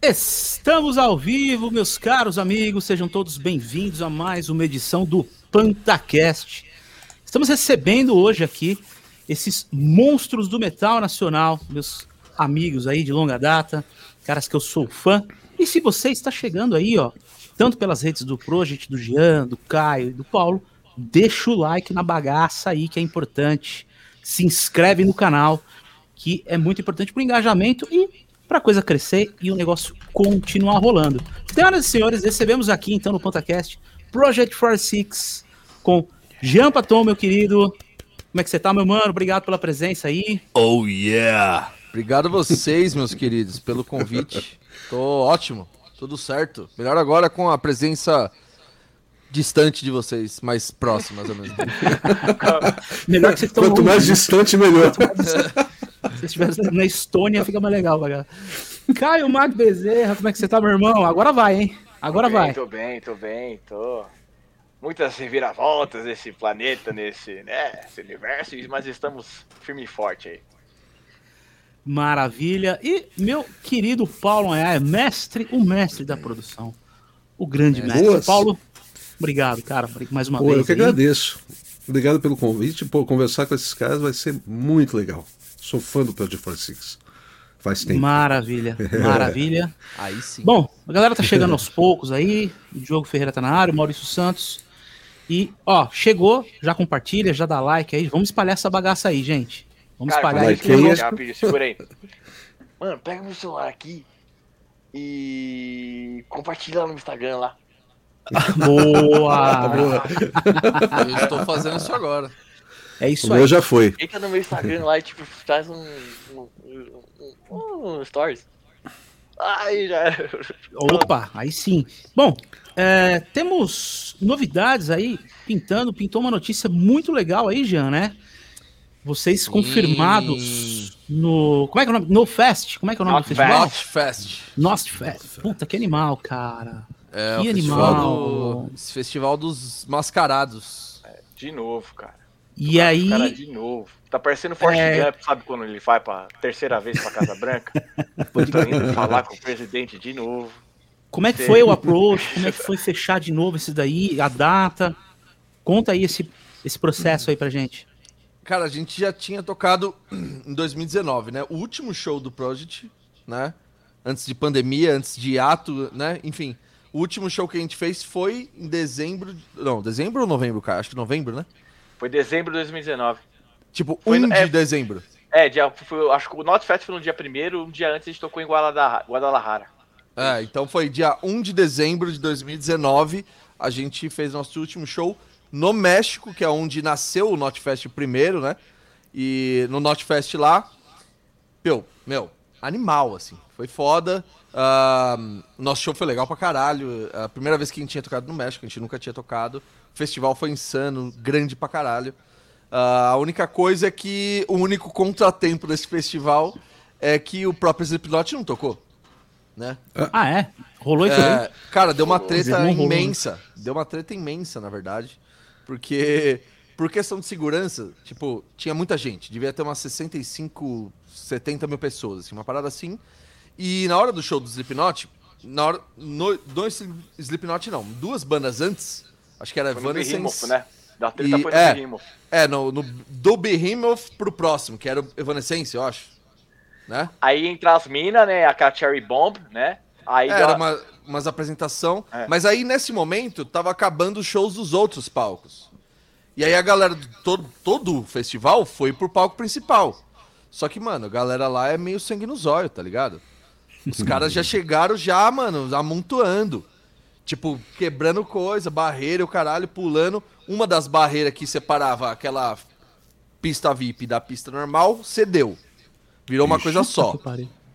Estamos ao vivo, meus caros amigos, sejam todos bem-vindos a mais uma edição do Pantacast. Estamos recebendo hoje aqui esses monstros do metal nacional, meus amigos aí de longa data, caras que eu sou fã. E se você está chegando aí, ó, tanto pelas redes do Project, do Jean, do Caio e do Paulo, deixa o like na bagaça aí que é importante. Se inscreve no canal, que é muito importante para o engajamento e para a coisa crescer e o negócio continuar rolando. Senhoras e senhores, recebemos aqui então no PontaCast Project 46 com Jean Paton, meu querido. Como é que você tá, meu mano? Obrigado pela presença aí. Oh yeah! Obrigado a vocês, meus queridos, pelo convite. Tô ótimo, tudo certo. Melhor agora com a presença distante de vocês, mais próximas ao mesmo tempo. melhor que vocês estão Quanto mais distante, melhor. Se estivesse na Estônia, fica mais legal, cara. Caio Mag Bezerra, como é que você tá, meu irmão? Agora vai, hein? Agora tô vai. Bem, tô bem, tô bem, tô. Muitas reviravoltas nesse planeta, nesse, né, esse universo, mas estamos firme e forte aí. Maravilha. E meu querido Paulo é mestre, o mestre da produção. O grande mestre. Boas. Paulo, obrigado, cara, mais uma Pô, vez. Eu que aí. agradeço. Obrigado pelo convite. Pô, conversar com esses caras vai ser muito legal. Sou fã do Project 46. Faz tempo. Maravilha, maravilha. aí sim. Bom, a galera tá chegando aos poucos aí. O Diogo Ferreira tá na área, o Maurício Santos. E, ó, chegou, já compartilha, já dá like aí. Vamos espalhar essa bagaça aí, gente. Vamos Cara, espalhar like aí. Rápido, segura aí. Mano, pega meu celular aqui e compartilha lá no Instagram lá. Boa! Boa. Eu estou fazendo isso agora. É isso o aí. meu já foi. Entra no meu Instagram lá e tipo, faz um, um, um, um stories. Aí já. Opa, aí sim. Bom, é, temos novidades aí pintando. Pintou uma notícia muito legal aí, Jean, né? Vocês sim. confirmados no. Como é que é o nome? No Fest? Como é que é o nome Not do festival? Not Fest. Not Fest. Puta, que animal, cara. É, que animal. Do... Esse festival dos mascarados. É, de novo, cara. E aí. Cara, de novo. Tá parecendo Forrest é... Gump, sabe quando ele vai pra terceira vez pra Casa Branca? Pode tá indo falar com o presidente de novo. Como é que foi o approach? Como é que foi fechar de novo esse daí? A data? Conta aí esse, esse processo aí pra gente. Cara, a gente já tinha tocado em 2019, né? O último show do Project, né? Antes de pandemia, antes de ato, né? Enfim, o último show que a gente fez foi em dezembro. Não, dezembro ou novembro, cara? Acho que novembro, né? Foi dezembro de 2019. Tipo, foi, 1 de é, dezembro. É, dia, foi, acho que o Not Fest foi no dia primeiro, um dia antes a gente tocou em Guadalajara. É, então foi dia 1 de dezembro de 2019, a gente fez nosso último show no México, que é onde nasceu o Not Fest primeiro, né? E no Not Fest lá, meu, meu, animal, assim, foi foda. Uh, nosso show foi legal pra caralho. A primeira vez que a gente tinha tocado no México, a gente nunca tinha tocado. O festival foi insano, grande pra caralho. Uh, a única coisa é que o único contratempo desse festival é que o próprio Slipknot não tocou. Né? Ah, é? Rolou isso é, aí? Cara, deu uma treta rolou, imensa. Rolou. Deu uma treta imensa, na verdade. Porque, por questão de segurança, tipo, tinha muita gente. Devia ter umas 65, 70 mil pessoas, assim, uma parada assim. E na hora do show do Slipknot, na hora, no, do Slipknot não, duas bandas antes, acho que era foi Evanescence... né? Da treta e, foi no é, Behemoth. É, no, no, do Behemoth pro próximo, que era o Evanescence, eu acho. Né? Aí entra as minas, né? A Cherry Bomb, né? Aí é, Era uma, umas apresentação. É. Mas aí, nesse momento, tava acabando os shows dos outros palcos. E aí a galera, todo, todo o festival foi pro palco principal. Só que, mano, a galera lá é meio sangue nos olhos, tá ligado? Os caras já chegaram já, mano, amontoando. Tipo, quebrando coisa, barreira, o caralho, pulando. Uma das barreiras que separava aquela pista VIP da pista normal cedeu. Virou uma coisa só.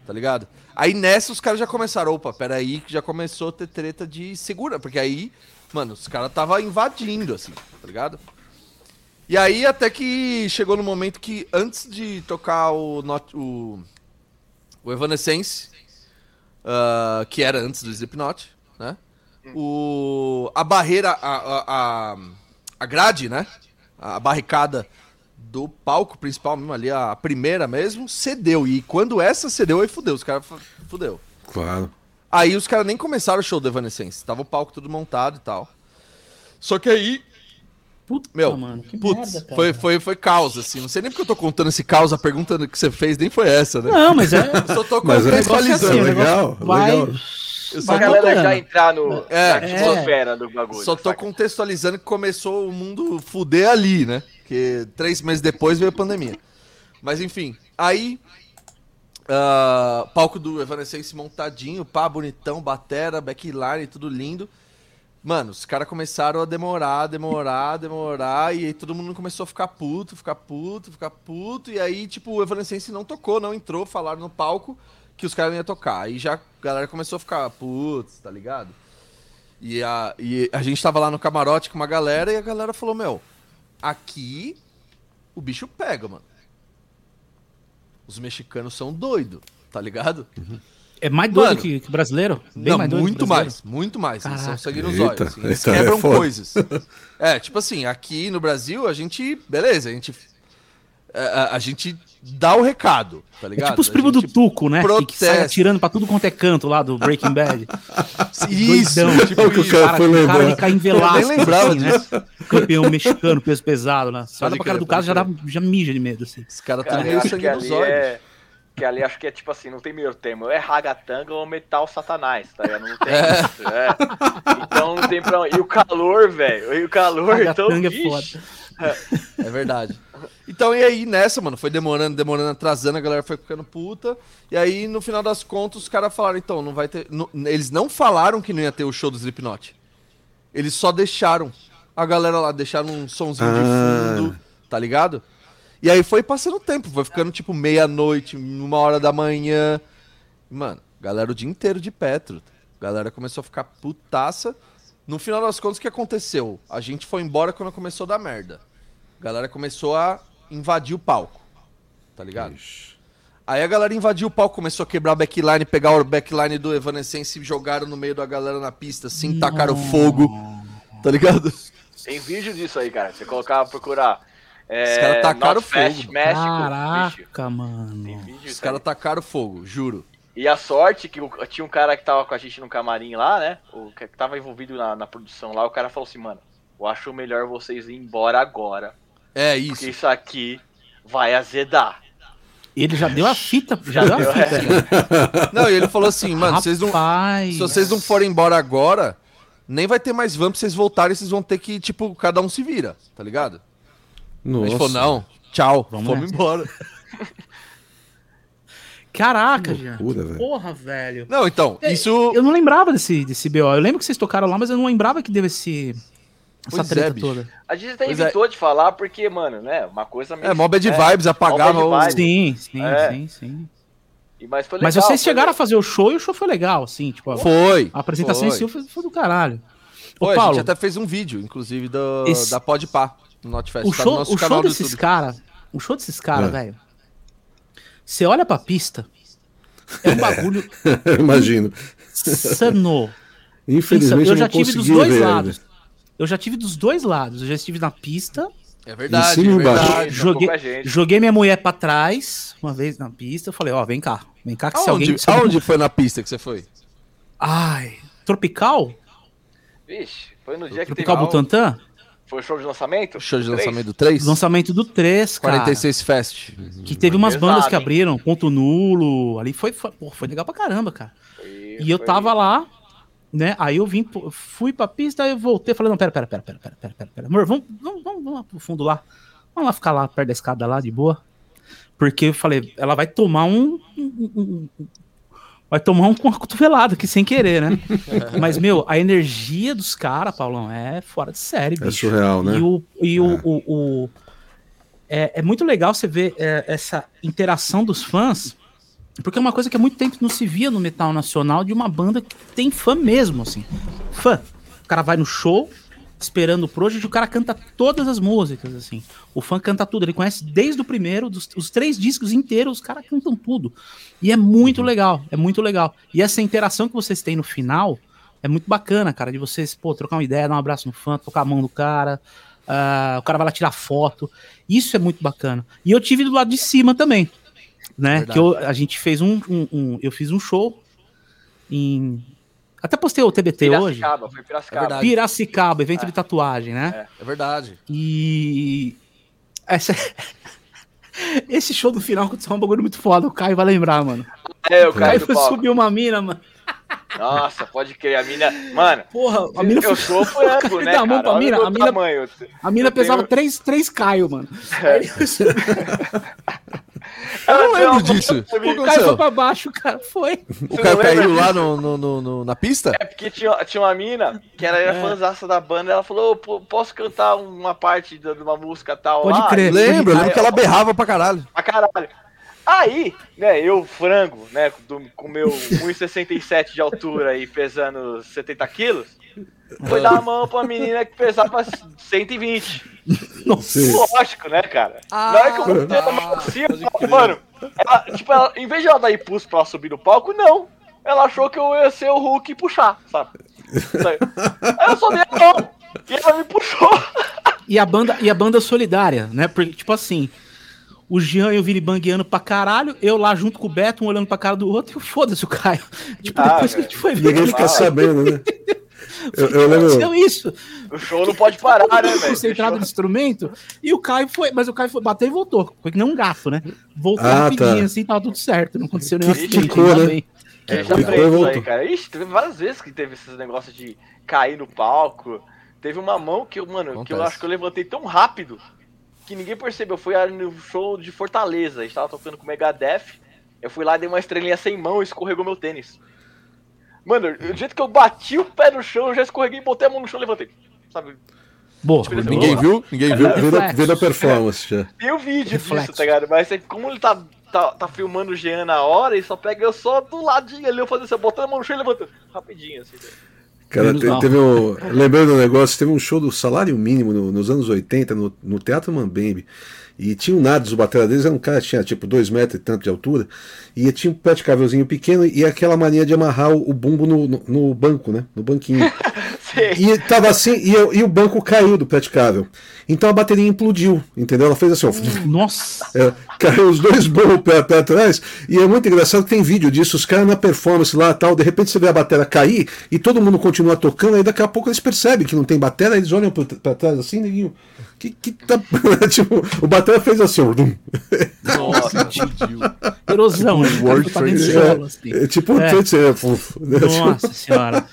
Tá ligado? Aí nessa os caras já começaram, opa, peraí, que já começou a ter treta de segura, porque aí, mano, os caras tava invadindo, assim, tá ligado? E aí até que chegou no momento que antes de tocar o, not, o, o Evanescence, uh, que era antes do Slipknot, né? O, a barreira, a, a, a grade, né? A barricada do palco principal mesmo ali, a primeira mesmo, cedeu. E quando essa cedeu, aí fudeu. Os caras fudeu. Claro. Aí os caras nem começaram o show do Evanescence. Tava o palco tudo montado e tal. Só que aí. Puta, Meu, mano, que putz, merda, cara. foi, foi, foi caos, assim. Não sei nem porque eu tô contando esse caos, a pergunta que você fez nem foi essa, né? Não, mas é. Eu só tô Mas é contextualizando. assim, o legal, vai- legal. Eu só Pra galera já entrar no, É, na atmosfera do bagulho. só tô saca? contextualizando que começou o mundo fuder ali, né? Que três meses depois veio a pandemia. Mas enfim, aí. ah, palco do Evanescence montadinho, pá, bonitão, batera, backline, tudo lindo. Mano, os caras começaram a demorar, demorar, demorar, e aí todo mundo começou a ficar puto, ficar puto, ficar puto, e aí, tipo, o Evanescence não tocou, não entrou, falaram no palco que os caras não iam tocar. Aí já a galera começou a ficar, putz, tá ligado? E a, e a gente tava lá no camarote com uma galera, e a galera falou, meu, aqui o bicho pega, mano. Os mexicanos são doidos, tá ligado? É mais doido Mano, que, que brasileiro? Bem Não, mais doido muito brasileiro. mais, muito mais. Eles são Caraca. sangue nos Eita, olhos. assim, eles é quebram foda. coisas. É, tipo assim, aqui no Brasil, a gente. Beleza, a gente. É, A, a gente dá o recado, tá É ligado? tipo os primos do Tuco, né? Que, que sai protesta. atirando pra tudo quanto é canto lá do Breaking Bad. Isso, Doidão. tipo Olha o isso. cara foi o cara lembrar. de cair em Velasco, Eu nem lembrava assim, né? Campeão mexicano, peso pesado, né? Você olha pra cara do cara, já, dá, já mija de medo, assim. Os caras Cara, tão meio sangue que nos ali olhos. é. Que ali acho que é tipo assim, não tem meio termo. É ragatanga ou metal satanás, tá ligado? Não tem É. isso. É. Então não tem pra onde. E o calor, velho. E o calor, então. É. É verdade. Então, e aí, nessa, mano, foi demorando, demorando, atrasando, a galera foi ficando puta. E aí, no final das contas, os caras falaram, então, não vai ter. não- eles não falaram que não ia ter o show do Slipknot. Eles só deixaram a galera lá, deixaram um sonzinho Ah. de fundo, tá ligado? E aí foi passando o tempo, foi ficando tipo meia-noite, uma hora da manhã. Mano, galera o dia inteiro de Petro. Galera começou a ficar putaça. No final das contas, o que aconteceu? A gente foi embora quando começou a dar merda. A galera começou a invadir o palco. Tá ligado? Aí a galera invadiu o palco, começou a quebrar a backline, pegar o backline do Evanescence e jogaram no meio da galera na pista, assim, tacaram fogo. Tá ligado? Tem vídeo disso aí, cara. Você colocar, procurar. É, Os caras tacaram fogo. México. bicho. Caraca, mano. Tem vídeo Os caras tacaram fogo, juro. E a sorte que tinha um cara que tava com a gente no camarim lá, né? O que que tava envolvido na, na produção lá, o cara falou assim, mano, eu acho melhor vocês ir embora agora. É Porque isso. isso aqui vai azedar. Ele já deu a fita, já deu a fita. é. Não, e ele falou assim, mano, vocês não, Rapaz. se vocês não forem embora agora, nem vai ter mais van pra vocês voltarem, vocês vão ter que, tipo, cada um se vira, tá ligado? A Nossa. gente falou, não, tchau, Vamos embora. Caraca, já. Porra, velho. Não, então, É, isso... Eu não lembrava desse, desse BO. Eu lembro que vocês tocaram lá, mas eu não lembrava que deu esse. Essa Pois é, treta bicho. toda. A gente até Pois é. evitou de falar porque, mano, né? Uma coisa meio. É, mó bad né, vibes, apagava o... bad vibes. Sim, sim, É. sim, sim. E- Mas foi legal. Mas vocês foi chegaram a legal. fazer o show e o show foi legal, assim, tipo, a- Foi. a apresentação foi. em si foi, foi do caralho. Ô, Foi, a Paulo, gente até fez um vídeo, inclusive, do, Esse- da Podpah, no Notfest. o tá no show, nosso o canal show desses caras, o show desses caras, É. velho. Você olha pra pista, é um bagulho Imagino. sano. Infelizmente eu eu já não tive dos dois ver lados. Eu já tive dos dois lados. Eu já estive na pista, É verdade, Em cima é embaixo. verdade. joguei, pouca gente. joguei minha mulher pra trás, uma vez na pista. Eu falei, ó, vem cá, vem cá que se Aonde, alguém. se alguém- aonde foi na pista que você foi? Ai, Tropical? Vixe, foi no dia que teve. Tropical Butantan? Foi o show de lançamento? Show de Três? lançamento do 3? Lançamento do 3, cara. 46 Fest. Que teve umas Pesado, bandas que hein? abriram, Ponto Nulo. Ali foi, foi, pô, foi legal pra caramba, cara. Foi- E eu foi- tava lá, né? Aí eu vim, fui pra pista, aí eu voltei, falei, não, pera, pera, pera, pera, pera, pera, pera, pera. Amor, vamos, vamos, vamos, vamos lá pro fundo lá. Vamos lá ficar lá perto da escada lá, de boa. Porque eu falei, ela vai tomar um. um- um- vai tomar um com uma cotovelada aqui sem querer, né? Mas, meu, a energia dos caras, Paulão, é fora de série, É bicho. surreal, né? E, o, e o, o- o- é, é muito legal você ver é, essa interação dos fãs, porque é uma coisa que há muito tempo não se via no metal nacional de uma banda que tem fã mesmo, assim. Fã. O cara vai no show esperando o Project, o cara canta todas as músicas, assim. O fã canta tudo, ele conhece desde o primeiro, dos, os três discos inteiros, os caras cantam tudo. E é muito legal, é muito legal. E essa interação que vocês têm no final é muito bacana, cara, de vocês, pô, trocar uma ideia, dar um abraço no fã, tocar a mão do cara, ah, o cara vai lá tirar foto. Isso é muito bacana. E eu tive do lado de cima também, né? Verdade. Que eu- a gente fez um, um- um- eu fiz um show em. Até postei o TBT hoje. Piracicaba, foi É Piracicaba. verdade. Piracicaba, evento de tatuagem, né? É verdade. E. Essa... Esse show do final aconteceu um bagulho muito foda. O Caio vai lembrar, mano. É, o Caio Caio foi subir uma mina, mano. Nossa, pode crer. A mina. Mano, Porra, a mina eu foi. sou frango, né? Mão cara? pra Olha mina, a mina- tamanho. A mina Eu pesava tenho- 3, 3 Caio, mano. É. Eu não lembro disso. O Caio foi pra baixo, cara. Foi. O cara caiu lá no, no- no- no- na pista? É porque tinha, tinha uma mina que ela era É. fãzaça da banda, ela falou, "Ô, pô, posso cantar uma parte de uma música tal Pode lá? crer. Lembro, lembro que ela berrava pra caralho. Pra caralho. Aí, né, eu, frango, né, do, com meu 1,67 de altura e pesando 70 quilos, foi dar a mão pra menina que pesava 120. Nossa. Lógico, né, cara? Na hora que eu botei a mão assim, eu falei, mano, ela, tipo, ela, em vez de ela dar impulso pra ela subir no palco, não. Ela achou que eu ia ser o Hulk e puxar, sabe? Aí eu só dei a mão. E ela me puxou. E a banda, e a banda solidária, né? Porque, tipo assim, o Jean e o Vini bangueando pra caralho, eu lá junto com o Beto, um olhando pra cara do outro, e foda-se o Caio. Tipo, Ah, depois que a gente foi ver, Ninguém fica sabendo, né? Eu, eu aconteceu lembro. isso. O show não pode parar, né, velho? Concentrado no instrumento, e o Caio foi, mas o Caio foi bater e voltou. Foi que nem um gato, né? Voltou Ah, rapidinho, tá. assim, tava tudo certo. Não aconteceu nenhum Que acidente, ficou, né? bem. É, já isso aí, voltou. cara. Ixi, teve várias vezes que teve esses negócios de cair no palco. Teve uma mão que eu, mano, que eu Acontece. acho que eu levantei tão rápido que ninguém percebeu. Foi no show de Fortaleza. A gente tava tocando com o Megadeth. Eu fui lá, dei uma estrelinha sem mão e escorregou meu tênis. Mano, do jeito que eu bati o pé no chão, eu já escorreguei, botei a mão no chão e levantei. Sabe? Boa. Tipo, Ninguém viu? Ninguém viu? Vê da, vê da performance já. Tem o vídeo Reflexo. disso, tá ligado? Mas é como ele tá, tá, tá filmando o Jean na hora, ele só pega eu só do ladinho ali, eu fazendo assim, botando a mão no chão e levantando. Rapidinho, assim. Cara, te- mal. teve um. Lembrando um negócio, teve um show do salário mínimo no- nos anos 80 no, no Teatro Mambembe. E tinha o Nados, o batera deles, era um cara que tinha tipo 2 metros e tanto de altura. E tinha um pé de cavelzinho pequeno e aquela mania de amarrar o, o bumbo no, no, no banco, né? No banquinho. Sei. E tava assim, e, eu- e o banco caiu do praticável. Então a bateria implodiu, entendeu? Ela fez assim, ó. Nossa. É, caiu os dois burros pé, pé atrás, e é muito engraçado que tem vídeo disso, os caras na performance lá tal, de repente você vê a bateria cair e todo mundo continua tocando, aí daqui a pouco eles percebem que não tem bateria, eles olham pra, pra trás assim, neguinho, que, que tá. tipo, o batera fez assim, ó. Nossa. Erosão, né? Tá É, assim. é, tipo, É. Né? Nossa senhora.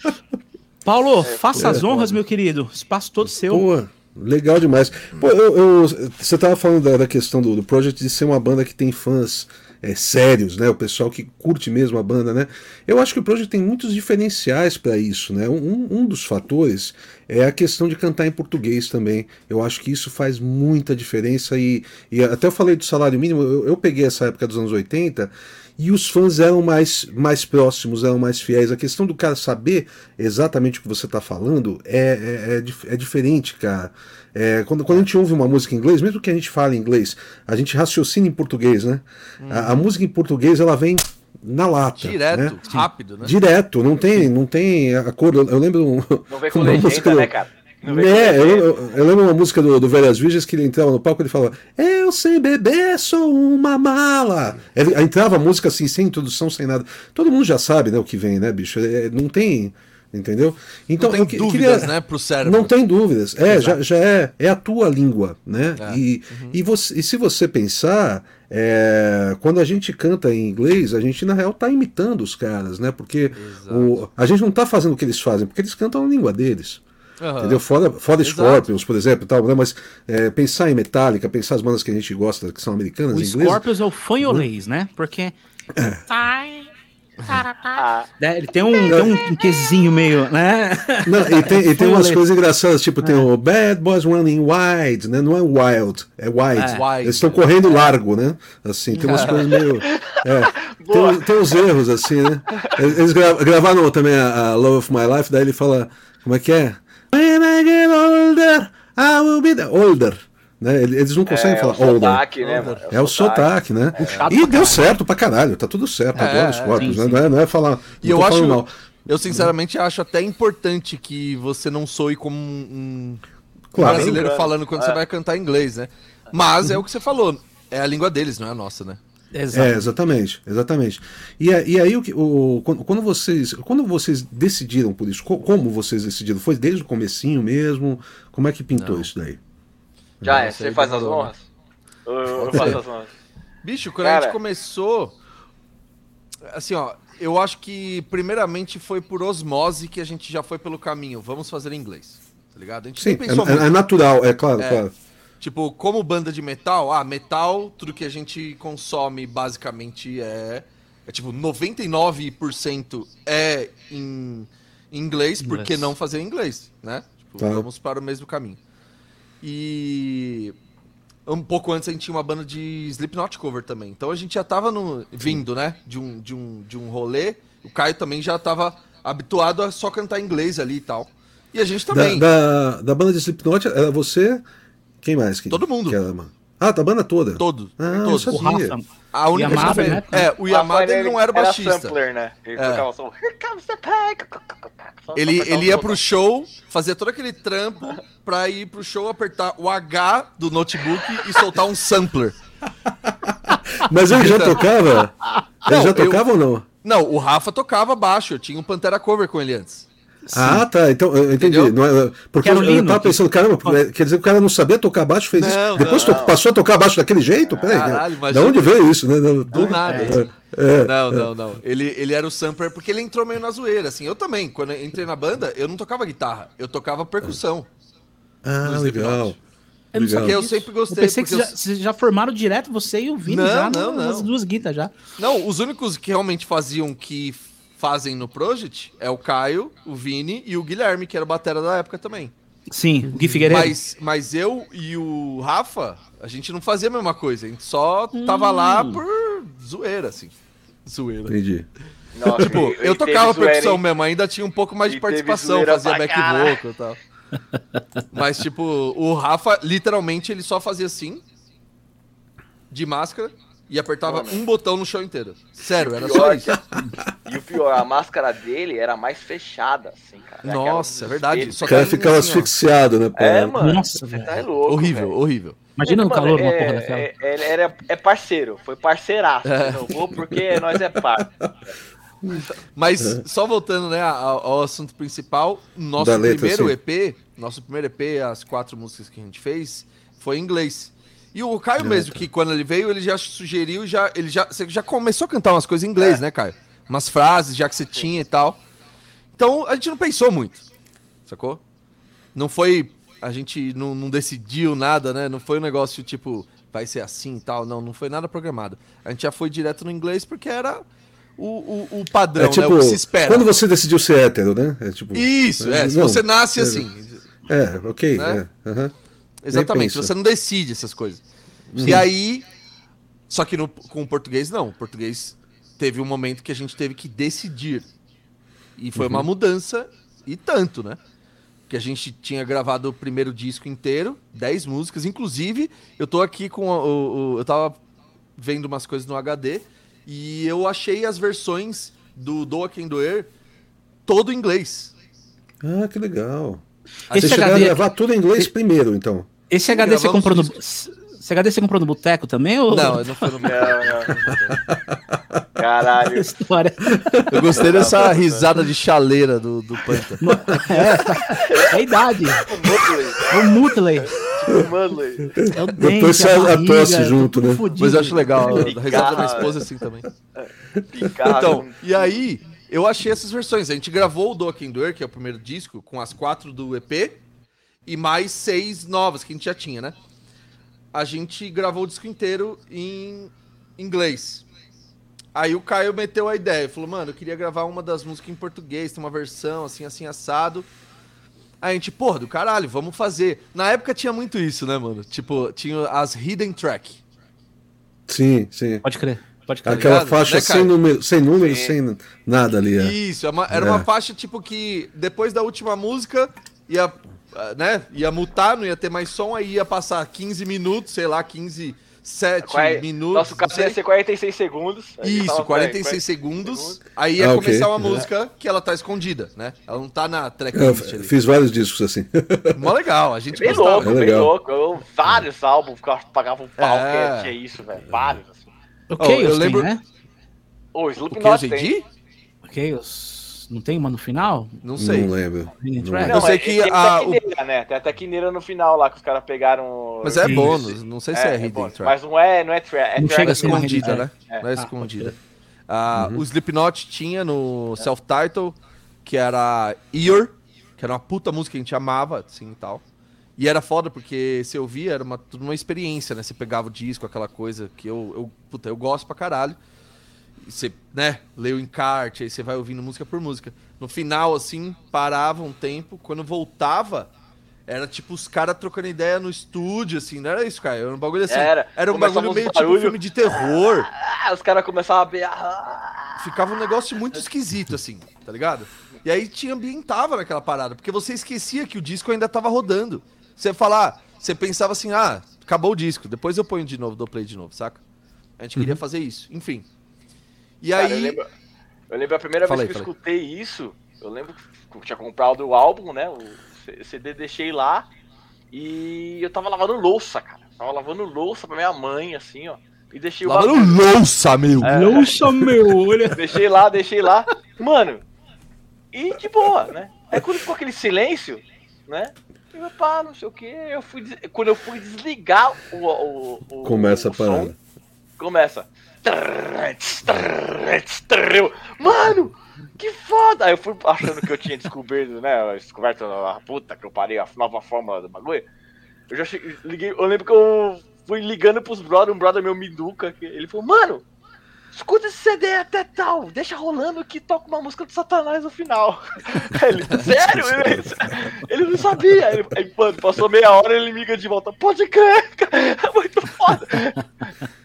Paulo, faça as honras, meu querido. Espaço todo seu. Pô, legal demais. Pô, eu, eu- você tava falando da, da questão do, do Project de ser uma banda que tem fãs é, sérios, né? O pessoal que curte mesmo a banda, né? Eu acho que o Project tem muitos diferenciais para isso, né? Um, um dos fatores é a questão de cantar em português também. Eu acho que isso faz muita diferença e, e até eu falei do salário mínimo, eu, eu peguei essa época dos anos 80 e os fãs eram mais, mais próximos, eram mais fiéis. A questão do cara saber exatamente o que você está falando é, é, é, é diferente, cara. É, quando, quando a gente ouve uma música em inglês, mesmo que a gente fale inglês, a gente raciocina em português, né? A, a música em português ela vem na lata. Direto, né? rápido, né? Direto, não tem, não tem acordo. Eu lembro um- Não vem com uma legenda, música do- né, cara? Não é, eu, legenda. eu- eu lembro uma música do, do Velhas Virgens que ele entrava no palco e ele falava: Eu sem beber sou uma mala. Ele, aí entrava a música assim, sem introdução, sem nada. Todo mundo já sabe né, o que vem, né, bicho? É, não tem. Entendeu? Então, Não tem eu que- dúvidas, queria- né, pro cérebro. Não tem dúvidas. É, já, já é, é a tua língua, né? É. E, e, você, e se você pensar, é, quando a gente canta em inglês, a gente na real tá imitando os caras, né? Porque o, a gente não tá fazendo o que eles fazem, porque eles cantam a língua deles. Aham. Entendeu? Fora, fora Exato. Scorpions, por exemplo, tal, né? mas é, pensar em Metallica, pensar as bandas que a gente gosta, que são americanas, O inglesas. Scorpions é o fanholês, né? Porque Ah, né, ele tem um, tem um quesinho meio, né? Não, e tem, e tem umas coisas engraçadas, tipo, tem o Bad Boys Running Wide, né? Não é wild, é wide. É. Eles estão correndo largo, né? Assim, tem umas coisas meio. É, tem, tem uns erros, assim, né? Eles eles gra- gravaram também a, a Love of My Life, daí ele fala. Como é que é? When I get older, I will be the older. Né? Eles não conseguem é, falar o older. sotaque, né? É o sotaque, né? Puxado E deu certo pra caralho, tá tudo certo. É, Adoro os é, corpos, sim, né? sim. Não, é, não é falar. E eu acho. mal. Eu sinceramente acho até importante que você não soe como um, um Claro. brasileiro falando quando É. você vai cantar inglês, né? Mas é o que você falou, é a língua deles, não é a nossa, né? Exato. É, exatamente, exatamente. E, e aí o, o, quando vocês quando vocês decidiram por isso, como vocês decidiram? Foi desde o comecinho mesmo? Como é que pintou Não. isso daí? Já é, você faz as honras? Eu, eu faço as honras. Bicho, quando Cara... a gente começou, assim, ó, eu acho que primeiramente foi por osmose que a gente já foi pelo caminho. Vamos fazer em inglês, tá ligado? A gente Sim, é, é, natural, é claro, é, claro. Tipo, como banda de metal, ah, metal, tudo que a gente consome basicamente é. É tipo, 99% é em, inglês, por que não fazer em inglês, né? Tipo, tá. vamos para o mesmo caminho. E um pouco antes a gente tinha uma banda de Slipknot cover também. Então a gente já tava no, vindo, né? De um, de, um, de um rolê. O Caio também já tava habituado a só cantar inglês ali e tal. E a gente também. Da, da, da banda de Slipknot, era você quem mais? Todo mundo. Que era, mano? Ah, da banda toda? Todo. Ah, todos. O Rafa. A única Yamada, né? É, o Yamada ele, não era baixista. Era sampler, né? Ele é. tocava som. Ele, ele ia pro show, fazia todo aquele trampo pra ir pro show, apertar o H do notebook e soltar um sampler. Mas ele já tocava? Ele não, já tocava eu... ou não? Não, o Rafa tocava baixo. Eu tinha um Pantera Cover com ele antes. Ah, tá. Então, eu entendi. Não é, porque eu, eu tava pensando, caramba, quer dizer que o cara não sabia tocar baixo, fez não, isso. Depois não. passou a tocar baixo daquele jeito? Peraí. Caralho, da onde veio isso, né? Do nada. É, é, não, não, não. Ele, ele era o sampler porque ele entrou meio na zoeira, assim. Eu também, quando eu entrei na banda, eu não tocava guitarra, eu tocava percussão. Ah, legal. Eu que eu sempre gostei. Eu pensei que vocês já, já, formaram direto você e o Vini não, já não, não. duas guitas já. Não, os únicos que realmente faziam que fazem no Project é o Caio, o Vini e o Guilherme, que era o batera da época também. Sim, o Gui Figueiredo. Mas, mas eu e o Rafa, a gente não fazia a mesma coisa. A gente só tava hum. lá por zoeira, assim. Zoeira. Entendi. Nossa, tipo, eu, eu tocava percussão mesmo, ainda tinha um pouco mais de participação, fazia back vocal e tal. Mas, tipo, o Rafa, literalmente, ele só fazia assim, de máscara, e apertava Mano. um botão no show inteiro. Sério, era só isso. E o pior, a máscara dele era mais fechada, assim, cara. Nossa, é verdade. Só o cara ficava assim, asfixiado, né? É, mano. Nossa, você tá louco. Horrível, véio. horrível. Imagina o calor, é, uma porra daquela. É, é, é parceiro, foi parceiraço. É. Não vou porque nós é par. Mas só voltando né, ao, ao assunto principal, nosso letra, primeiro sim. EP, nosso primeiro EP, as quatro músicas que a gente fez, foi em inglês. E o Caio mesmo, que quando ele veio, ele já sugeriu, já, ele já, você já começou a cantar umas coisas em inglês, é. né, Caio? Umas frases já que você tinha e tal. Então a gente não pensou muito, sacou? Não foi. A gente não, não decidiu nada, né? Não foi um negócio tipo, vai ser assim e tal. Não, não foi nada programado. A gente já foi direto no inglês porque era o, o, o padrão, é, tipo, né? O que se espera. Quando você decidiu ser hétero, né? É, tipo, Isso, é. é se você nasce é, assim. É, ok. Né? É, uhum. Exatamente, você não decide essas coisas. Sim. E aí. Só que no, com o português, não. O português teve um momento que a gente teve que decidir. E foi uhum. uma mudança, e tanto, né? Que a gente tinha gravado o primeiro disco inteiro, 10 músicas. Inclusive, eu tô aqui com o, o, Eu tava vendo umas coisas no HD e eu achei as versões do Doa Quem Doer todo em inglês. Ah, que legal. Esse Você chegaram a gravar tudo em inglês primeiro, então. Esse HD você comprou no. Esse HD você comprou no boteco também? Ou... Não, não foi no boteco. Caralho. História. Eu gostei dessa risada de chaleira do, do Panta. É, é a idade. O Mutley. É o dente, Depois tosse junto, né? Fudido. Mas eu acho legal. A risada da minha esposa assim também. Então, e aí, eu achei essas versões. A gente gravou o Do Doer, que é o primeiro disco, com as quatro do EP e mais seis novas que a gente já tinha, né? A gente gravou o disco inteiro em inglês. Aí o Caio meteu a ideia, falou, mano, eu queria gravar uma das músicas em português, tem uma versão assim, assim, assado. Aí a gente, porra, do caralho, vamos fazer. Na época tinha muito isso, né, mano? Tipo, tinha as hidden track. Sim, sim. Pode crer. Pode crer. Aquela faixa né, sem, número, sem número, sem nada ali. É. Isso, é era é. uma faixa tipo que depois da última música ia né, ia mutar, não ia ter mais som, aí ia passar 15 minutos, sei lá, 15, 7 Quai... minutos. Nosso caso ia ser 46 segundos. Isso, 46 segundos, segundos. Aí ia ah, começar okay. uma música que ela tá escondida, né? Ela não tá na tracklist ali. Fiz vários discos assim. Mó legal, a gente bem gostava. louco, é bem louco. Eu, vários álbuns que eu pagava um pau, é. que tinha isso, velho. Vários, assim. O Oh, Chaos eu tem, lembro- né? Ô, O Slipknot Chaos tem. O Chaos não tem uma no final? Não sei. Não lembro. Não lembro. Eu sei que tem a- Tequineira, né? Tem a Tequineira no final lá, que os caras pegaram... Mas é Sim. bônus, não sei se é, hidden bônus, track. Mas não é, não é track. É Não chega a ser escondida, né? É. Não é Ah, escondida. Ah, O Slipknot tinha no self-title, que era Ear, que era uma puta música que a gente amava, assim e tal. E era foda porque você ouvia, era uma, tudo uma experiência, né? Você pegava o disco, aquela coisa que eu, eu, puta, eu gosto pra caralho. Você, né, lê o encarte, aí você vai ouvindo música por música. No final, assim, parava um tempo, quando voltava, era tipo os caras trocando ideia no estúdio, assim, não era isso, cara? Era um bagulho assim. Era. Era um bagulho meio tipo barulho. filme de terror. Ah, os caras começavam a berrar. Ficava um negócio muito esquisito, assim, tá ligado? E aí te ambientava naquela parada, porque você esquecia que o disco ainda tava rodando. Você falar, você pensava assim, ah, acabou o disco, depois eu ponho de novo, dou play de novo, saca? A gente queria fazer isso, enfim. E Cara, aí. eu, lembro, eu lembro a primeira Fala vez que eu escutei isso, eu lembro que eu tinha comprado o álbum, né? O CD deixei lá e eu tava lavando louça, cara. Tava lavando louça pra minha mãe, assim, ó. E deixei o Lavando bagulho- louça, meu! É. Nossa, meu, olha. Deixei lá, deixei lá. Mano, e de boa, né? Aí quando ficou aquele silêncio, né? Eu, pá, não sei o que. Eu fui, des- quando eu fui desligar o. o, o Começa a o som, parada. Começa. Mano, que foda! Aí eu fui achando que eu tinha descoberto, né? Descoberto a puta que eu parei a nova fórmula do bagulho. Eu já cheguei, liguei, eu lembro que eu fui ligando pros brother, um brother meu Miduca, que ele falou, mano, escuta esse CD até tal, deixa rolando que toca uma música do Satanás no final. Ele, sério? Ele, ele não sabia. Ele, aí, mano, passou meia hora ele liga de volta, pode crer, cara, é muito foda.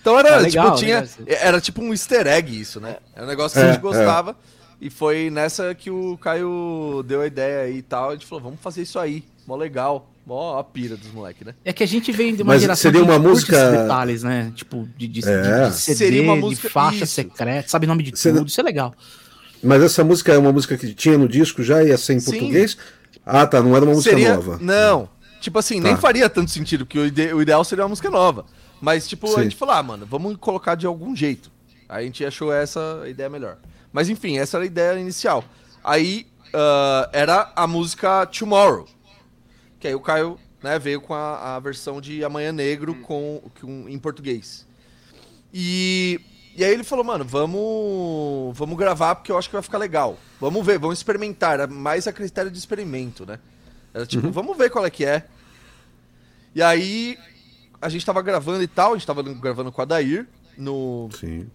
Então era, Ah, legal, tipo, tinha, era tipo um easter egg isso, né? Era um negócio que É, a gente gostava. E foi nessa que o Caio deu a ideia aí e tal. A gente falou, vamos fazer isso aí. Mó legal. Mó a pira dos moleques, né? É que a gente vem de uma Mas geração seria que uma música- esses detalhes, né? Tipo, de, de, de- É. de CD, Seria uma música- de faixa isso. secreta, sabe o nome de Seria- tudo, isso é legal. Mas essa música é uma música que tinha no disco já ia ser em Sim. português? Ah, tá, não era uma música seria... nova. Não. Tipo assim, nem Tá. faria tanto sentido, porque o, ide- o ideal seria uma música nova. Mas, tipo, Sim. a gente falou, ah, mano, vamos colocar de algum jeito. Aí a gente achou essa ideia melhor. Mas enfim, essa era a ideia inicial. Aí ah, era a música Tomorrow. Que aí o Caio né, veio com a, a versão de Amanhã Negro com, com, em português. E, e aí ele falou, mano, vamos, vamos gravar porque eu acho que vai ficar legal. Vamos ver, vamos experimentar. Era mais a critério de experimento, né? Era tipo, vamos ver qual é que é. E aí a gente tava gravando e tal, a gente tava gravando com a Dair no, Sim.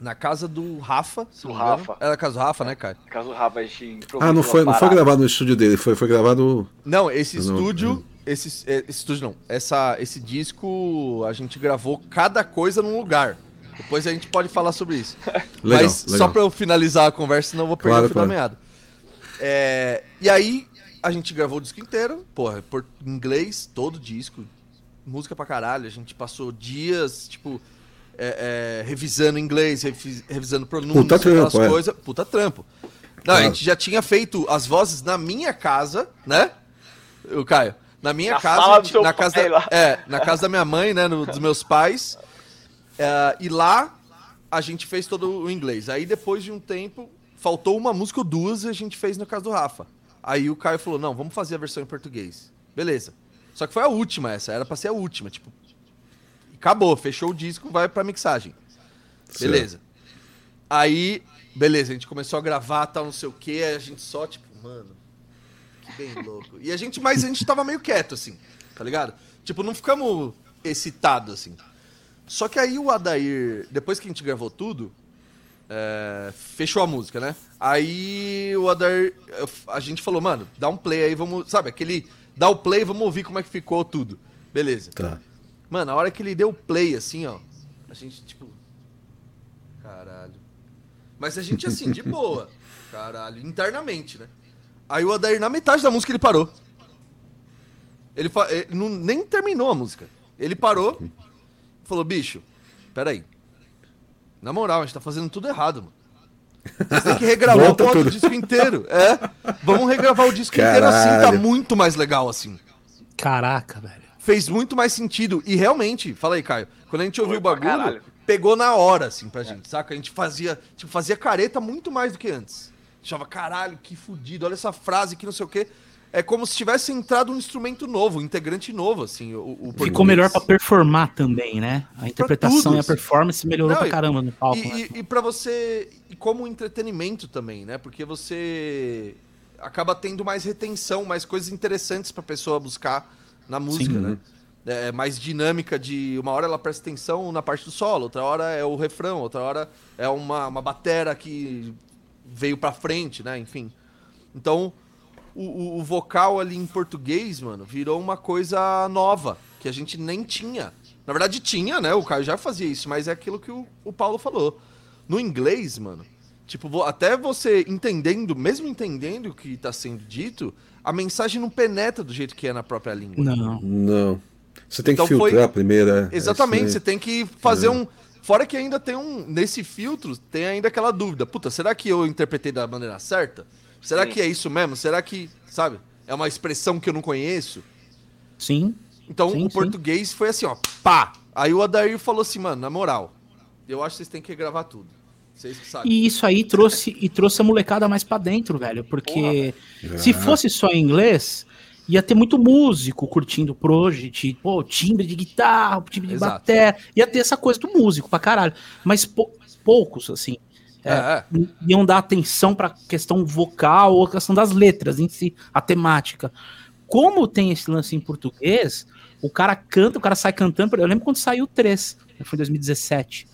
na casa do Rafa. se Do. Rafa. Era a casa do Rafa, né, cara? Caso o Rafa, a gente improvisou Ah, não foi, não foi gravado no estúdio dele, foi, foi gravado. Não, esse Eu não- estúdio. Esse, é, esse estúdio não. Essa, esse disco a gente gravou cada coisa num lugar. Depois a gente pode falar sobre isso. Legal, Mas só legal. pra eu finalizar a conversa, senão eu vou perder Claro, o fio da claro. meada. É, e aí, a gente gravou o disco inteiro, porra, por inglês, todo disco, música pra caralho. A gente passou dias, tipo, é, é, revisando inglês, revi- revisando pronúncia, Puta aquelas trampo, é. coisas. Puta trampo. Não, a gente já tinha feito as vozes na minha casa, né? O Caio. Na minha Na casa, gente- na casa da, lá. é, na casa da minha mãe, né, no- dos meus pais. É, e lá a gente fez todo o inglês. Aí depois de um tempo, faltou uma música ou duas e a gente fez na casa do Rafa. Aí o Caio falou: "Não, vamos fazer a versão em português". Beleza. Só que foi a última essa, era pra ser a última, tipo. Acabou, fechou o disco, vai pra mixagem. Beleza. Aí, beleza, a gente começou a gravar, tal, não sei o aí a gente só, tipo, mano, que bem louco. E a gente, mas a gente tava meio quieto, assim, tá ligado? Tipo, não ficamos excitados, assim. Só que aí o Adair, depois que a gente gravou tudo, é, fechou a música, né? Aí o Adair, a gente falou, mano, dá um play aí, vamos, sabe, aquele, dá o play, vamos ouvir como é que ficou tudo. Beleza. Tá. Mano, a hora que ele deu play, assim, ó, a gente, tipo. Caralho. Mas a gente, assim, de boa. Caralho, internamente, né? Aí o Adair, na metade da música, ele parou. Ele, fa- ele não, nem terminou a música. Ele parou falou, bicho, peraí. Na moral, a gente tá fazendo tudo errado, mano. Vocês têm que regravar o disco inteiro. É. Vamos regravar o disco inteiro assim, tá Caralho. muito mais legal assim Caraca, velho. fez muito mais sentido. E realmente, fala aí, Caio, quando a gente ouviu Foi o bagulho, caralho. pegou na hora, assim, pra gente, saca? A gente fazia, tipo, fazia careta muito mais do que antes. Achava, caralho, que fudido, olha essa frase que não sei o quê. É como se tivesse entrado um instrumento novo, um integrante novo, assim. O, o Ficou melhor pra performar também, né? A interpretação tudo, e a performance melhorou Não, pra e- caramba no palco. E, né? e, e para você. E como entretenimento também, né? Porque você acaba tendo mais retenção, mais coisas interessantes pra pessoa buscar na música, Sim. né? É mais dinâmica de uma hora ela presta atenção na parte do solo, outra hora é o refrão, outra hora é uma, uma batera que veio pra frente, né? Enfim. Então, o, o- vocal ali em português, mano, virou uma coisa nova, que a gente nem tinha. Na verdade, tinha, né? O Caio já fazia isso, mas é aquilo que o, o Paulo falou. No inglês, mano, tipo, até você entendendo, mesmo entendendo o que tá sendo dito, a mensagem não penetra do jeito que é na própria língua. Não. Não. Você tem que Então foi- filtrar primeiro. é, é Exatamente, isso você tem que fazer um. Fora que ainda tem um. Nesse filtro, tem ainda aquela dúvida. Puta, será que eu interpretei da maneira certa? Será Sim. que é isso mesmo? Será que, sabe? É uma expressão que eu não conheço? Sim. Então Sim, o sim. português foi assim, ó, pá! Aí o Adair falou assim, mano, na moral, eu acho que vocês têm que gravar tudo. Vocês que sabem. E isso aí trouxe e trouxe a molecada mais pra dentro, velho. Porque se fosse só em inglês, ia ter muito músico curtindo Project, pô, timbre de guitarra, timbre de Exato. bateria. Ia ter essa coisa do músico pra caralho. Mas pou- poucos, assim, É, é. iam dar atenção pra questão vocal ou a questão das letras em si, a temática. Como tem esse lance em português, o cara canta, o cara sai cantando. Eu lembro quando saiu o 3, né, foi em 2017.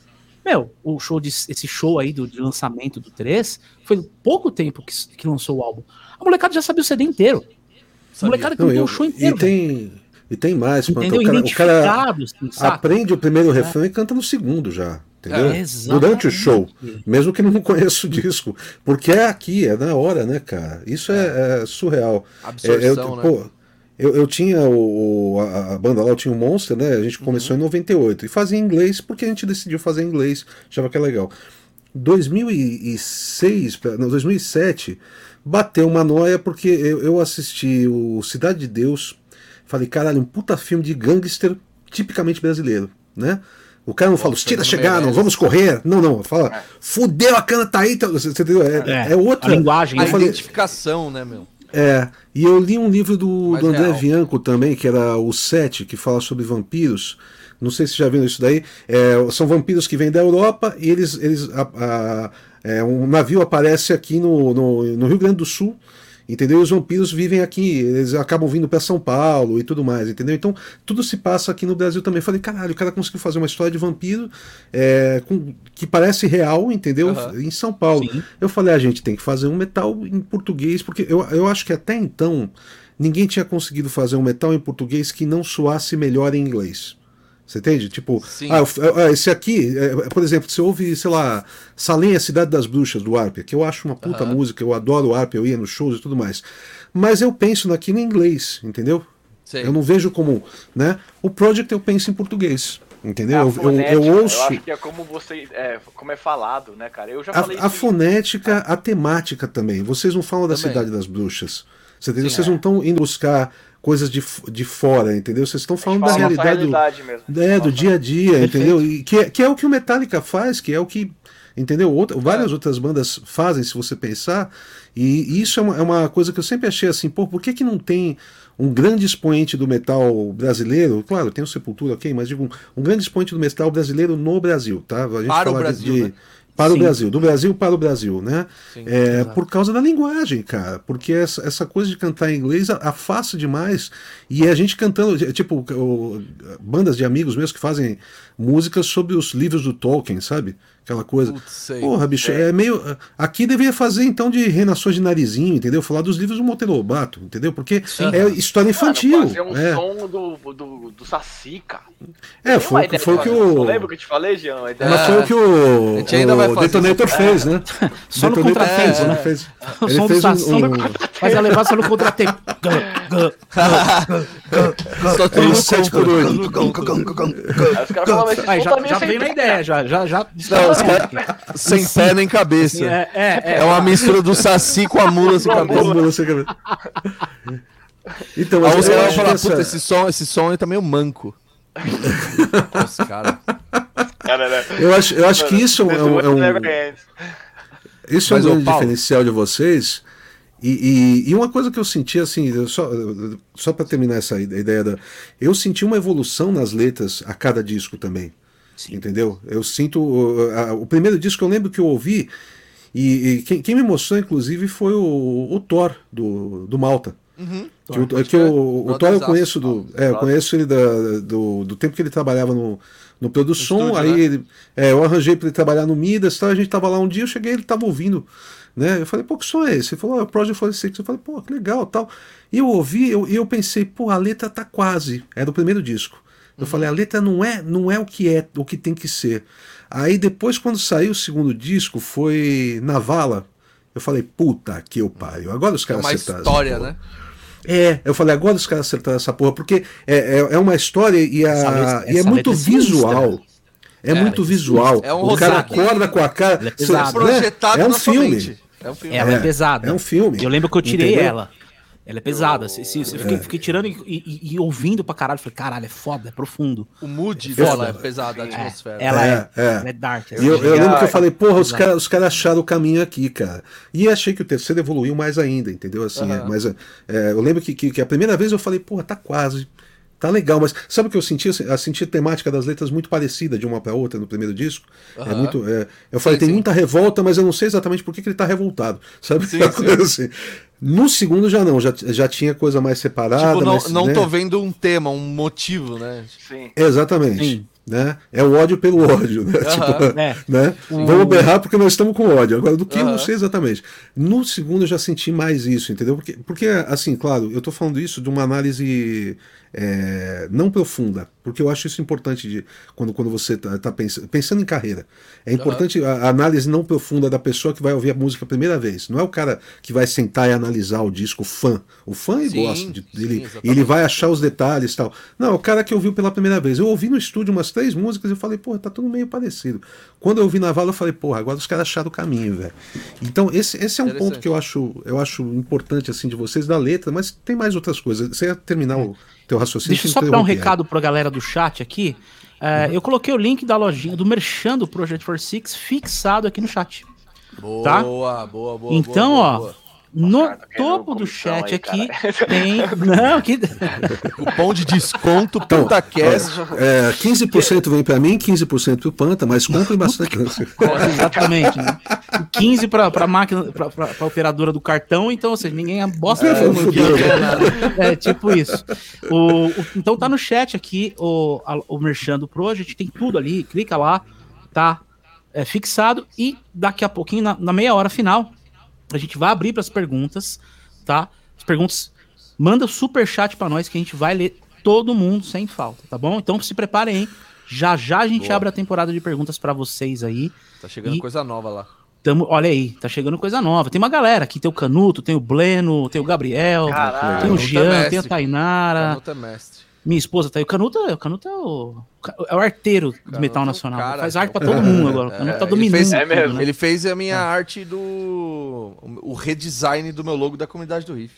Meu, o show de, esse show aí do, de lançamento do 3 foi pouco tempo que, que lançou o álbum. A molecada já sabia o CD inteiro. A Sabia. molecada Não, cantou eu- o show e, inteiro. velho. tem, e tem mais, o cara, o cara Identificado, assim, aprende o primeiro refrão e canta no segundo já. Entendeu? É, Durante o show. Mesmo que não conheça o disco. Porque é aqui, é na hora, né, cara? Isso é, é surreal. Absorção, É, eu, né? pô, eu, eu tinha o, o- a, a banda lá, eu tinha o Monster, né? A gente começou em 98 e fazia em inglês porque a gente decidiu fazer em inglês, achava que é legal. 2006, pra- não, 2007, bateu uma noia porque eu, eu assisti o Cidade de Deus, falei, caralho, um puta filme de gangster tipicamente brasileiro, né? O cara não fala, os tiras chegaram, vamos correr. Não, não, fala, fudeu, a cana tá aí. tá- Você entendeu? É, é, outra. A linguagem, A eu falei- identificação, né, meu? É, e eu li um livro do, do André real. Bianco também, que era o Sete, que fala sobre vampiros. Não sei se já viram isso daí. É, são vampiros que vêm da Europa e eles. eles a- a- é, um navio aparece aqui no, no, no Rio Grande do Sul. Entendeu? E os vampiros vivem aqui, eles acabam vindo para São Paulo e tudo mais, entendeu? Então, tudo se passa aqui no Brasil também. Falei, caralho, o cara conseguiu fazer uma história de vampiro é, com- que parece real, entendeu? Aham. Em São Paulo. Sim. Eu falei, a gente tem que fazer um metal em português, porque eu, eu acho que até então ninguém tinha conseguido fazer um metal em português que não soasse melhor em inglês. Você entende? Tipo, Sim. ah, ah, esse aqui, é, por exemplo, você ouve, sei lá, Salem, a Cidade das Bruxas, do Arpia, que eu acho uma puta Aham. música, eu adoro o Arpia, eu ia nos shows e tudo mais. Mas eu penso naquilo em inglês, entendeu? Sei. Eu não vejo como, né? O Project eu penso em português, entendeu? É a eu, eu, fonética, eu ouço Eu acho que é como você. É, como é falado, né, cara? Eu já falei a, a isso em- fonética, a temática também. Vocês não falam da Também. Cidade das Bruxas. Você entendeu? Sim, Vocês é. não estão indo buscar coisas de, de fora, entendeu? Vocês estão falando da fala nossa realidade, do- realidade mesmo. é, do dia a dia, entendeu? E que, é- que é o que o Metallica faz, que é o que. Entendeu? Outra, várias outras bandas fazem, se você pensar. E isso é uma, é uma coisa que eu sempre achei assim, pô, por que, que não tem um grande expoente do metal brasileiro? Claro, tem o Sepultura, ok, mas digo, um, um grande expoente do metal brasileiro no Brasil, tá? A gente Para o fala de- Brasil, de- né? Para o Sim. Brasil, do Brasil para o Brasil, né? Sim, É, por causa da linguagem, cara. Porque essa, essa coisa de cantar em inglês afasta demais. E a gente cantando, tipo, o- bandas de amigos meus que fazem músicas sobre os livros do Tolkien, sabe? Aquela coisa. Putz, sei. Porra, bicho, é meio. Aqui deveria fazer então de reinações de narizinho, entendeu? Falar dos livros do Monteiro Lobato, entendeu? Porque é história infantil. Mano, fazer um é. som do, do, do Saci, cara. É, Tem foi, ideia foi o que o. Não lembra que eu te falei, Jean? Ideia. Mas É. foi o que o, A gente ainda o Detonator isso. fez, né? Só no Detonator contratempo, fez, né? ele fez, O ele som do fez Saci. um, um, Mas a levar só no contratempo. Só no sete por compro. oito. Aí os caras falavam, esse Aí já, tá já sem veio na ideia, já, já, já. Não, sem pé nem cabeça. É, é, é. É uma mistura do saci com a mula sem cabeça. Você quer ver? Então, Aí mas os eu caras vão puta, esse som, esse som aí tá meio manco. Nossa, cara. É né? Eu acho, eu acho que isso é um, é um- ends. isso é um Mas, grande diferencial de vocês. E, e- e uma coisa que eu senti, assim, só, só para terminar essa ideia da. Eu senti uma evolução nas letras a cada disco também. Sim. Entendeu? Eu sinto. a- o primeiro disco eu lembro que eu ouvi, e, e quem, quem me mostrou, inclusive, foi o, o Thor, do, do Malta. Que, o, pode que o, o Thor eu conheço do. É, eu conheço ele da- do, do tempo que ele trabalhava no, no Produção. estúdio, aí né? ele, é, eu arranjei para ele trabalhar no Midas, tal, a gente tava lá um dia, eu cheguei, ele tava ouvindo. Né? Eu falei, pô, que som é esse? Ele falou, é o Project 46. Eu falei, pô, que legal tal. E eu ouvi, eu- e eu, pensei, pô, a letra tá quase. Era o primeiro disco. Eu falei, a letra não é, não é o que é, o que tem que ser. Aí depois, quando saiu o segundo disco, foi na vala. Eu falei, puta que eu pariu. Agora os É caras uma acertaram essa história, porra. né? É, eu falei, agora os caras acertaram essa porra, porque é, é, é uma história e, Essa a, letra- e é essa muito é sinistra. É, É, muito é visual. É um o cara acorda com a cara. É pesada. né? Projetado É um filme. É um filme. Ela é, É, pesada. é um filme, Eu lembro que eu tirei entendeu? ela. Ela é pesada. Se- se- se- Eu fiquei, fiquei tirando e, e- e ouvindo pra caralho. Falei, caralho, é foda, é profundo. O mood Foda. dela é pesado, a atmosfera. Ela é, É, é. ela é dark. E eu, eu lembro que eu falei, porra, os caras os cara acharam o caminho aqui, cara. E achei que o terceiro evoluiu mais ainda, entendeu? Assim, é, mas é, é, eu lembro que, que, que a primeira vez eu falei, porra, tá quase. Tá legal, mas sabe o que eu senti? Eu senti a temática das letras muito parecida de uma pra outra no primeiro disco. É Aham. muito, é, eu falei, Sim, tem sim. muita revolta, mas eu não sei exatamente por que, que ele tá revoltado. Sabe? Sim, assim. No segundo já não, já, já tinha coisa mais separada. Tipo, não, mais, não né? tô vendo um tema, um motivo, né? Sim. Exatamente. Sim. Né? É o ódio pelo ódio. Né? Tipo, É. né? Vamos berrar porque nós estamos com ódio. Agora, do que eu não sei exatamente. No segundo eu já senti mais isso, entendeu? Porque, porque assim, claro, eu tô falando isso de uma análise é, não profunda, porque eu acho isso importante de, quando, quando você tá, tá pensando, pensando em carreira. É importante a, a análise não profunda da pessoa que vai ouvir a música a primeira vez. Não é o cara que vai sentar e analisar o disco, o fã. O fã ele Sim, gosta, de, sim, ele, exatamente. ele vai achar os detalhes e tal. Não, é o cara que ouviu pela primeira vez. Eu ouvi no estúdio umas três músicas e eu falei, porra, tá tudo meio parecido. Quando eu ouvi na vala, eu falei, porra, agora os caras acharam o caminho, velho. Então, esse, esse é um ponto que eu acho, eu acho importante, assim, de vocês, da letra, mas tem mais outras coisas. Você ia terminar o teu raciocínio? Deixa eu só dar um interrompi, recado pra galera do chat aqui. É, Uhum. Eu coloquei o link da lojinha do Merchan do Project 46 fixado aqui no chat. Boa, Tá? boa, boa, boa. então, boa, ó, boa. No cara, tá topo do chat aí, aqui cara. tem. Não, que. Cupom de desconto Então, PantaCast. É, 15% vem pra mim, 15% pro Panta, mas comprem bastante. Exatamente, né? 15 pra, pra máquina, pra, pra, pra operadora do cartão, então, ou seja, ninguém bosta É, fudeu. não adianta nada. É tipo isso. O, o- então tá no chat aqui o, a, o Merchan do Project, tem tudo ali, clica lá, tá é, fixado e daqui a pouquinho, na, na meia hora final, a gente vai abrir para as perguntas, tá? As perguntas, manda super chat para nós que a gente vai ler todo mundo sem falta, tá bom? Então se preparem aí. Já já a gente Boa. abre a temporada de perguntas para vocês aí. Tá chegando E- coisa nova lá. Tamo, olha aí, tá chegando coisa nova. Tem uma galera aqui, tem o Canuto, tem o Bleno, tem o Gabriel, Caralho. tem o é Jean, mestre. tem a Tainara. Canuto é mestre. Minha esposa tá aí. O Canuto, o Canuto é o, é o arteiro do Metal é o Nacional. cara, Faz é arte o pra cara. todo mundo agora. O Canuto É, tá ele dominando. fez- tudo, É mesmo. né? Ele fez a minha arte do. O redesign do meu logo da comunidade do Riff.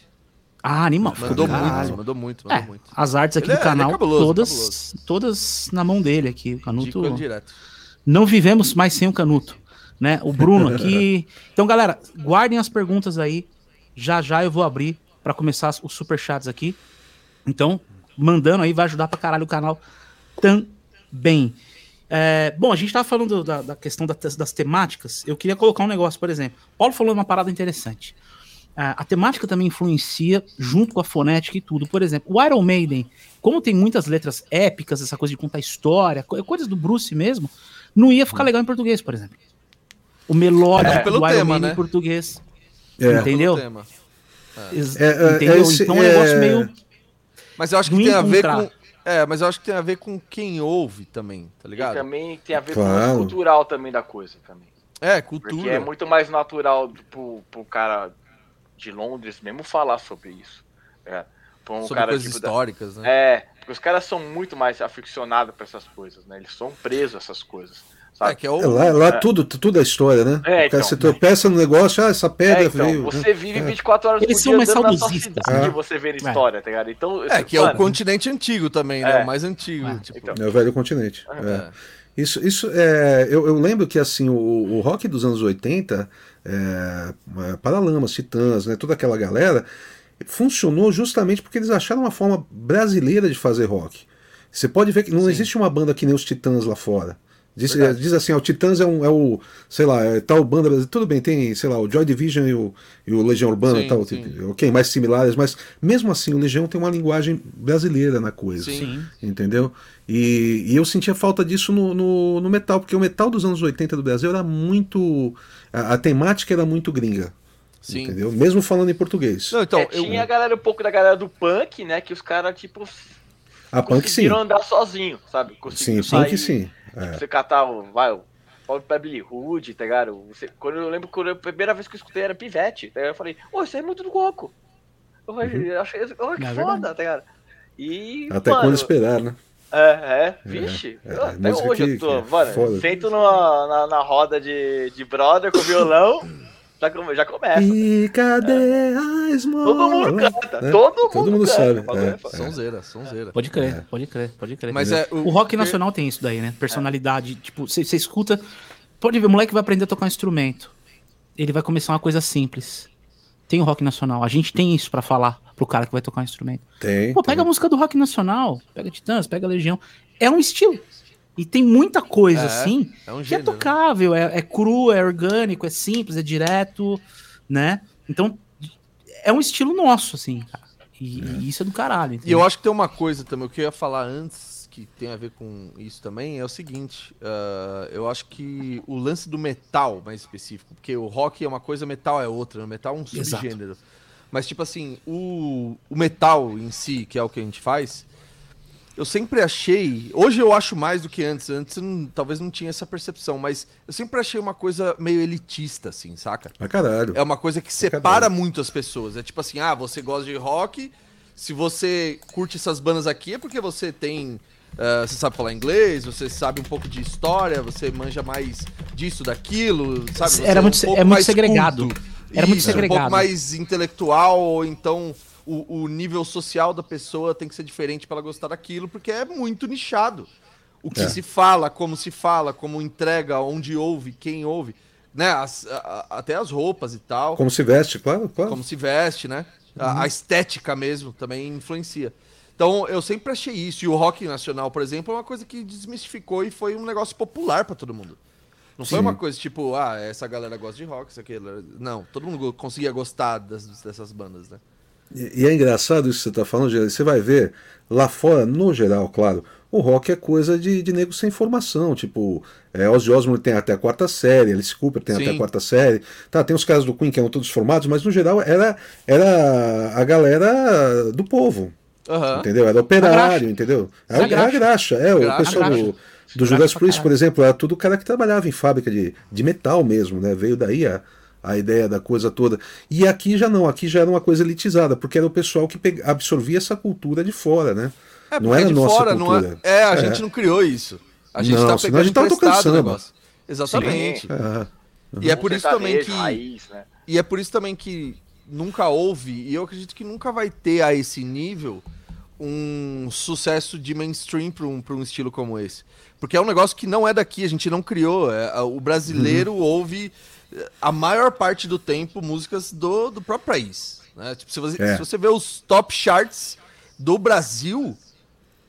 Ah, animal. Mandou Caralho. muito, mandou muito, mandou É, muito. as artes aqui Ele do é- ele é canal, cabuloso, todas, cabuloso. todas na mão dele aqui. O Canuto. Ele. Não vivemos mais sem o Canuto, né? O Bruno aqui. Então, galera, guardem as perguntas aí. Já já eu vou abrir para começar os superchats aqui. Então, mandando aí vai ajudar pra caralho o canal também. É, bom, a gente tava falando da, da questão da- das temáticas. Eu queria colocar um negócio, por exemplo. Paulo falou uma parada interessante. Ah, a temática também influencia junto com a fonética e tudo. Por exemplo, o Iron Maiden, como tem muitas letras épicas, essa coisa de contar história, co- coisas do Bruce mesmo, não ia ficar legal em português, por exemplo. O melódico É, pelo do Iron tema, Maiden né? em português. É. Entendeu? Pelo tema. Ex- É, é, entendeu? esse- então é um negócio é- meio. Mas eu acho que tem a ver com. É, mas eu acho que tem a ver com quem ouve também, tá E ligado? também tem a ver Claro. com o cultural também da coisa também. É, Porque cultura. é muito mais natural pro, pro cara de Londres mesmo falar sobre isso. É. Um sobre cara coisas tipo, da- históricas, né? É, porque os caras são muito mais aficionados pra essas coisas, né? Eles são presos a essas coisas. É, Sabe? que é o. É, lá lá É. tudo, tudo é história, né? É, então. você tropeça no negócio, ah, essa pedra É, então, veio. você vive É. 24 horas Eles por são dia mais andando na sua cidade né? você vendo É. história, tá ligado? Então, É, que é o mano, continente antigo também, né? É. O mais antigo. É. Tipo, Então. É o velho continente. é. é. Isso, isso é, eu, eu lembro que assim o, o rock dos anos 80, é, é, Paralamas, Titãs, né, toda aquela galera, funcionou justamente porque eles acharam uma forma brasileira de fazer rock. Você pode ver que não Sim. existe uma banda que nem os Titãs lá fora. Diz, diz assim, ó, o Titãs é, um, é o, sei lá, é tal banda brasileira. Tudo bem, tem, sei lá, o Joy Division e o, e o Legião Urbana sim, tal, sim. ok, mais similares, mas mesmo assim o Legião tem uma linguagem brasileira na coisa. Sim. Entendeu? E, e eu sentia falta disso no, no, no, metal, porque o metal dos anos 80 do Brasil era muito. A, a temática era muito gringa. Sim. Entendeu? Mesmo falando em português. Não, então, é, eu... Tinha a galera um pouco da galera do punk, né? Que os caras, tipo. A punk sim. andar sozinho, sabe? Sim, punk sim. Tipo, é. Você catar o. Vai, o Pobre Billy Hood, tá ligado? Você, quando eu lembro que a primeira vez que eu escutei era Pivete. Tá eu falei, ô, isso aí é muito do Goku. Eu falei, uhum. achei, oh, que é foda, tá ligado? E. Até mano, quando esperar, né? É, é, é vixe. É, é, até hoje eu tô, mano, feito numa, na, na roda de, de brother com violão. já, já começa. E cadê é. a esmola? Todo mundo canta, é. todo mundo, todo mundo canta. sabe. É. Sonzeira, sonzeira. Pode crer, é. pode crer, pode crer. Mas é, o, o rock nacional tem isso daí, né? Personalidade, tipo, você escuta, pode ver, o moleque vai aprender a tocar um instrumento. Ele vai começar uma coisa simples. Tem o rock nacional, a gente tem isso para falar pro cara que vai tocar um instrumento. Tem. Pô, pega tem. a música do rock nacional, pega Titãs, pega Legião. É um estilo. E tem muita coisa é, assim é um que é tocável, é, é cru, é orgânico, é simples, é direto né? Então, é um estilo nosso, assim, cara. E, é. e isso é do caralho. Entendeu? E eu acho que tem uma coisa também, o que eu ia falar antes, que tem a ver com isso também, é o seguinte: uh, eu acho que o lance do metal, mais específico, porque o rock é uma coisa, metal é outra, né? metal é um subgênero. Exato. Mas, tipo assim, o, o metal em si, que é o que a gente faz, eu sempre achei. Hoje eu acho mais do que antes. Antes não, talvez não tinha essa percepção, mas eu sempre achei uma coisa meio elitista, assim, saca? Ah, caralho. É uma coisa que separa muito as pessoas. É tipo assim, ah, você gosta de rock. Se você curte essas bandas aqui é porque você tem. Uh, você sabe falar inglês, você sabe um pouco de história, você manja mais disso, daquilo, sabe? Era muito, é um é muito segregado. Culto. Era Isso, muito segregado. Um pouco mais intelectual, ou então o, o nível social da pessoa tem que ser diferente para ela gostar daquilo, porque é muito nichado. O que é. se fala, como se fala, como entrega, onde ouve, quem ouve, né? As, a, até as roupas e tal. Como se veste, claro, claro. Como se veste, né? Uhum. A, a, estética mesmo também influencia. Então, eu sempre achei isso. E o rock nacional, por exemplo, é uma coisa que desmistificou e foi um negócio popular para todo mundo. Não Sim. foi uma coisa tipo, ah, essa galera gosta de rock, isso aqui. Não, todo mundo conseguia gostar das, dessas bandas, né? E, é engraçado isso que você está falando. Você vai ver, lá fora, no geral, claro, o rock é coisa de, de nego sem formação. Tipo, é, Ozzy Osbourne tem até a quarta série, Alice Cooper tem Sim. até a quarta série. Tá, tem os casos do Queen que eram todos formados, mas no geral era, era a galera do povo. Uhum. Entendeu? Era operário, entendeu? Era, era a graxa. É, o pessoal do, do Judas Priest, por exemplo, era tudo cara que trabalhava em fábrica de, de metal mesmo, né? Veio daí a a ideia da coisa toda. E aqui já não, aqui já era uma coisa elitizada, porque era o pessoal que absorvia essa cultura de fora, né? É, não era de nossa fora, cultura. Não é, é, a é. gente não criou isso. A gente não, tá pegando a gente tá tocando samba. Exatamente. É. Uhum. E é por isso também que raiz, né? E é por isso também que nunca houve, e eu acredito que nunca vai ter a esse nível um sucesso de mainstream para um, um estilo como esse. Porque é um negócio que não é daqui, a gente não criou. É, o brasileiro uhum. ouve a maior parte do tempo músicas do, do próprio país. Né? Tipo, se, você, é. se você vê os top charts do Brasil,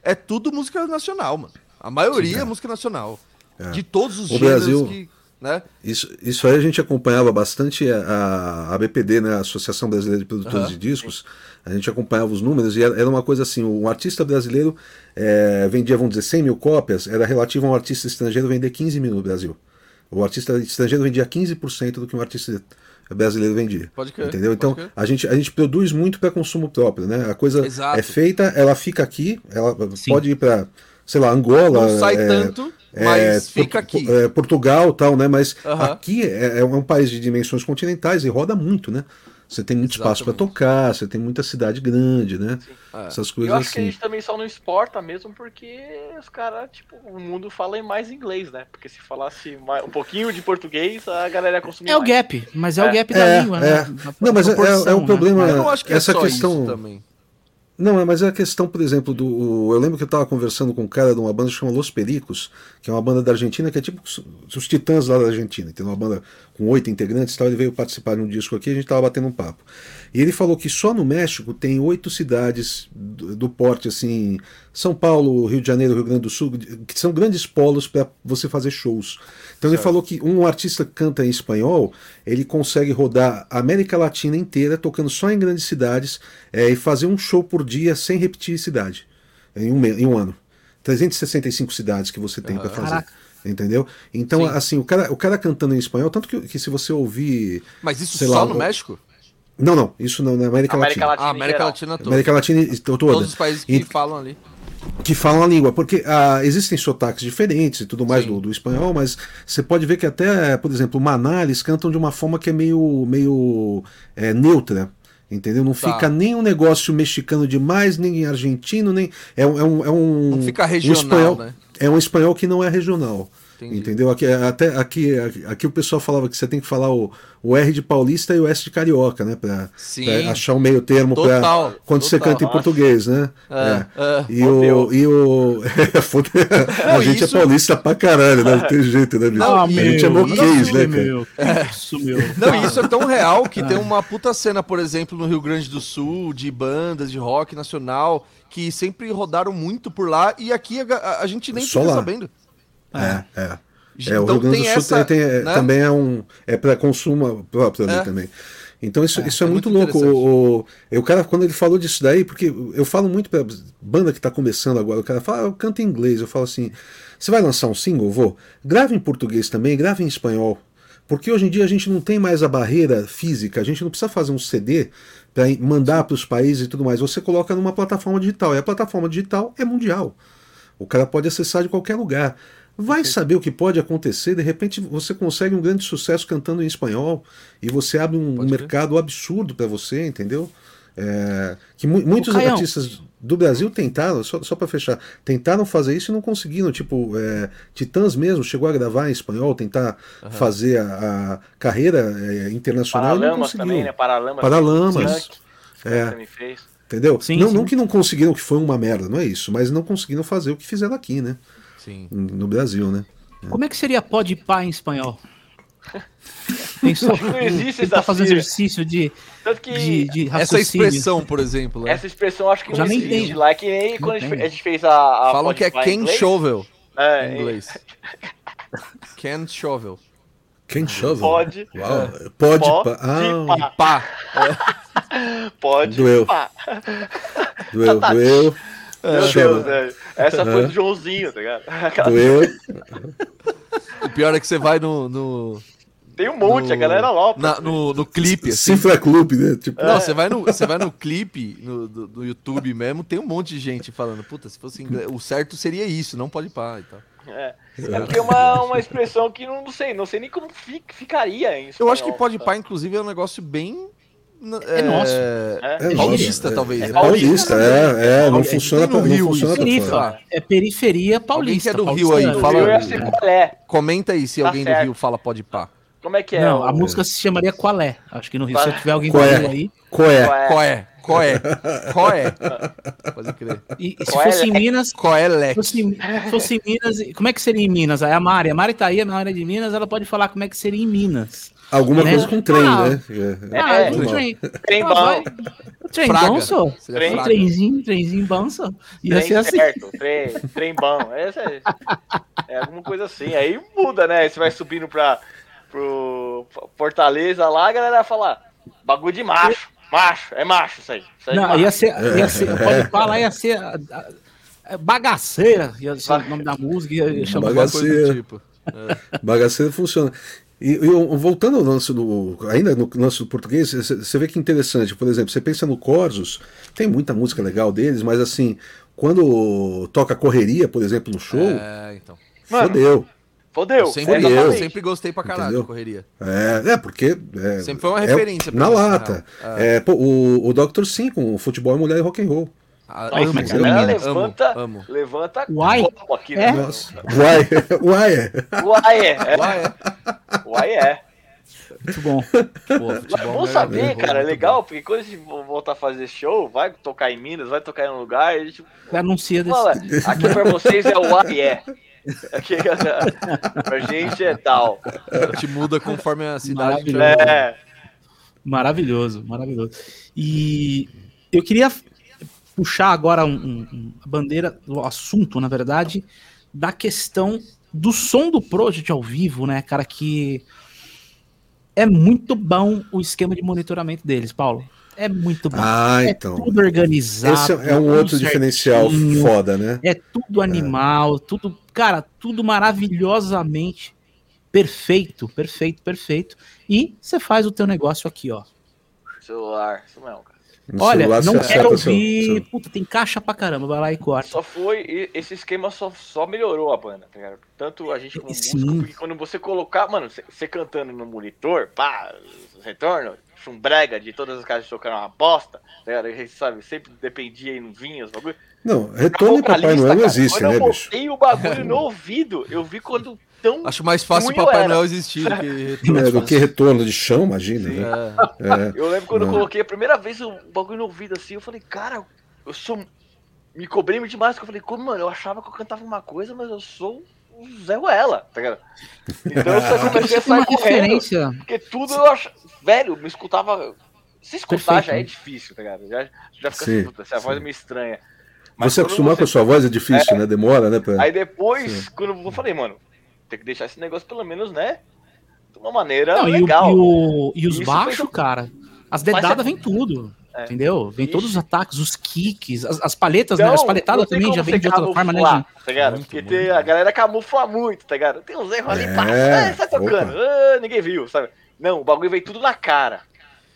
é tudo música nacional, mano. A maioria Sim, é. é música nacional. É. De todos os o Brasil, que. Né? Isso, isso aí a gente acompanhava bastante a, a BPD, né, a Associação Brasileira de Produtores uhum. de Discos. A gente acompanhava os números e era, era uma coisa assim: um artista brasileiro é, vendia, vamos dizer, 100 mil cópias, era relativo a um artista estrangeiro vender 15 mil no Brasil. O artista estrangeiro vendia 15% do que um artista brasileiro vendia. Pode crer. Entendeu? Então, crer. a gente, a gente produz muito para consumo próprio, né? A coisa Exato. é feita, ela fica aqui, ela Sim. pode ir para, sei lá, Angola. Não sai é, tanto, é, mas fica aqui. É, Portugal tal, né? Mas aqui é, é um país de dimensões continentais e roda muito, né? Você tem muito Exatamente. espaço para tocar, você tem muita cidade grande, né? É. Essas coisas Eu acho assim. que a gente também só não exporta mesmo porque os caras, tipo, o mundo fala mais inglês, né? Porque se falasse mais, um pouquinho de português, a galera ia consumir É mais. o gap, mas é, é. o gap da é, língua, né? É. Não, mas é, é, um né? problema. Eu não acho que essa é questão. também. Não, é, mas é a questão, por exemplo, do. Eu lembro que eu estava conversando com um cara de uma banda que chama Los Pericos, que é uma banda da Argentina, que é tipo os Titãs lá da Argentina. Tem uma banda com oito integrantes e tal. Ele veio participar de um disco aqui e a gente estava batendo um papo. E ele falou que só no México tem oito cidades do, do, porte, assim, São Paulo, Rio de Janeiro, Rio Grande do Sul, que são grandes polos para você fazer shows. Então certo. ele falou que um artista que canta em espanhol, ele consegue rodar a América Latina inteira, tocando só em grandes cidades, é, e fazer um show por dia sem repetir cidade, em um, em um ano. 365 cidades que você tem para fazer. Caraca. Entendeu? Então, Sim. assim, o cara, o cara cantando em espanhol, tanto que, que se você ouvir. Mas isso só lá, no México? Não, não, isso não, na América, América Latina. Latina. Ah, América Latina toda. América Latina toda. Todos os países que e, falam ali. Que falam a língua, porque ah, existem sotaques diferentes e tudo mais do, do, espanhol, mas você pode ver que até, por exemplo, Maná, eles cantam de uma forma que é meio, meio é, neutra. Entendeu? Não tá. fica nem um negócio mexicano demais, nem argentino, nem. É um. É um, é um não fica regional, um espanhol, né? É um espanhol que não é regional. Entendi. Entendeu? Aqui, até aqui, aqui o pessoal falava que você tem que falar o, o R de paulista e o S de carioca, né? Pra, pra achar um meio termo para quando total. você canta em português, né? É, é. É. E, o, e o. a gente é isso... é paulista pra caralho, né? Não tem jeito, né, Não, a gente é moquês, né, cara? Meu, isso, meu. Não, isso é tão real que tem uma puta cena, por exemplo, no Rio Grande do Sul, de bandas de rock nacional, que sempre rodaram muito por lá e aqui a, a gente nem Só fica lá. sabendo. É, é. é. Então, o Rio Grande do Sul essa, tem, né? também é um é para consumo próprio é. também. Então isso é, isso é, é muito, muito louco. O, o, o cara, quando ele falou disso daí, porque eu falo muito pra banda que está começando agora, o cara fala, ah, eu canto em inglês, eu falo assim, você vai lançar um single? Vou. Grave em português também, grave em espanhol. Porque hoje em dia a gente não tem mais a barreira física, a gente não precisa fazer um CD para mandar para os países e tudo mais. Você coloca numa plataforma digital, e a plataforma digital é mundial. O cara pode acessar de qualquer lugar. Vai saber o que pode acontecer, de repente você consegue um grande sucesso cantando em espanhol e você abre um, um mercado absurdo para você, entendeu? É, que mu muitos artistas do Brasil tentaram, só, só para fechar, tentaram fazer isso e não conseguiram. Tipo, é, Titãs mesmo chegou a gravar em espanhol, tentar uhum. fazer a, a carreira é, internacional. Paralamas e não conseguiu. também, né? Paralamas. Paralamas. É. Entendeu? Sim, não, sim. não que não conseguiram, que foi uma merda, não é isso, mas não conseguiram fazer o que fizeram aqui, né? Sim. no Brasil, né? Como é que seria pode pá em espanhol? Pensou, não existe essa tá fazendo exercício de, de, de Essa expressão, por exemplo. Né? Essa expressão acho que Já não nem existe tem. lá. É que nem quando a gente, fez a. a Falam que é Ken Shovel é, em inglês. Ken Shovel. Ken Shovel? Pode. Uau. Pode, pode pá. Ah. pá. Pode. Doeu. Doeu, doeu. Meu Deus, velho. Essa foi do Joãozinho, tá ligado? Aquela... Doeu. o pior é que você vai no. no... Tem um monte, no, a galera lá. Na, no, no clipe. Assim. Cifra Clube, né? Tipo... Não, é. você vai no, você vai no clipe no, do, do, YouTube mesmo, tem um monte de gente falando, puta, se fosse inglês, o certo seria isso, não pode pá e tal. É. É porque é uma, uma expressão que não, sei, não sei nem como ficaria em Eu acho que pode pá, inclusive, é um negócio bem é, é nosso. É, é paulista, talvez. É paulista, é, é, não funciona no Rio. Funciona é periferia paulista. Alguém que é do Rio aí, fala. Comenta aí se tá alguém certo. do Rio fala pode pá. Como é que é? Não, a música se chamaria Qual é? Acho que no Rio, se tiver alguém do Rio aí. Qual é? Qual é? Qual é? Qual é? Pode crer. E, e se fosse em Minas. Qual é, Lex? Fosse, fosse em Minas. Como é que seria em Minas? Aí a Mari, a Mari tá aí na área de Minas, ela pode falar como é que seria em Minas. Alguma né? coisa com trem, ah, né? É, ah, é, trem. Trem bom. Trem bom, só. Trem, trenzinho, trenzinho bom, só. Ia trem ser assim. certo, trem, trem bom. É, é, é alguma coisa assim. Aí muda, né? Você vai subindo pra, pro Fortaleza lá, a galera vai falar, bagulho de macho. Macho, é macho isso aí. Isso aí é Não, ia ser, ia ser, pode falar, ia ser bagaceira, ia ser o nome da música, ia chamar bagaceira. Tipo. É. Bagaceira funciona. E, e, voltando ao lance do. Ainda no lance do português, você vê que interessante. Por exemplo, você pensa no Corsos, tem muita música legal deles, mas assim, quando toca correria, por exemplo, no show. É, então. Fodeu. Fodeu. Eu sempre, Fodeu. Eu sempre gostei pra caralho Entendeu? correria. É, é porque. É, sempre foi uma referência. É, na lata. É. é. pô, o, o Dr. Sim com futebol, mulher e rock and roll. Ah, amo, mas amo, levanta, amo, levanta Uai. aqui, né? Nossa. Uai, uai é. Uai é. Uai é. Uai é. Muito bom. Pô, futebol Bom é- saber, é cara, é legal, bom. porque quando a gente voltar a fazer show, vai tocar em Minas, vai tocar em um lugar, a gente Anuncia desse. fala, aqui pra vocês é o A e é. Aqui, pra gente é tal. A gente muda conforme a cidade. Maravilhoso. É, Maravilhoso, maravilhoso. E eu queria puxar agora um- um- um- a bandeira, o assunto, na verdade, da questão do som do Project ao vivo, né, cara, que é muito bom o esquema de monitoramento deles, Paulo. É muito bom. Ah, é então. tudo organizado. Esse é um tudo outro diferencial foda, né? É tudo animal, tudo, cara, tudo maravilhosamente perfeito, perfeito, perfeito. E você faz o teu negócio aqui, ó. celular, isso mesmo, cara. No Olha, não quero ouvir. seu- Puta, tem caixa pra caramba, vai lá e corta. Só foi, esse esquema só, só melhorou a banda, tá ligado? Tanto a gente como Sim. músico, porque quando você colocar, mano, você- cantando no monitor, pá, retorno, um brega de todas as caixas tocando uma bosta, tá ligado? A gente sabe, sempre dependia aí no vinho, os bagulho. Não, retorno e Papai Noel não existe, quando né, eu bicho? botei o bagulho no ouvido, eu vi quando tão Acho mais fácil o Papai. Noel existir do que retorno. É, do que retorno de chão, imagina, né? É. É. Eu lembro quando eu coloquei a primeira vez o bagulho no ouvido assim, eu falei, cara, eu sou. Me cobrei demais, porque eu falei, como, mano, eu achava que eu cantava uma coisa, mas eu sou o Zé Ruela, tá ligado? Então eu só comecei a sair correndo, porque tudo eu achava. Velho, me escutava. Se escutar Perfeito, já é difícil, tá ligado? Já, já fica Sim, assim, puta, essa voz é meio estranha. Você quando acostumar com a sua voz é difícil, né? Demora, né? pra- Aí depois, quando eu falei, mano, tem que deixar esse negócio pelo menos, né? De uma maneira Não, e, o- legal. e o- e os baixos, fez- cara. As dedadas é- vem tudo. É. Entendeu? Vem Ixi. todos os ataques, os kicks, as, as paletas, né? Então, As paletadas também já vem de outra forma, né? Tá ligado? Muito, Porque muito, tem- a galera camufla muito, tá ligado? Tem uns erros ali, pá, É, ah, sai tocando, ah, ninguém viu, sabe? Não, o bagulho veio tudo na cara.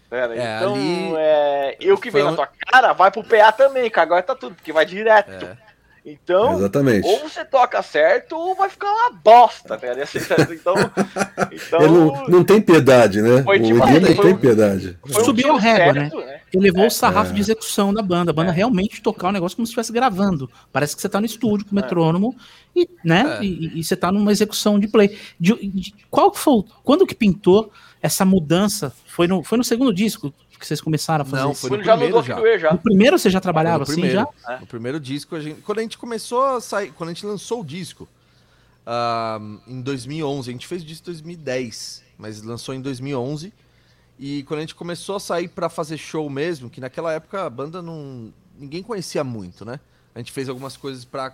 tá? É, então, ali- é, eu que veio um- na tua cara, vai pro PA também, que agora tá tudo, porque vai direto. É. Então, Exatamente. ou você toca certo, ou vai ficar uma bosta? E assim, Então, então Ele não, não tem piedade, né? Foi o tipo Edir assim, não foi tem um- piedade. foi um Subiu a régua, certo, né? Elevou É. o sarrafo É. de execução da banda. A banda É. realmente tocar o negócio como se estivesse gravando. Parece que você tá no estúdio com o metrônomo e, né, É. e, e você tá numa execução de play. De, de- qual que foi, o- quando que pintou essa mudança? Foi no, foi no segundo disco que vocês começaram a fazer Não, isso? foi no já primeiro já. Way já. No primeiro você já trabalhava assim primeiro, já? É. No primeiro disco, a gente, quando a gente começou a sair, quando a gente lançou o disco, ah, em 2011, a gente fez o disco em 2010, mas lançou em 2011. E quando a gente começou a sair pra fazer show mesmo, que naquela época a banda não. ninguém conhecia muito, né? A gente fez algumas coisas pra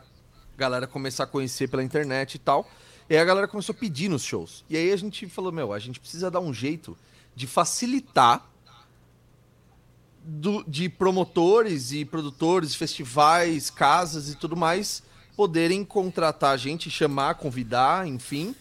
galera começar a conhecer pela internet e tal. E aí a galera começou a pedir nos shows. E aí a gente falou: meu, a gente precisa dar um jeito de facilitar do- de promotores e produtores, festivais, casas e tudo mais poderem contratar a gente, chamar, convidar, enfim,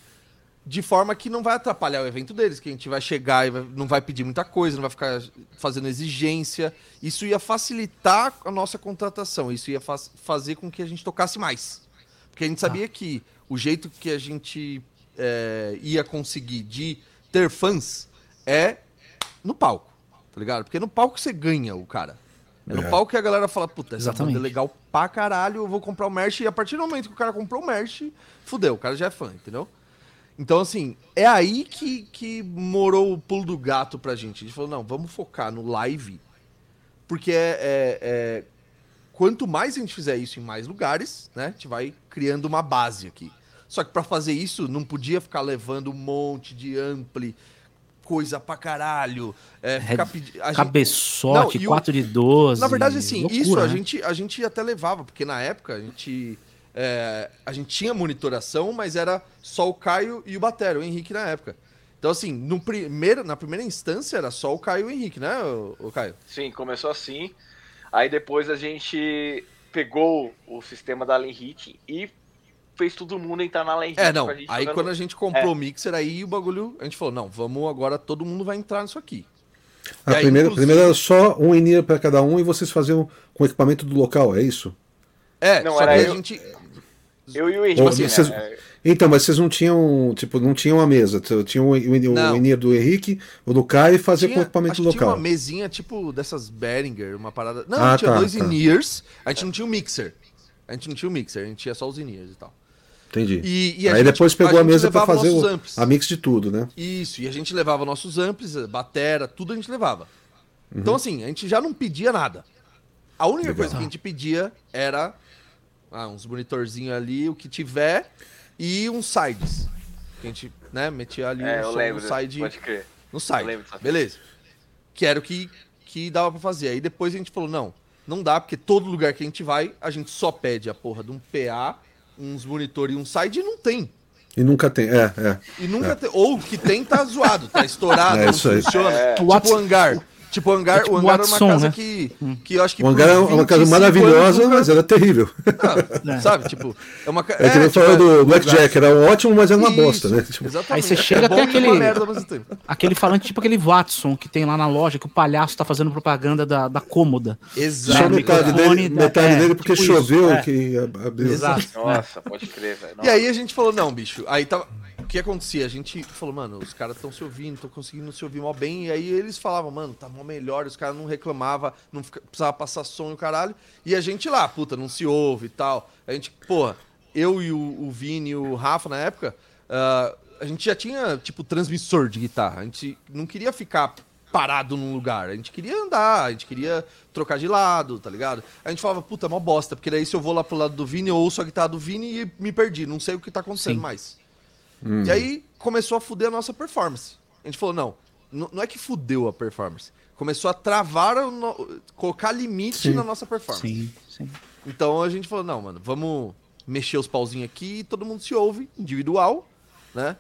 de forma que não vai atrapalhar o evento deles, que a gente vai chegar e vai- não vai pedir muita coisa, não vai ficar fazendo exigência. Isso ia facilitar a nossa contratação, isso ia fa- fazer com que a gente tocasse mais. Porque a gente sabia que o jeito que a gente é, ia conseguir de ter fãs é no palco, tá ligado? Porque no palco você ganha o cara. É no É. palco que a galera fala, puta, essa Exatamente. banda é legal pra caralho, eu vou comprar o merch. E a partir do momento que o cara comprou o merch, fudeu, o cara já é fã, entendeu? Então, assim, é aí que, que morou o pulo do gato pra gente. A gente falou, não, vamos focar no live, porque é, é- é- quanto mais a gente fizer isso em mais lugares, né, a gente vai criando uma base aqui. Só que pra fazer isso, não podia ficar levando um monte de ampli, coisa pra caralho, é, ficar pedi- a gente- Cabeçote, Não, e o- 4 de 12. na verdade, assim, loucura, isso a, né? gente, a gente até levava, porque na época a gente, é, a gente tinha monitoração, mas era só o Caio e o Batero, o Henrique na época. Então, assim, no primeiro, na primeira instância era só o Caio e o Henrique, né, o, o Caio? Sim, começou assim. Aí depois a gente pegou o sistema da Allen Hit e fez todo mundo entrar na Hit. É, não. pra gente Aí jogando- quando a gente comprou É. o mixer, aí o bagulho, a gente falou, não, vamos agora, todo mundo vai entrar nisso aqui. A E aí, primeira, inclusive- primeira era só um in para cada um e vocês faziam com o equipamento do local, é isso? É, Não, só que era a eu- gente... Eu e o Ou Henrique. assim, vocês- né? Então, mas vocês não tinham, tipo, não tinham a mesa, tinham o, o, Não. o in do Henrique, o do Caio e fazia com o Tinha, equipamento acho que tinha local. uma mesinha tipo dessas Behringer, uma parada. Não, Ah, tinha tá, dois tá. in-ears, a gente não tinha o mixer. A gente não tinha o mixer, a gente tinha só os in-ears e tal. Entendi. E, e a Aí gente- depois pegou a, gente mesa pra levava fazer o, a mix de tudo, né? Isso, e a gente levava nossos amplis, batera, tudo a gente levava. Uhum. Então, assim, a gente já não pedia nada. A única Legal. coisa que a gente pedia era ah, uns monitorzinhos ali, o que tiver, e uns sides. Que a gente, né, metia ali É, um som lembro. no side. Pode crer. No site. Eu lembro Beleza. Que era o que, que dava pra fazer. Aí depois a gente falou, não, não dá, porque todo lugar que a gente vai, a gente só pede a porra de um PA, uns monitor e um side e não tem. E nunca tem. É, é. E nunca tem. Ou o que tem tá zoado, tá estourado, É não funciona. É. Tipo o hangar. Tipo, o hangar, É tipo o hangar era uma Watson, casa né? que, que eu acho que. O hangar é uma casa 25 maravilhosa, anos mas era terrível. nunca- É. Sabe? Tipo, é uma ca- É que nem tipo, falou do é- Blackjack, era ótimo, mas era uma Isso, bosta, né? Tipo, Exatamente. Aí você É chega bom até aquele-. Aquele falante tipo aquele Watson que tem lá na loja, que o palhaço tá fazendo propaganda da, da cômoda. Exato. só metade dele, metade É, dele porque tipo choveu é. que abriu. Exato. Nossa, pode crer, velho. E aí a gente falou, não, bicho. Aí tava. O que acontecia? A gente falou, mano, os caras estão se ouvindo, estão conseguindo se ouvir mal bem. E aí eles falavam, mano, tá mó melhor, os caras não reclamavam, não precisava passar som e o caralho. E a gente lá, puta, não se ouve e tal. A gente, porra, eu e o, o Vini e o Rafa na época, ah, a gente já tinha, tipo, transmissor de guitarra. A gente não queria ficar parado num lugar. A gente queria andar, a gente queria trocar de lado, tá ligado? A gente falava, puta, é mó bosta, porque daí se eu vou lá pro lado do Vini, eu ouço a guitarra do Vini e me perdi, não sei o que tá acontecendo Sim. mais. E aí começou a fuder a nossa performance. A gente falou, não, não é que fudeu a performance. Começou a travar, o no- colocar limite na nossa performance. Sim, sim. Então a gente falou, não, mano, vamos mexer os pauzinhos aqui e todo mundo se ouve, individual, né?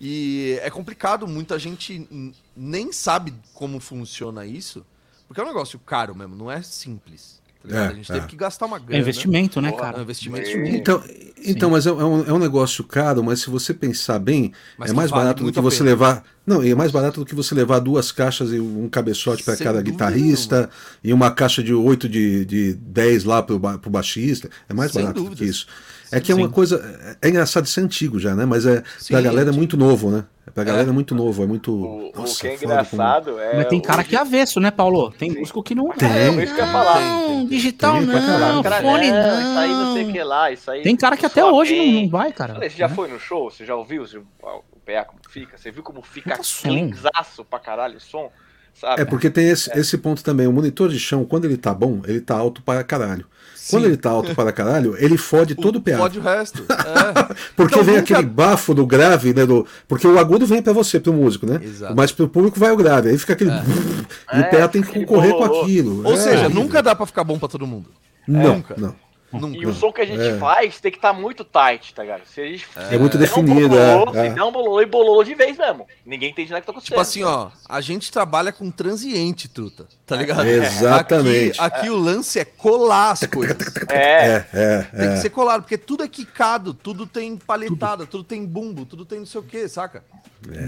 E é complicado, muita gente nem sabe como funciona isso, porque é um negócio caro mesmo, não é simples. Tá ligado? É, a gente é. teve que gastar uma grana. É investimento, né, Porra, É um cara? investimento. Então, então mas é, é um, é um negócio caro, mas se você pensar bem, Mas é mais vale barato do que você pena. levar. Não, e é mais barato do que você levar duas caixas e um cabeçote para cada guitarrista e uma caixa de 8 de, de 10 lá pro, ba- pro baixista. É mais Sem barato do que isso. É que é uma Sim. coisa. É engraçado ser antigo já, né? Mas é Sim, pra galera é muito novo, né? Pra galera É. é muito novo, é muito. O, o Nossa, que é foda como- engraçado é. Mas tem cara hoje- que é avesso, né, Paulo? Tem músico que não Tem. É, isso que eu ia falar. Não, digital Tem não, fone não. Isso aí não sei o que lá, isso aí. Tem cara que até hoje não, não vai, cara. Olha, Você já foi no show? Você já ouviu se o o PA como fica? Você viu como fica cleanzaço pra caralho o som? Sabe? É porque tem esse, esse ponto também. O monitor de chão, quando ele tá bom, ele tá alto para caralho. Quando Sim. ele tá alto para caralho, ele fode todo o PA. Pode o resto. É. Porque Então, vem nunca- aquele bafo do grave, né? Do, porque o agudo vem pra você, pro músico, né? Exato. Mas pro público vai o grave. Aí fica aquele. E o É, PA tem que concorrer com aquilo. Ou É seja, nunca dá pra ficar bom pra todo mundo. Não, nunca. não. Nunca. E o som que a gente É. faz tem que estar muito tight, tá ligado? Se a gente É muito der um definido. é, se é. um bololô e bololô de vez mesmo. Ninguém entende nada que tá acontecendo. Tipo assim, ó, a gente trabalha com transiente, truta. Tá ligado? Exatamente. Aqui, aqui o lance é colar as coisas. É, É, é, Tem que é. ser colado, porque tudo é quicado, tudo tem paletada, tudo, tem bumbo, tudo tem não sei o que, saca?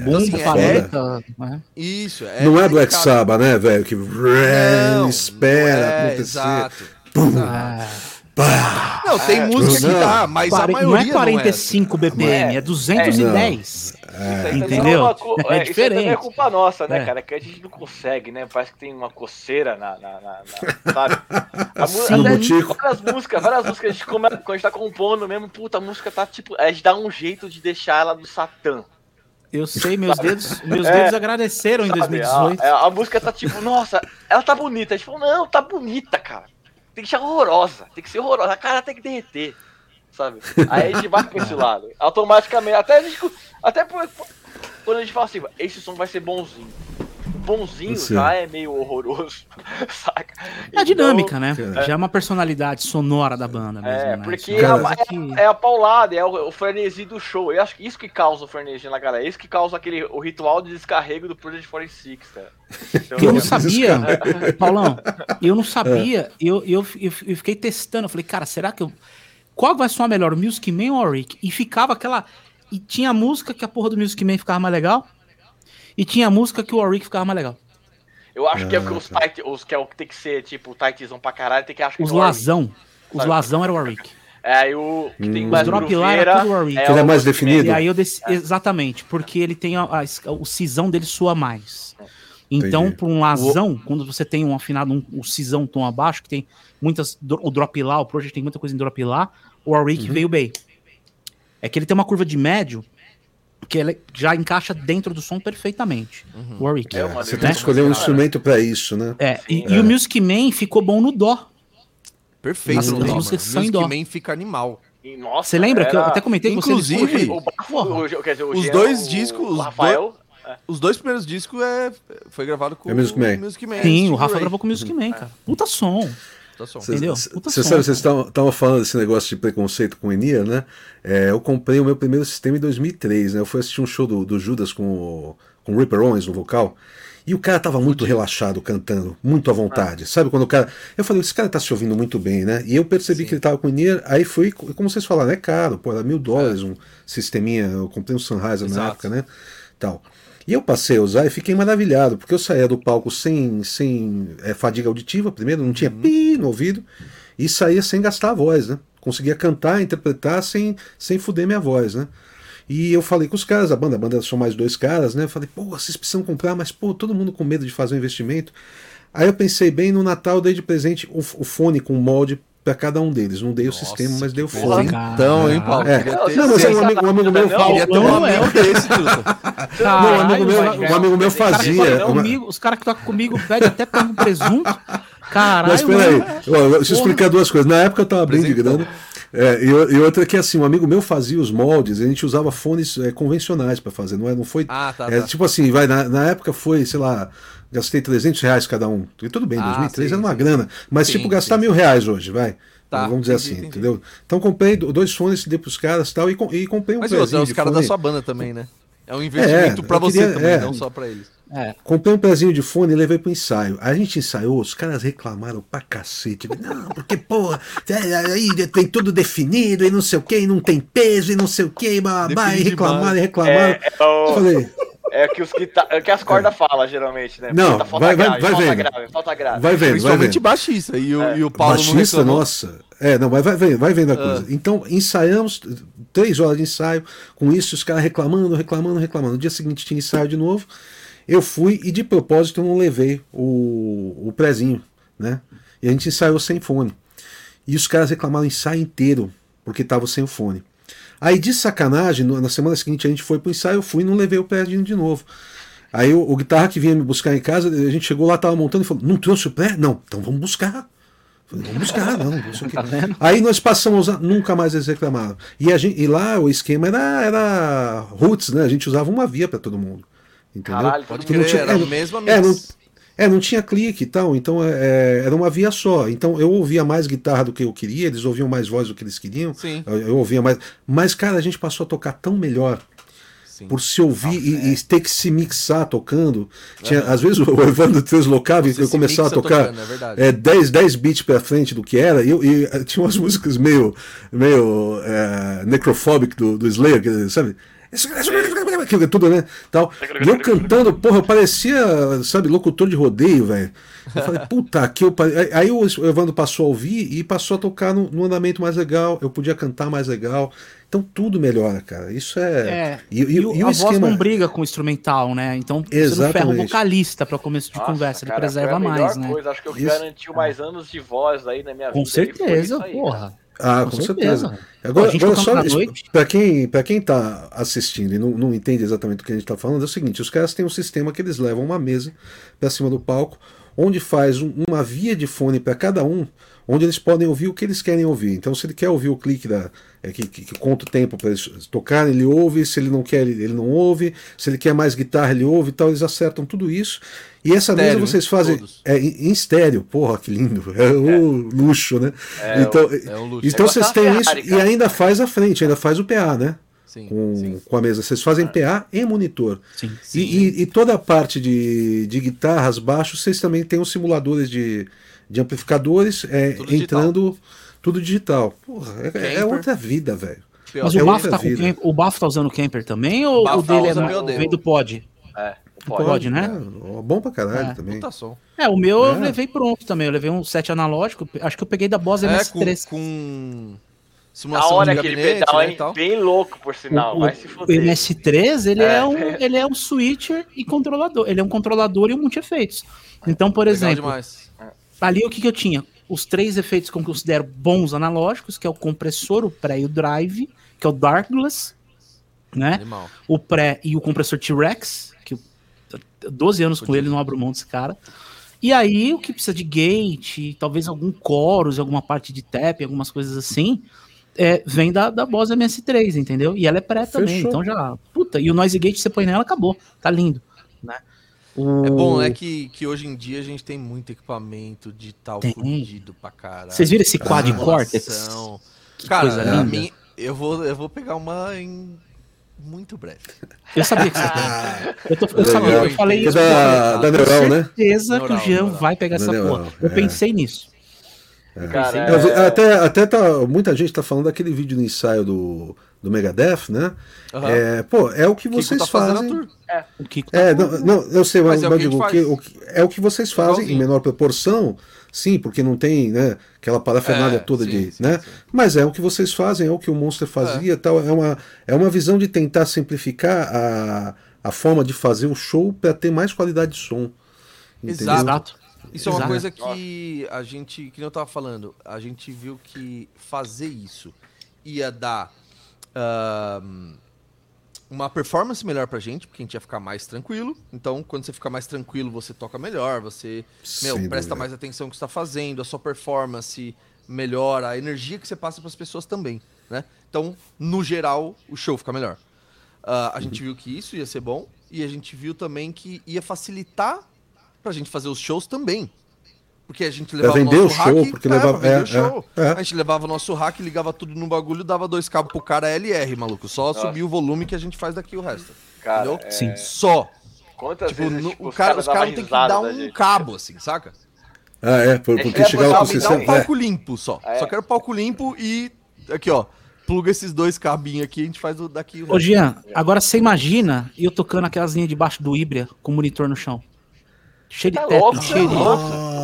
Bumbo, assim, é- paleta. né? Isso, é. Não é Black. Sabbath, né, velho? Que Não, espera não é, acontecer. Exato. Ah, Não, tem É, música que não. dá, mas a quare- maioria não é 45 BPM, é, É. 210. Isso aí também Entendeu? é uma É é, também é diferente. culpa nossa, né, É. cara? Que a gente não consegue, né? Parece que tem uma coceira na. na, na- na- sabe? A Sim. No até botico. Várias músicas, várias músicas, a gente come, quando a gente tá compondo mesmo, puta, a música tá tipo. A gente dá um jeito de deixar ela do Satã. Eu sei, meus dedos, meus É. dedos agradeceram em Sabe? 2018. A, a- a música tá tipo, nossa, ela tá bonita. A gente falou, não, tá bonita, cara. Tem que ser horrorosa, tem que ser horrorosa. A cara tem que derreter, sabe? Aí a gente vai pra esse lado. Automaticamente, até a gente. Até por- quando a gente fala assim, esse som vai ser bonzinho. Bonzinho Sim. já é meio horroroso, saca? É a dinâmica, né? É. Já é uma personalidade sonora da banda mesmo, É, né? porque Isso é, uma a, é, é a paulada, é o, o frenesi do show. Eu acho que isso que causa o frenesi na galera. Isso que causa aquele, o ritual de descarrego do Project 46, cara. Então, Que eu não sabia, Paulão, eu não É. sabia, eu, eu, eu, eu fiquei testando, eu falei, cara, será que eu. Qual vai soar melhor, o Music Man ou o Rick? E ficava aquela. E tinha música que a porra do Music Man ficava mais legal, e tinha música que o Warwick ficava mais legal. Eu acho que é porque Ah, os tight, os que é o que tem que ser, tipo, tightzão pra caralho, tem que achar que Os Warwick. Lazão, os? Lazão era o Warwick. É, aí o que tem Hum. mais Os drop lá era tudo Warwick. Ele é o mais definido? E aí eu dec... Exatamente, porque ele tem a, a- o cisão dele sua mais. Então, para um lazão, quando você tem um afinado, um, um cisão tom abaixo, que tem muitas. O drop lá, o Project tem muita coisa em drop lá, o Warwick veio bem. é que ele tem uma curva de médio que ela já encaixa dentro do som perfeitamente. O Warwick. É, É, você tem que escolher um instrumento pra isso, né? É, e, e o Music Man ficou bom no dó. Perfeito, As- no as dó, músicas são em Music dó. Man fica animal. Nossa, Você lembra que eu era- até comentei com você Inclusive? O o, dizer, o os dois o- discos, O os Rafael. Os dois primeiros discos é, foi gravado com É Music Man. Music Man Sim, o Rafa Ray. gravou com o Music Man, cara. Puta som. Som. Cê- Entendeu? cê- Puta Você sabe, vocês estavam falando desse negócio de preconceito com o Enia, né? É, eu comprei o meu primeiro sistema em 2003, né? Eu fui assistir um show do, do Judas com o, com o Ripper Owens no vocal. E o cara tava muito relaxado cantando, muito à vontade. Sabe quando o cara. Eu falei, esse cara tá se ouvindo muito bem, né? E eu percebi que ele tava com o Enia, aí foi, como vocês falaram, é caro, pô, era mil dólares um sisteminha. Eu comprei um Sunrise na época, né? Tal. E eu passei a usar e fiquei maravilhado, porque eu saía do palco sem, sem é, fadiga auditiva, primeiro, não tinha pi no ouvido, e saía sem gastar a voz, né? Conseguia cantar, interpretar sem, sem fuder minha voz, né? E eu falei com os caras da banda, a banda são mais dois caras, né? Eu falei, pô, vocês precisam comprar, mas pô, todo mundo com medo de fazer um investimento. Aí eu pensei bem, no Natal eu dei de presente o, o fone com molde para cada um deles. Não dei o Nossa, sistema, mas dei o fone. Então, hein, Paulo? É. Não, mas é um amigo, um amigo meu Não. Queria ter um Não, é. amigo desse. Não, um amigo meu, um amigo meu Os caras fazia. os caras que tocam comigo pedem até pão com presunto. Caralho, Mas peraí, deixa eu explicar duas coisas. Na época eu tava bem de grana. É, e, o- e outra que assim, um amigo meu fazia os moldes, a gente usava fones é, convencionais para fazer, não, é, não foi. Ah, tá, é, tá. Tipo assim, vai, na, na época foi, sei lá, gastei 300 reais cada um. E tudo bem, Ah, 2003 sim, era uma sim. grana. Mas Sim, tipo, gastar sim, mil reais hoje, vai. Tá, Vamos dizer entendi, assim, entendi. entendeu? Então comprei do- dois fones, dei pros caras e tal, e, com- e comprei um Mas pezinho é os caras da sua banda também, né? É um investimento É, pra eu você queria- também, é. não só pra eles. É. Comprei um pezinho de fone e levei pro ensaio. A gente ensaiou, os caras reclamaram pra cacete. Não, porque, porra, é, aí tem tudo definido e não sei o que, e não tem peso e não sei o que, e babá, e reclamaram, e reclamaram. É, é Eu falei, É que os guita... é que as cordas falam, geralmente, né? Não, Puta, falta vai- vai- grave, vai falta vendo. grave, falta grave. vai vendo, vai Principalmente vendo. baixista. E o, É. e o Paulo Baixista, nossa. É, não, mas vai vendo, vai vendo a Ah. coisa. Então, ensaiamos três horas de ensaio, com isso, os caras reclamando, reclamando, reclamando. No dia seguinte tinha ensaio de novo. Eu fui e de propósito eu não levei o, o prezinho, né? E a gente ensaiou sem fone. E os caras reclamaram o ensaio inteiro, porque tava sem o fone. Aí, de sacanagem, na semana seguinte a gente foi pro ensaio, eu fui e não levei o prezinho de novo. Aí o, o guitarra que vinha me buscar em casa, a gente chegou lá, tava montando e falou: Não trouxe o pré? Não, então vamos buscar. Falei, vamos buscar, não. não sei o quê. Tá? Aí nós passamos a usar, nunca mais eles reclamaram. E, a gente, e lá o esquema era, era roots, né? A gente usava uma via para todo mundo. Entendeu? Caralho, Pode Que crer, tinha- era é, a mesma é, não. É, não tinha clique e tal, então é, é, era uma via só. Então eu ouvia mais guitarra do que eu queria, eles ouviam mais voz do que eles queriam. Sim. Eu, eu ouvia mais. Mas, cara, a gente passou a tocar tão melhor Sim. por se ouvir e, e ter que se mixar tocando. Tinha, Às vezes o Evandro deslocava e Você eu se começava a tocar tocando, é verdade. é, 10, 10 beats pra frente do que era, e, eu- e, eh, tinha umas músicas meio, meio é, necrophobic do, do Slayer, sabe? Aquilo, tudo, né? Tal. E eu cantando, porra, eu parecia, sabe, locutor de rodeio, velho. Eu falei, puta que eu pare- Aí- o Evandro passou a ouvir e passou a tocar no, no andamento mais legal, eu podia cantar mais legal. Então tudo melhora, cara. Isso é. É. E, e- E, o- e a o voz esquema. não briga com o instrumental, né? Então você não ferra o Exatamente. vocalista para começo de Nossa, conversa, ele cara, preserva foi a melhor mais, né? Coisa. Acho que que Isso. garantiu mais anos de voz aí na minha Com vida. foi certeza, aí, porra. Ah, Com com, certeza. certeza. Agora, agora só para quem para quem tá assistindo e não, não entende exatamente o que a gente está falando, é o seguinte: os caras têm um sistema que eles levam uma mesa para cima do palco, onde faz um- uma via de fone para cada um, onde eles podem ouvir o que eles querem ouvir. Então, se ele quer ouvir o clique da é, que, que- que conta o tempo para eles tocarem, ele ouve. Se ele não quer, ele, ele não ouve. Se ele quer mais guitarra, ele ouve. e tal. Eles acertam tudo isso. E essa Estéreo, mesa vocês hein? fazem Todos. é, em, em estéreo. Porra, que lindo! É o luxo, né? É, então, é um luxo. então É vocês têm isso Ferrari, e cara. ainda faz a frente, ainda faz o PA, né? Sim, Com, sim. com a mesa. Vocês fazem PA e monitor. Sim. E, e- e toda a parte de, de guitarras, baixos, vocês também têm os simuladores de, de amplificadores é, Tudo digital. Tudo digital. Porra, é, é outra vida, velho. Mas É o Bafo, tá com vida. cam- o Bafo tá usando o camper também ou Bafo o dele é dedo. vem do pod? É, Pode, pode. né? É, bom pra caralho É. também. É, o meu eu É. levei pronto também. Eu levei um set analógico. Acho que eu peguei da Boss É, com, MS3. com Da simulação hora de aquele gabinete, pedal, né, tal. Bem louco, por sinal. O- Vai se O fuder. MS3, ele é. É. um, ele é um switcher e controlador. Ele é um controlador e um multi-efeitos. Então, por Legal exemplo, demais. ali o que, que eu tinha? Os três efeitos que eu considero bons analógicos, que é o compressor, o pré e o drive, que é o Darkglass, né? Animal. O pré e o compressor T-Rex, que eu- 12 anos com Podia. ele, não abro mão desse cara. E aí, o que precisa de gate, talvez algum chorus, alguma parte de tap, algumas coisas assim, é, vem da, da Boss MS3, entendeu? E ela é pré também, Fechou. então já. Puta, e o noise gate você põe nela, acabou. Tá lindo, né? O- É bom, né, que, que hoje em dia a gente tem muito equipamento digital Tem. fudido pra caralho. Vocês viram esse quad Ah. cortex? Cara, coisa a linda. mim, eu vou, eu vou pegar uma em muito breve. Eu sabia que você queria. Eu, tô, eu, eu falei isso. da, da Neural, né? certeza que o Neural, Jean Neural. vai pegar Da essa Neural, porra. Eu é. pensei nisso. Cara, Eu vi- é- até, até tá, muita gente tá falando daquele vídeo no ensaio do, do Megadeth, né? Aham. É, pô, é o que Kiko vocês tá fazem. tour. O Kiko tá É, não, não, eu sei, mas, Mas é o mas que digo, o que, faz. o que- é o que vocês fazem em Igualzinho. menor proporção, sim, porque não tem, né, aquela parafernália É, toda sim, de, sim, né? sim. Mas é o que vocês fazem, é o que o Monster fazia, e tal, é uma é uma visão de tentar simplificar a, a forma de fazer o show para ter mais qualidade de som. Entendeu? Exato. Isso é uma Exato. coisa que a gente, que nem eu tava falando, a gente viu que fazer isso ia dar ahn, uma performance melhor pra gente, porque a gente ia ficar mais tranquilo. Então, quando você fica mais tranquilo, você toca melhor, você meu, presta mais atenção no que está fazendo, a sua performance melhora, a energia que você passa para as pessoas também, né? Então, no geral, o show fica melhor. Ah, a gente viu que isso ia ser bom e a gente viu também que ia facilitar pra gente fazer os shows também. Porque a gente levava vender o show, hack, porque é, levava- é, o show. é, é. A gente levava o nosso hack, ligava tudo no bagulho, dava dois cabos pro cara LR, maluco. Só Nossa. subir o volume que a gente faz daqui o resto. Cara, entendeu? é- Sim. Só. Quantas Tipo, vezes no- tipo, o cara, os caras têm que dar da um gente? cabo, assim, saca? Ah, é, por- porque É, chegava é, com me o dá um palco limpo só. É. Só quero palco limpo e. Aqui, ó. Pluga esses dois cabinhos aqui, a gente faz o daqui o Ô. Jean, agora você imagina eu tocando aquelas linhas debaixo do Ibria com o monitor no chão. Cheio de Tá teto, louco, cheio de.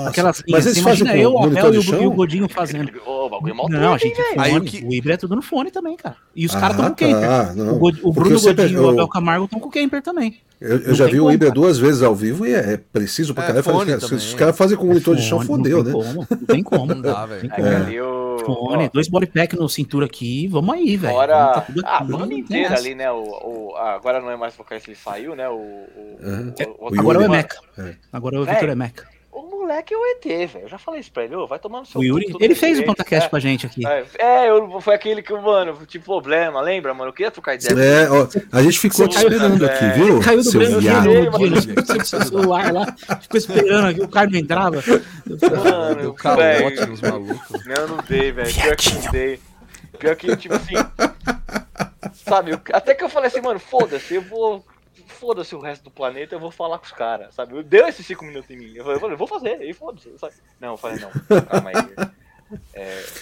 Nossa. Aquelas linhas. Mas eles fazem imagina com eu, o Abel e o, e o Godinho fazendo. O é mal Não, a gente? Aí fone. o que- O Ibra é tudo no fone também, cara. E os Ah, caras estão com o tá, Camper. não. O, o Porque Bruno Godinho e pega- o Abel o- Camargo estão com o Camper também. Eu, eu já vi o como, Ibra cara. duas vezes ao vivo e é, é preciso pra É, caralho. Eu os caras fazem com monitor de chão, fodeu, né? tem Como, não tem como. Não dá, velho. O. Fone, dois body pack no cintura aqui, vamos aí, velho. Fora Tá a banda inteira ali, né? O, o- ah, agora não é mais vocalista, ele saiu, né? O, o, o- O Agora é o. Emeca. É. Agora é o Vitor Emeca. O moleque é o ET, velho. Eu já falei isso pra ele, ô, vai tomar no seu O Yuri, tudo ele fez o PantaCast é. com a gente aqui. É, é, eu, foi aquele que, mano, tive problema, lembra, mano? Eu queria trocar ideia. É, ó, a gente ficou te esperando é, aqui, viu? Caiu do seu viado. Seu celular lá, ficou esperando aqui, o cara não entrava. Mano, Deu calote nos malucos. Não, não dei, velho. Pior que não dei. Pior que, tipo assim. sabe, eu- até que eu falei assim, mano, foda-se, eu vou. Foda-se o resto do planeta, eu vou falar com os caras, sabe? Deu esses cinco minutos em mim. Eu falei, eu vou fazer, e foda-se. Não, eu falei, não, calma aí.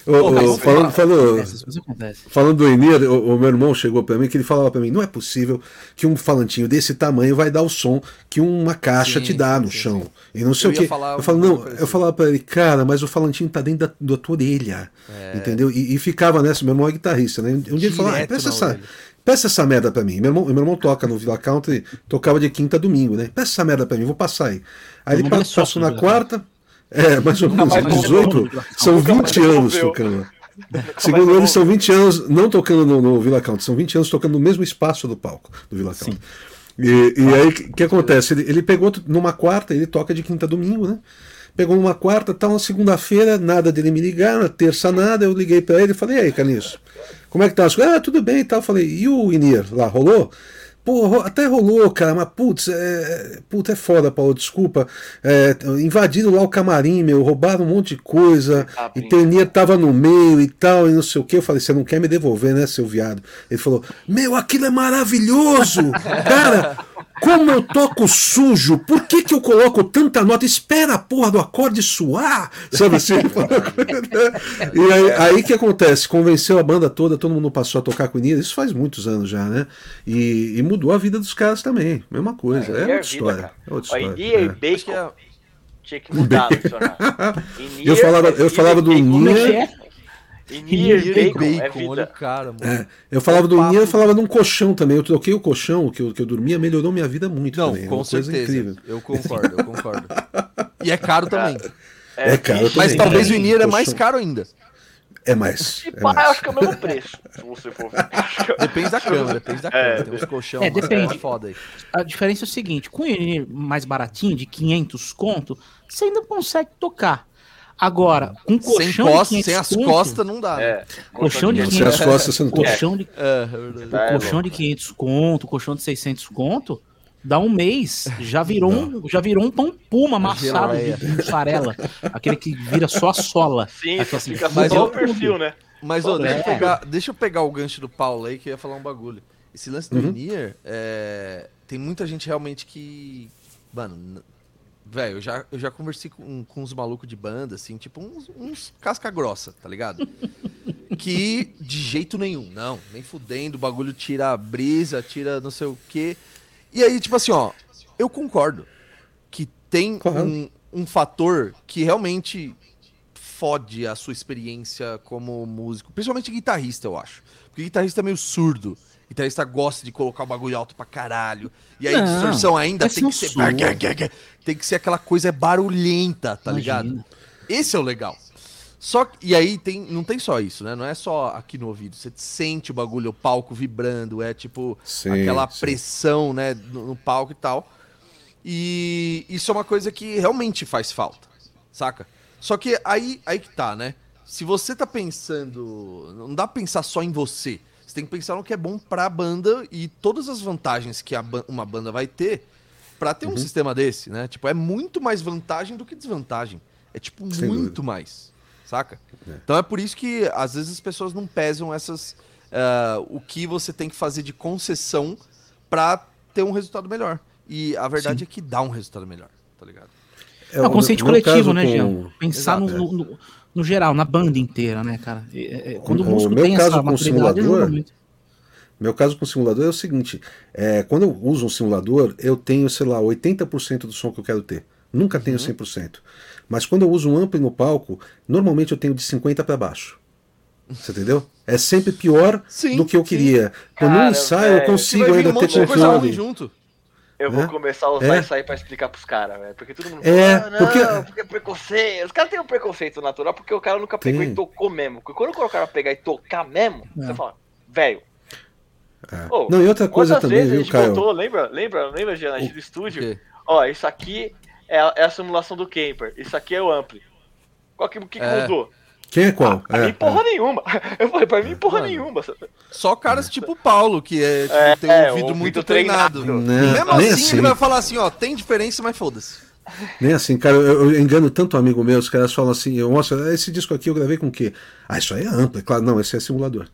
Ô, ô, mas- falando, falando, falando do Enir, o, o meu irmão chegou pra mim que ele falava pra mim: não é possível que um falantinho desse tamanho vai dar o som que uma caixa Sim, te dá sim, no sim, chão. E não sei Eu o que. Eu falo, não, eu parecida. falava pra ele, cara, mas o falantinho tá dentro da, da tua orelha. Entendeu? E, e ficava nessa, meu irmão é guitarrista, né? Um dia ele falou: ah, Direto presta essa. orelha. Peça essa merda pra mim. Meu irmão, meu irmão toca no Villa Country, tocava de quinta a domingo, né? Peça essa merda pra mim, vou passar aí. Aí ele é passou sócio na quarta, é, mais ou menos, mais 18, são Nunca mais 20 anos tocando. Segundo ele, são 20 anos não tocando no, no Villa Country, são 20 anos tocando no mesmo espaço do palco do Villa Country. E, e aí, o que, acontece? Ele, ele pegou numa quarta, ele toca de quinta a domingo, né? Pegou numa quarta, tal, na segunda-feira, nada dele me ligar, na terça nada, eu liguei pra ele e falei, e aí, Caniço, como é que tá as coisas? Ah, tudo bem e tal. Eu falei, e o Inir lá, rolou? Pô, até rolou, cara, mas putz, é, putz, é foda, Paulo, desculpa. É, invadiram lá o camarim, meu, roubaram um monte de coisa, Ah, e. Tenia tava no meio e tal, e não sei o que. Eu falei, você não quer me devolver, né, seu viado? Ele falou, meu, aquilo é maravilhoso! Cara, como eu toco sujo, por que, que eu coloco tanta nota? Espera a porra do acorde suar! Sabe assim? e aí, aí que acontece? Convenceu a banda toda, todo mundo passou a tocar com o Nira, isso faz muitos anos já, né? E, e mudou a vida dos caras também. Mesma coisa. É, É, outra vida, história. cara. É outra história. E é. Que Bacon é- tinha que mudar. Eu falava- eu falava do Como é é? E Dinheiro e Bacon, é bacon, olha o cara, mano. É, eu falava do papo- Ninha, eu falava de um colchão também. Eu troquei o colchão que eu, que eu dormia, melhorou minha vida muito Não, também. é com uma coisa certeza. incrível. Eu concordo, eu concordo. E é caro também. É caro Mas também, talvez né? o Inir é mais caro ainda. É mais. É mais. eu acho que é o mesmo preço. Se você for ver. Que- Depende da cama, depende da cama. É, Tem uns colchão É, depende. foda aí. A diferença é o seguinte, com o in mais baratinho, de 500 conto, você ainda consegue tocar. Agora, com Sem, colchão de costas, 500 sem as conto, costas não dá. né? É. Colchão de Sem 500 as costas você não colchão de, É, é. Tá, é colchão de 500 conto, colchão de 600 conto, dá um mês, já virou um, já virou um pão puma amassado de mussarela. aquele que vira só a sola. Sim, Aqui, só assim, fica mas só o perfil, né? Mas, ô, deixa, eu É. pegar, deixa eu pegar o gancho do Paulo aí, que eu ia falar um bagulho. Esse lance do Uhum. Nier, é, tem muita gente realmente que. Mano, velho, eu já, eu já conversei com, com uns malucos de banda, assim, tipo uns, uns casca grossa, tá ligado? que de jeito nenhum, não, nem fudendo, o bagulho tira a brisa, tira não sei o quê. E aí, tipo assim, ó, eu concordo que tem um, um fator que realmente fode a sua experiência como músico, principalmente guitarrista, eu acho. Porque guitarrista é meio surdo. Guitarrista gosta de colocar o bagulho alto pra caralho. E aí a Não, distorção ainda tem que ser. Tem que ser aquela coisa barulhenta, tá ligado? Imagina. Esse é o legal. Só que- e aí tem, não tem só isso, né? Não é só aqui no ouvido. Você sente o bagulho, o palco vibrando, é tipo Sim, aquela sim. pressão, né, no, no palco e tal. E isso é uma coisa que realmente faz falta, saca? Só que aí, aí que tá, né? Se você tá pensando, não dá pra pensar só em você. Você tem que pensar no que é bom pra banda e todas as vantagens que a ba- uma banda vai ter pra ter um sistema desse, né? Tipo, é muito mais vantagem do que desvantagem. É tipo Sem muito dúvida. mais, saca? Então é por isso que às vezes as pessoas não pesam essas ah, o que você tem que fazer de concessão pra ter um resultado melhor. E a verdade é que dá um resultado melhor, tá ligado? É, É um o conceito meu coletivo, né, com- Jean? Pensar Exato, no- no- no geral, na banda inteira, né, cara? É, é, é, Quando o O músico meu tem caso essa com o maturidade, simulador-. Meu caso com o simulador é o seguinte: é, quando eu uso um simulador, eu tenho, sei lá, 80% do som que eu quero ter. Nunca tenho Uhum. 100%. Mas quando eu uso um ampli no palco, normalmente eu tenho de 50 para baixo. Você entendeu? É sempre pior Sim, do que eu sim. queria. Quando Cara, no ensaio eu consigo ainda um ter coisa controle. junto. Eu vou É? começar a usar É? isso aí pra explicar pros caras, velho. Porque todo mundo É, fala, ah, não, porque- porque... é preconceito. Os caras têm um preconceito natural porque o cara nunca pegou Tem. e tocou mesmo. Porque quando o cara pegar e tocar mesmo, É. você fala, velho. É. Ô, Não, e outra coisa quantas também, vezes a viu, gente Caio? botou, lembra, lembra, lembra, Jean, a gente do O estúdio? quê? Ó, isso aqui é a, é a simulação do Camper. Isso aqui é o Ampli. Qual que, o que, que É. mudou? Quem é qual? Pra É, mim, porra nenhuma. Eu falei, pra mim, porra Mano. nenhuma. Só caras tipo o Paulo, que é, tipo, É, tem um é, ouvido ouvido muito treinado. treinado. Não, Mesmo nem assim, assim. ele vai falar assim, ó, tem diferença, mas foda-se. Nem assim, cara, eu, eu engano tanto amigo meu, os caras falam assim, eu mostro, "Ah, esse disco aqui eu gravei com o quê? Ah, isso aí é amplo, é claro, não, esse é simulador.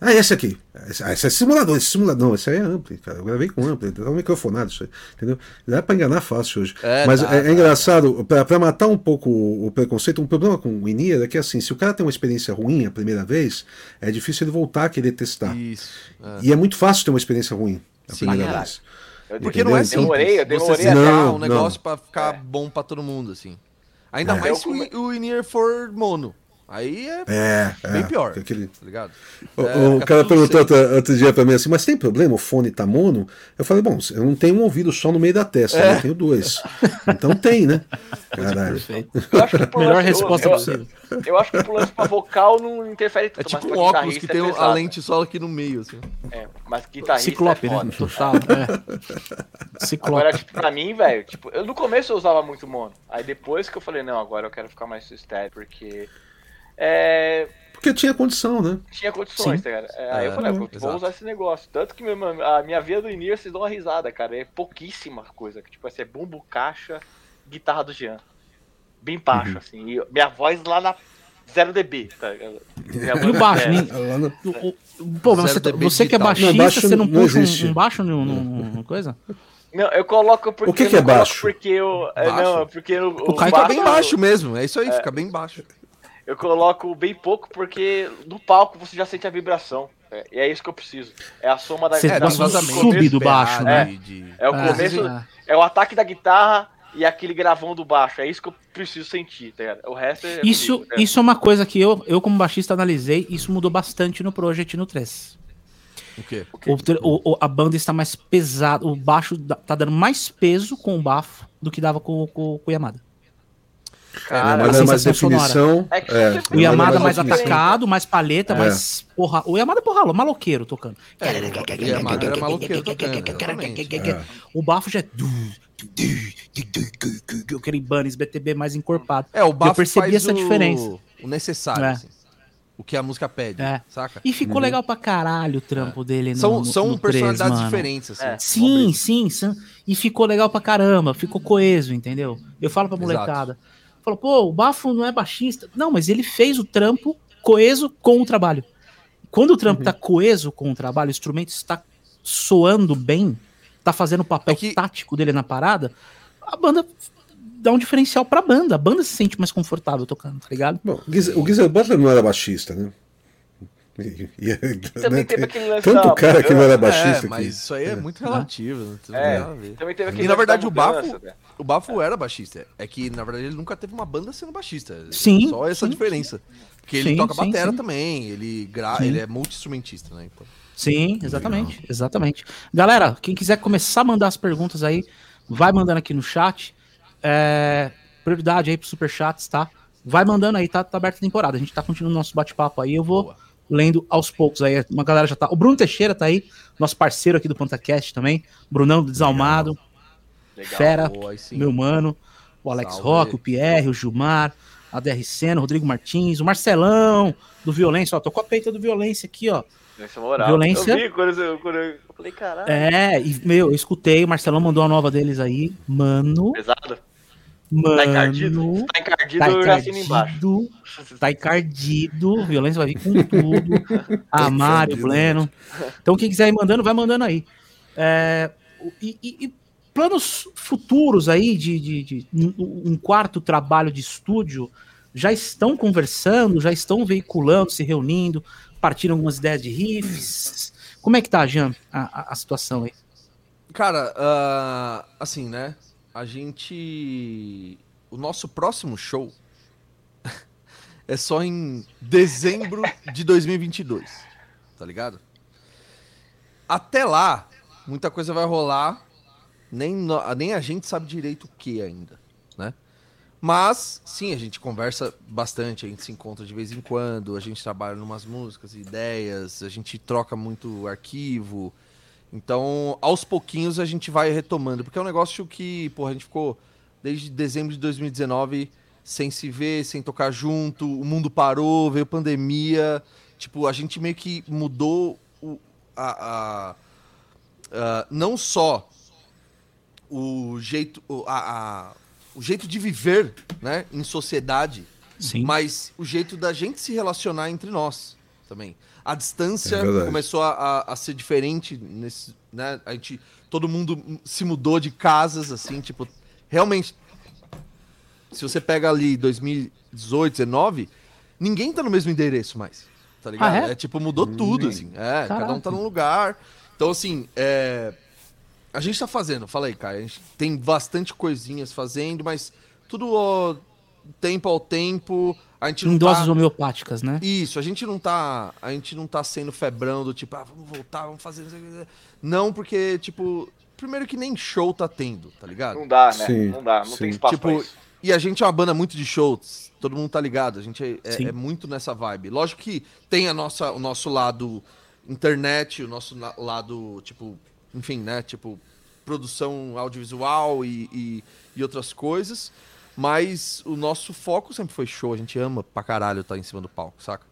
Ah, esse aqui, esse, ah, esse é simulador, esse simulador, não, esse aí é amplo, cara, eu gravei com amplo, tá um microfonado isso aí, entendeu? Dá pra enganar fácil hoje. É, Mas dá, é, é dá. engraçado, pra, pra matar um pouco o, o preconceito, um problema com o Inier é que assim, se o cara tem uma experiência ruim a primeira vez, é difícil ele voltar a querer testar. Isso. é. E é muito fácil ter uma experiência ruim a Sim, primeira é. vez. Eu Porque não é simples. Demorei, eu você demorei Não, um negócio não. pra ficar É. bom pra todo mundo, assim. Ainda É. mais se o, o In-Ear for mono. Aí é É, é. bem pior, Aquele, tá ligado? O, É, o cara perguntou outro, outro dia pra mim assim, mas tem problema, o fone tá mono? Eu falei, bom, eu não tenho um ouvido só no meio da testa, É. eu tenho dois. Então tem, né? Caralho. Perfeito. Eu acho que Melhor lance- resposta eu, possível. Eu, eu acho que pro lance pra vocal não interfere É tanto, tipo mas um óculos que tem é a pesado. lente só aqui no meio, assim. É, mas guitarrista Ciclope, é né? foda. Total. É. Ciclope. Agora, tipo, pra mim, velho, tipo, eu no começo eu usava muito mono. Aí depois que eu falei, não, agora eu quero ficar mais estéreo, porque. É. Porque tinha condição, né? Tinha condições, Sim. tá ligado? É, aí eu É, falei, ah, vou exato. usar esse negócio. Tanto que a minha via do Inir, vocês dão uma risada, cara. É pouquíssima coisa. Que, tipo assim, é bumbo, caixa, guitarra do Jean. Bem baixo, Uhum. assim. E minha voz lá na 0 dB, tá ligado? Minha E o voz- baixo, é. nem- o- o- Pô, mas você, Zero dB você que é baixista, Não, baixo você não não puxa existe. um, um baixo num, num- numa coisa? Não, eu coloco porque. O que eu que não é baixo? Porque eu. é, Baixo? Não, porque o, O Caio tá bem baixo mesmo, é isso aí, fica bem baixo. Eu coloco bem pouco porque no palco você já sente a vibração. É, e é isso que eu preciso. É a soma da Você É, da- gosta sub do baixo, né? né? de- É o Ah, começo. É o ataque da guitarra e aquele gravão do baixo. É isso que eu preciso sentir, tá ligado? O resto é. Isso, comigo, ligado? isso é uma coisa que eu, eu como baixista, analisei. Isso mudou bastante no Project e no 3. O quê? O, o- o- a banda está mais pesada. O baixo tá dando mais peso com o bafo do que dava com, com, com o Yamada. Cara, Yamada é mais definição. É é, sempre O Yamada mais definição. atacado, mais palheta, É. mais porra. O Yamada é porra, maloqueiro tocando. É, o Yamada era maloqueiro tocando. É. O bafo já é. Aquele Bunnies BTB mais encorpado. É, o bafo percebi faz essa o- diferença. O necessário, É. assim. O que a música pede, É. saca? E ficou legal pra caralho o trampo dele. no- São, no- são no personalidades mano. diferentes, assim. É. Sim, sim, sim. E ficou legal pra caramba, ficou coeso, entendeu? Eu falo pra Exato. Molecada. Falo, pô, o Bafo não é baixista. Não, mas ele fez o trampo coeso com o trabalho. Quando o trampo tá coeso com o trabalho, o instrumento está soando bem, tá fazendo o papel É que- tático dele na parada, a banda dá um diferencial pra banda. A banda se sente mais confortável tocando, tá ligado? Bom, o Geezer Butler não era baixista, né? E- e- Também né, teve aquele lance Tanto da cara que não era baixista É, mas que- isso aí é, muito relativo. Não tem É, nada a ver. Também teve aquele E na verdade da o Bafo, né? o Bafo era baixista. É que na verdade ele nunca teve uma banda sendo baixista. Sim, Só essa sim, diferença. Porque ele Sim, toca sim, batera sim. também, ele gra... Ele é multi-instrumentista, né? Então. Sim, exatamente, exatamente. Galera, quem quiser começar a mandar as perguntas aí, vai mandando aqui no chat. É, prioridade aí pro superchats, tá? Vai mandando aí, tá, tá aberta a temporada. A gente tá continuando nosso bate-papo aí. Eu vou Boa. Lendo aos poucos aí. Uma galera já tá. O Bruno Teixeira tá aí, nosso parceiro aqui do PantaCast também. Brunão do Desalmado, Legal. Fera, Boa, meu mano. O Alex Salve. Rock, o Pierre, o Gilmar, a DR Senna, o Rodrigo Martins, o Marcelão do Violência. Ó, tô com a peita do Violência aqui, ó. Essa moral. Violência. Eu vi quando eu, quando eu eu falei, caralho. É, e, meu, eu escutei, o Marcelão mandou a nova deles aí. Mano, Pesado? Mano. Tá encardido? Tá encardido, Tá assino embaixo. encardido. Tá encardido. Violência vai vir com tudo. A Mário, encardido, Pleno. Então, quem quiser ir mandando, vai mandando aí. É, e, e- e planos futuros aí de, de- de um quarto trabalho de estúdio já estão conversando, já estão veiculando, se reunindo, partindo algumas ideias de riffs. Como é que tá, Jean, a, a- a situação aí? Cara, ah, assim, né? A gente. O nosso próximo show é só em dezembro de 2022. Tá ligado? Até lá, muita coisa vai rolar. Nem, nem a gente sabe direito o que ainda, né? Mas, sim, a gente conversa bastante, a gente se encontra de vez em quando, a gente trabalha em umas músicas, ideias, a gente troca muito arquivo. Então, aos pouquinhos a gente vai retomando, porque é um negócio que, porra, a gente ficou desde dezembro de 2019 sem se ver, sem tocar junto, o mundo parou, veio pandemia, tipo, a gente meio que mudou o, a, a- a- não só o jeito, a, a- o jeito de viver, né, em sociedade, Sim. mas o jeito da gente se relacionar entre nós também. A distância É começou a, a- a ser diferente nesse, né? A gente, todo mundo se mudou de casas, assim, tipo, realmente. Se você pega ali 2018, 19, ninguém tá no mesmo endereço mais. Tá ligado? Ah, é? é? tipo, mudou tudo, assim. É, cada um tá num lugar. Então, assim, é. A gente tá fazendo, fala aí, cara. A gente tem bastante coisinhas fazendo, mas tudo ó, tempo ao tempo. A gente Em não doses tá... homeopáticas, né? Isso, a gente não tá. A gente não tá sendo febrão do tipo, ah, vamos voltar, vamos fazer. não sei o que. Não, porque, tipo, primeiro que nem show tá tendo, tá ligado? Não dá, né? Sim, não dá, não sim. tem espaço pra Tipo, isso. e a gente é uma banda muito de shows, todo mundo tá ligado, a gente é, é- é muito nessa vibe. Lógico que tem a nossa, o nosso lado internet, o nosso lado, tipo, enfim, né? Tipo, produção audiovisual e, e, e outras coisas. Mas o nosso foco sempre foi show, a gente ama pra caralho estar em cima do palco, saca?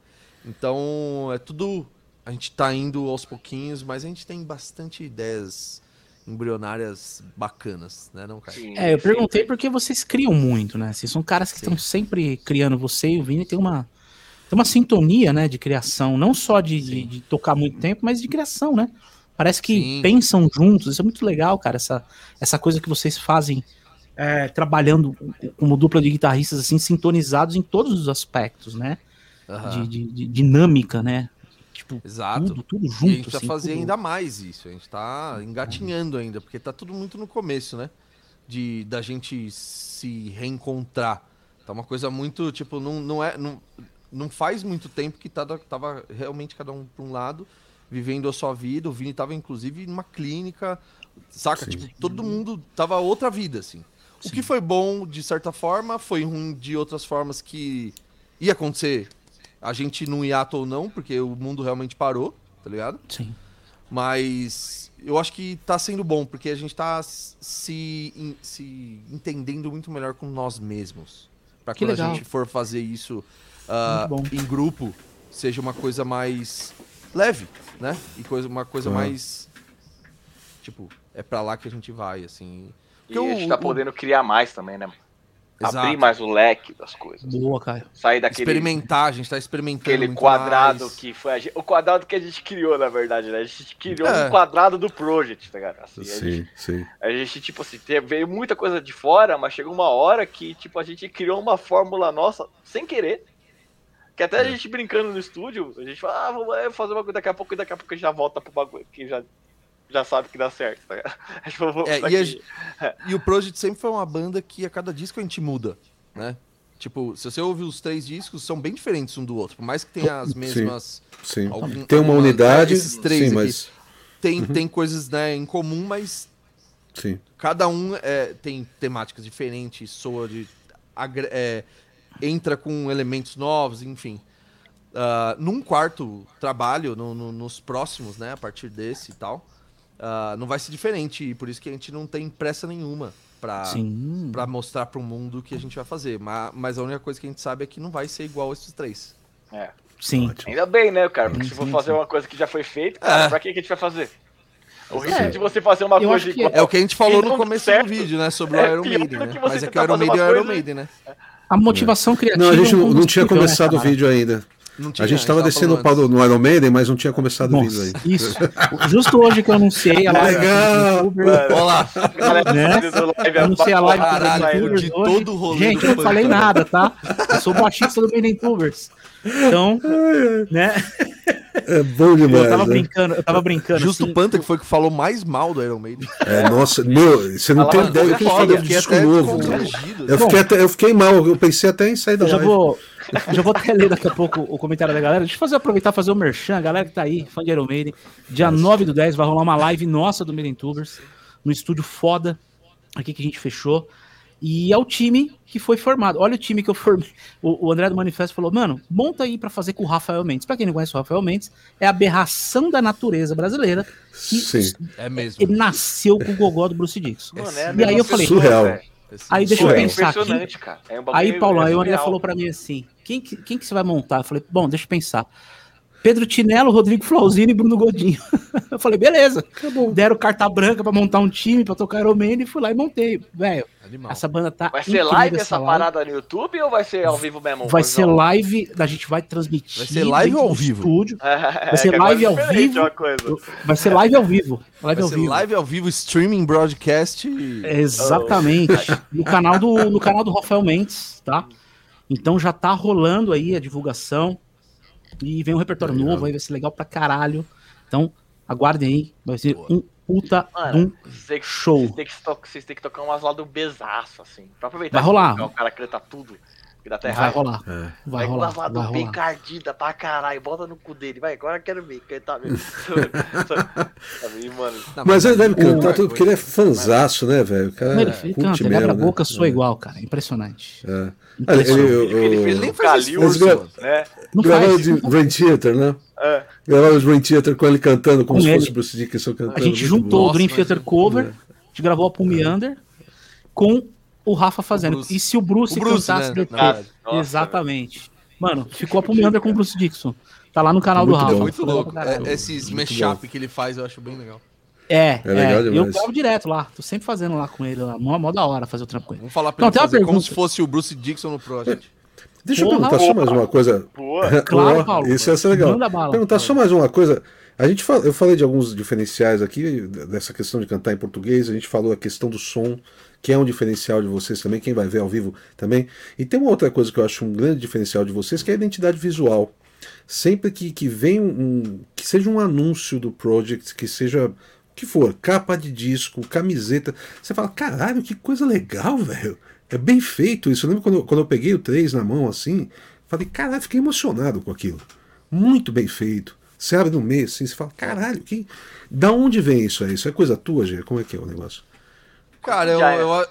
Então é tudo. A gente tá indo aos pouquinhos, mas a gente tem bastante ideias embrionárias bacanas, né, não, cara? Sim, É, eu sim. perguntei porque vocês criam muito, né? Vocês são caras que Sim. estão sempre criando. Você e o Vini tem uma, tem uma sintonia, né, de criação. Não só de, de, Sim. de tocar muito tempo, mas de criação, né? Parece que Sim. pensam juntos. Isso é muito legal, cara. Essa, essa coisa que vocês fazem é, trabalhando como dupla de guitarristas, assim, sintonizados em todos os aspectos, né? Aham. De, de- de dinâmica, né? Tipo, Exato. tudo, tudo E junto. a gente precisa assim, fazer tudo- ainda mais isso. A gente tá engatinhando ainda, porque tá tudo muito no começo, né? De da gente se reencontrar. Tá uma coisa muito, tipo, não, não é. Não, não faz muito tempo que tava, tava realmente cada um pra um lado, vivendo a sua vida. O Vini tava, inclusive, numa clínica, saca? Sim. Tipo, todo mundo tava outra vida, assim. O que foi bom de certa forma, foi ruim de outras formas que ia acontecer. A gente num hiato ou não, porque o mundo realmente parou, tá ligado? Sim. Mas eu acho que tá sendo bom, porque a gente tá se, se entendendo muito melhor com nós mesmos. Pra Que quando legal. a gente for fazer isso bom. em grupo, seja uma coisa mais leve, né? E coisa, uma coisa Ah. mais. Tipo, é pra lá que a gente vai, assim. E a gente tá o- podendo criar mais também, né? Exato. Abrir mais o leque das coisas. Boa, Caio. Sair daquele Experimentar, a gente tá experimentando. aquele muito quadrado mais. que foi a gente, o quadrado que a gente criou, na verdade, né? A gente criou É. um quadrado do project, tá ligado? Assim, a, Sim, gente, sim. a gente, tipo assim, veio muita coisa de fora, mas chegou uma hora que, tipo, a gente criou uma fórmula nossa sem querer. Que até a gente brincando no estúdio, a gente fala, ah, vamos é, fazer uma coisa daqui a pouco e daqui a pouco a gente já volta pro bagulho que já, já sabe que dá certo, tá falou, É, "Vamos e a aqui." gente- E o Project sempre foi uma banda que a cada disco a gente muda, né? Tipo, se você ouvir os três discos, são bem diferentes um do outro. Por mais que tenha as Sim. mesmas. Sim. algum- Tem uma alguma- unidade, Esses três sim, aqui. mas. Tem, tem coisas né, em comum, mas Sim. cada um é, tem temáticas diferentes, soa de. agre- é, entra com elementos novos, enfim. Ah, num quarto trabalho, no- no- nos próximos, né? A partir desse e tal. Ah, não vai ser diferente. E por isso que a gente não tem pressa nenhuma pra mostrar pro mundo o que a gente vai fazer. Mas, mas a única coisa que a gente sabe é que não vai ser igual esses três. É. Sim. Ótimo. Ainda bem, né, cara? Porque Sim, se for fazer sim. uma coisa que já foi feita, cara, É. pra que, a gente vai fazer? O risco É, de você fazer uma eu coisa igual. É o que a gente falou no começo certo. do vídeo, né? Sobre É o Iron Maiden, né? Mas é que o Iron Maiden é o Iron Maiden, né? A motivação criativa. Não, a gente é um não, não tinha combustível, começado né, o vídeo ainda. A gente tava tava descendo o falando pau do- no Iron Maiden, mas não tinha começado o vídeo Nossa, aí. isso. Justo hoje que eu anunciei a live Legal. do YouTuber, antes. Olha lá, Galera, Né? Eu anunciei a live do Caralho, Maiden de hoje. todo o rolê Gente, eu não falei nada, tá? Eu sou baixista do Maiden Tubers. Então, né? É bom demais. Eu tava né? brincando, eu tava brincando. Justo assim, o Panther que foi que falou mais mal do Iron Maiden. É, nossa, meu, você não tem ideia do que eu disco até novo. Eu fiquei, até, eu fiquei mal, eu pensei até em sair da Eu já live. vou, eu já vou até ler daqui a pouco o comentário da galera. Deixa eu fazer, aproveitar e fazer o merchan. A galera que tá aí, fã de Iron Maiden. Dia 9 do 10 vai rolar uma live nossa do Maiden Tubers, no estúdio foda, aqui que a gente fechou. E é o time que foi formado. Olha o time que eu formei. O, o André do Manifesto falou: mano, monta aí pra fazer com o Rafael Mendes. Pra quem não conhece o Rafael Mendes, é a aberração da natureza brasileira. Que Sim. É mesmo. ele nasceu com o gogó do Bruce Dixon. Mano, é E aí eu falei, surreal. Aí deixa eu Surreal. É pensar aqui. impressionante, cara. É um Aí, Paulo, é aí o André falou pra mim assim: quem que, quem que você vai montar? Eu falei, bom, deixa eu pensar. Pedro Tinello, Rodrigo Flauzino e Bruno Godinho. eu falei, beleza. Deram carta branca pra montar um time, pra tocar Iron Maiden, e fui lá e montei. Velho, essa banda tá. Vai ser live essa live. parada no YouTube ou vai ser ao vivo mesmo? Vai ser Vozão? live, a gente vai transmitir. Vai ser live ao vivo? Estúdio. vai ser live ao vivo. é Uma coisa. Vai ser live ao vivo. Live Vai ao ser vivo. live ao vivo, streaming, broadcast. Exatamente. No canal do no canal do Rafael Mendes, tá? Então já tá rolando aí a divulgação e vem um repertório Legal. novo, aí vai ser legal pra caralho. Então, aguardem aí, vai ser um puta Mano, um vocês show. Vocês têm que, que tocar umas lá do besaço, assim. Pra aproveitar Vai que rolar. O cara canta tudo. Que dá até Vai raiva. rolar. É. Vai Vai rolar. Vai do bem rolar. cardida pra caralho. Bota no cu dele. Vai, agora eu quero ver. Cantar mesmo. Sabe, mano. Não, Mas ele deve cantar vai, tudo, porque ele é fanzaço, né, velho? O cara Ele, ele curte canta, ele abre a mesmo, né? boca, sou É, igual, cara. Impressionante. é. Ah, ele- Impressionante. ele- Ele, ele fez nem Calil, esforço, né? Não Gravaram faz. de Rain Theater, né? É. Gravaram de Rain Theater com ele cantando como Com se ele. fosse Bruce Dickinson cantando. A gente juntou bom. o Dream Nossa, Theater. Cover, a gente gravou a Pull Me Under com o Rafa fazendo. Bruce. e se o Bruce, O Bruce, cantasse né, depois? Nossa, Exatamente. Mano, ficou a Pull Me Under com o Bruce Dixon. Tá lá no canal Muito do Rafa. bom. Muito louco. É, esses mashup que ele faz, eu acho bem legal. É, É legal é, eu gravo direto lá. Tô sempre fazendo lá com ele. Lá. Mó, mó da hora fazer o trampo com ele. Vamos falar pra Não, ele tem uma fazer como pergunta. se fosse o Bruce Dixon no Project. Deixa eu Porra, perguntar só mais uma coisa. Boa. Claro, Paulo. Isso ia ser legal. Bala. Perguntar só mais uma coisa. A gente fala, eu falei de alguns diferenciais aqui, dessa questão de cantar em português, a gente falou a questão do som, que é um diferencial de vocês também, quem vai ver ao vivo também. E tem uma outra coisa que eu acho um grande diferencial de vocês, que é a identidade visual. Sempre que, que vem um, que seja um anúncio do Project, que seja o que for, capa de disco, camiseta, você fala, caralho, que coisa legal, velho. É bem feito isso. Eu lembro quando, eu- quando eu peguei o 3 na mão assim, falei, caralho, fiquei emocionado com aquilo. Muito bem feito. Você abre no meio assim, você fala, caralho, que... da onde vem isso aí? Isso é coisa tua, Gê? Como é que é o negócio? Cara, eu, é. eu-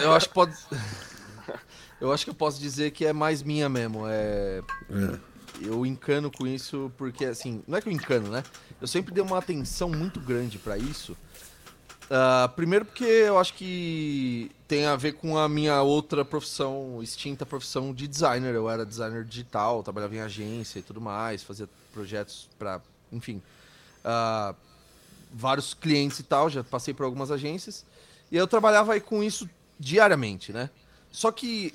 Eu acho que pode. Eu acho que eu posso dizer que é mais minha mesmo. É. É. Eu encano com isso porque, assim, não é que eu encano, né? Eu sempre dei uma atenção muito grande pra isso. Ah, primeiro porque eu acho que tem a ver com a minha outra profissão, extinta profissão de designer. Eu era designer digital, trabalhava em agência e tudo mais, fazia projetos pra, enfim, ah, vários clientes e tal, já passei por algumas agências. E eu trabalhava aí com isso diariamente, né? Só que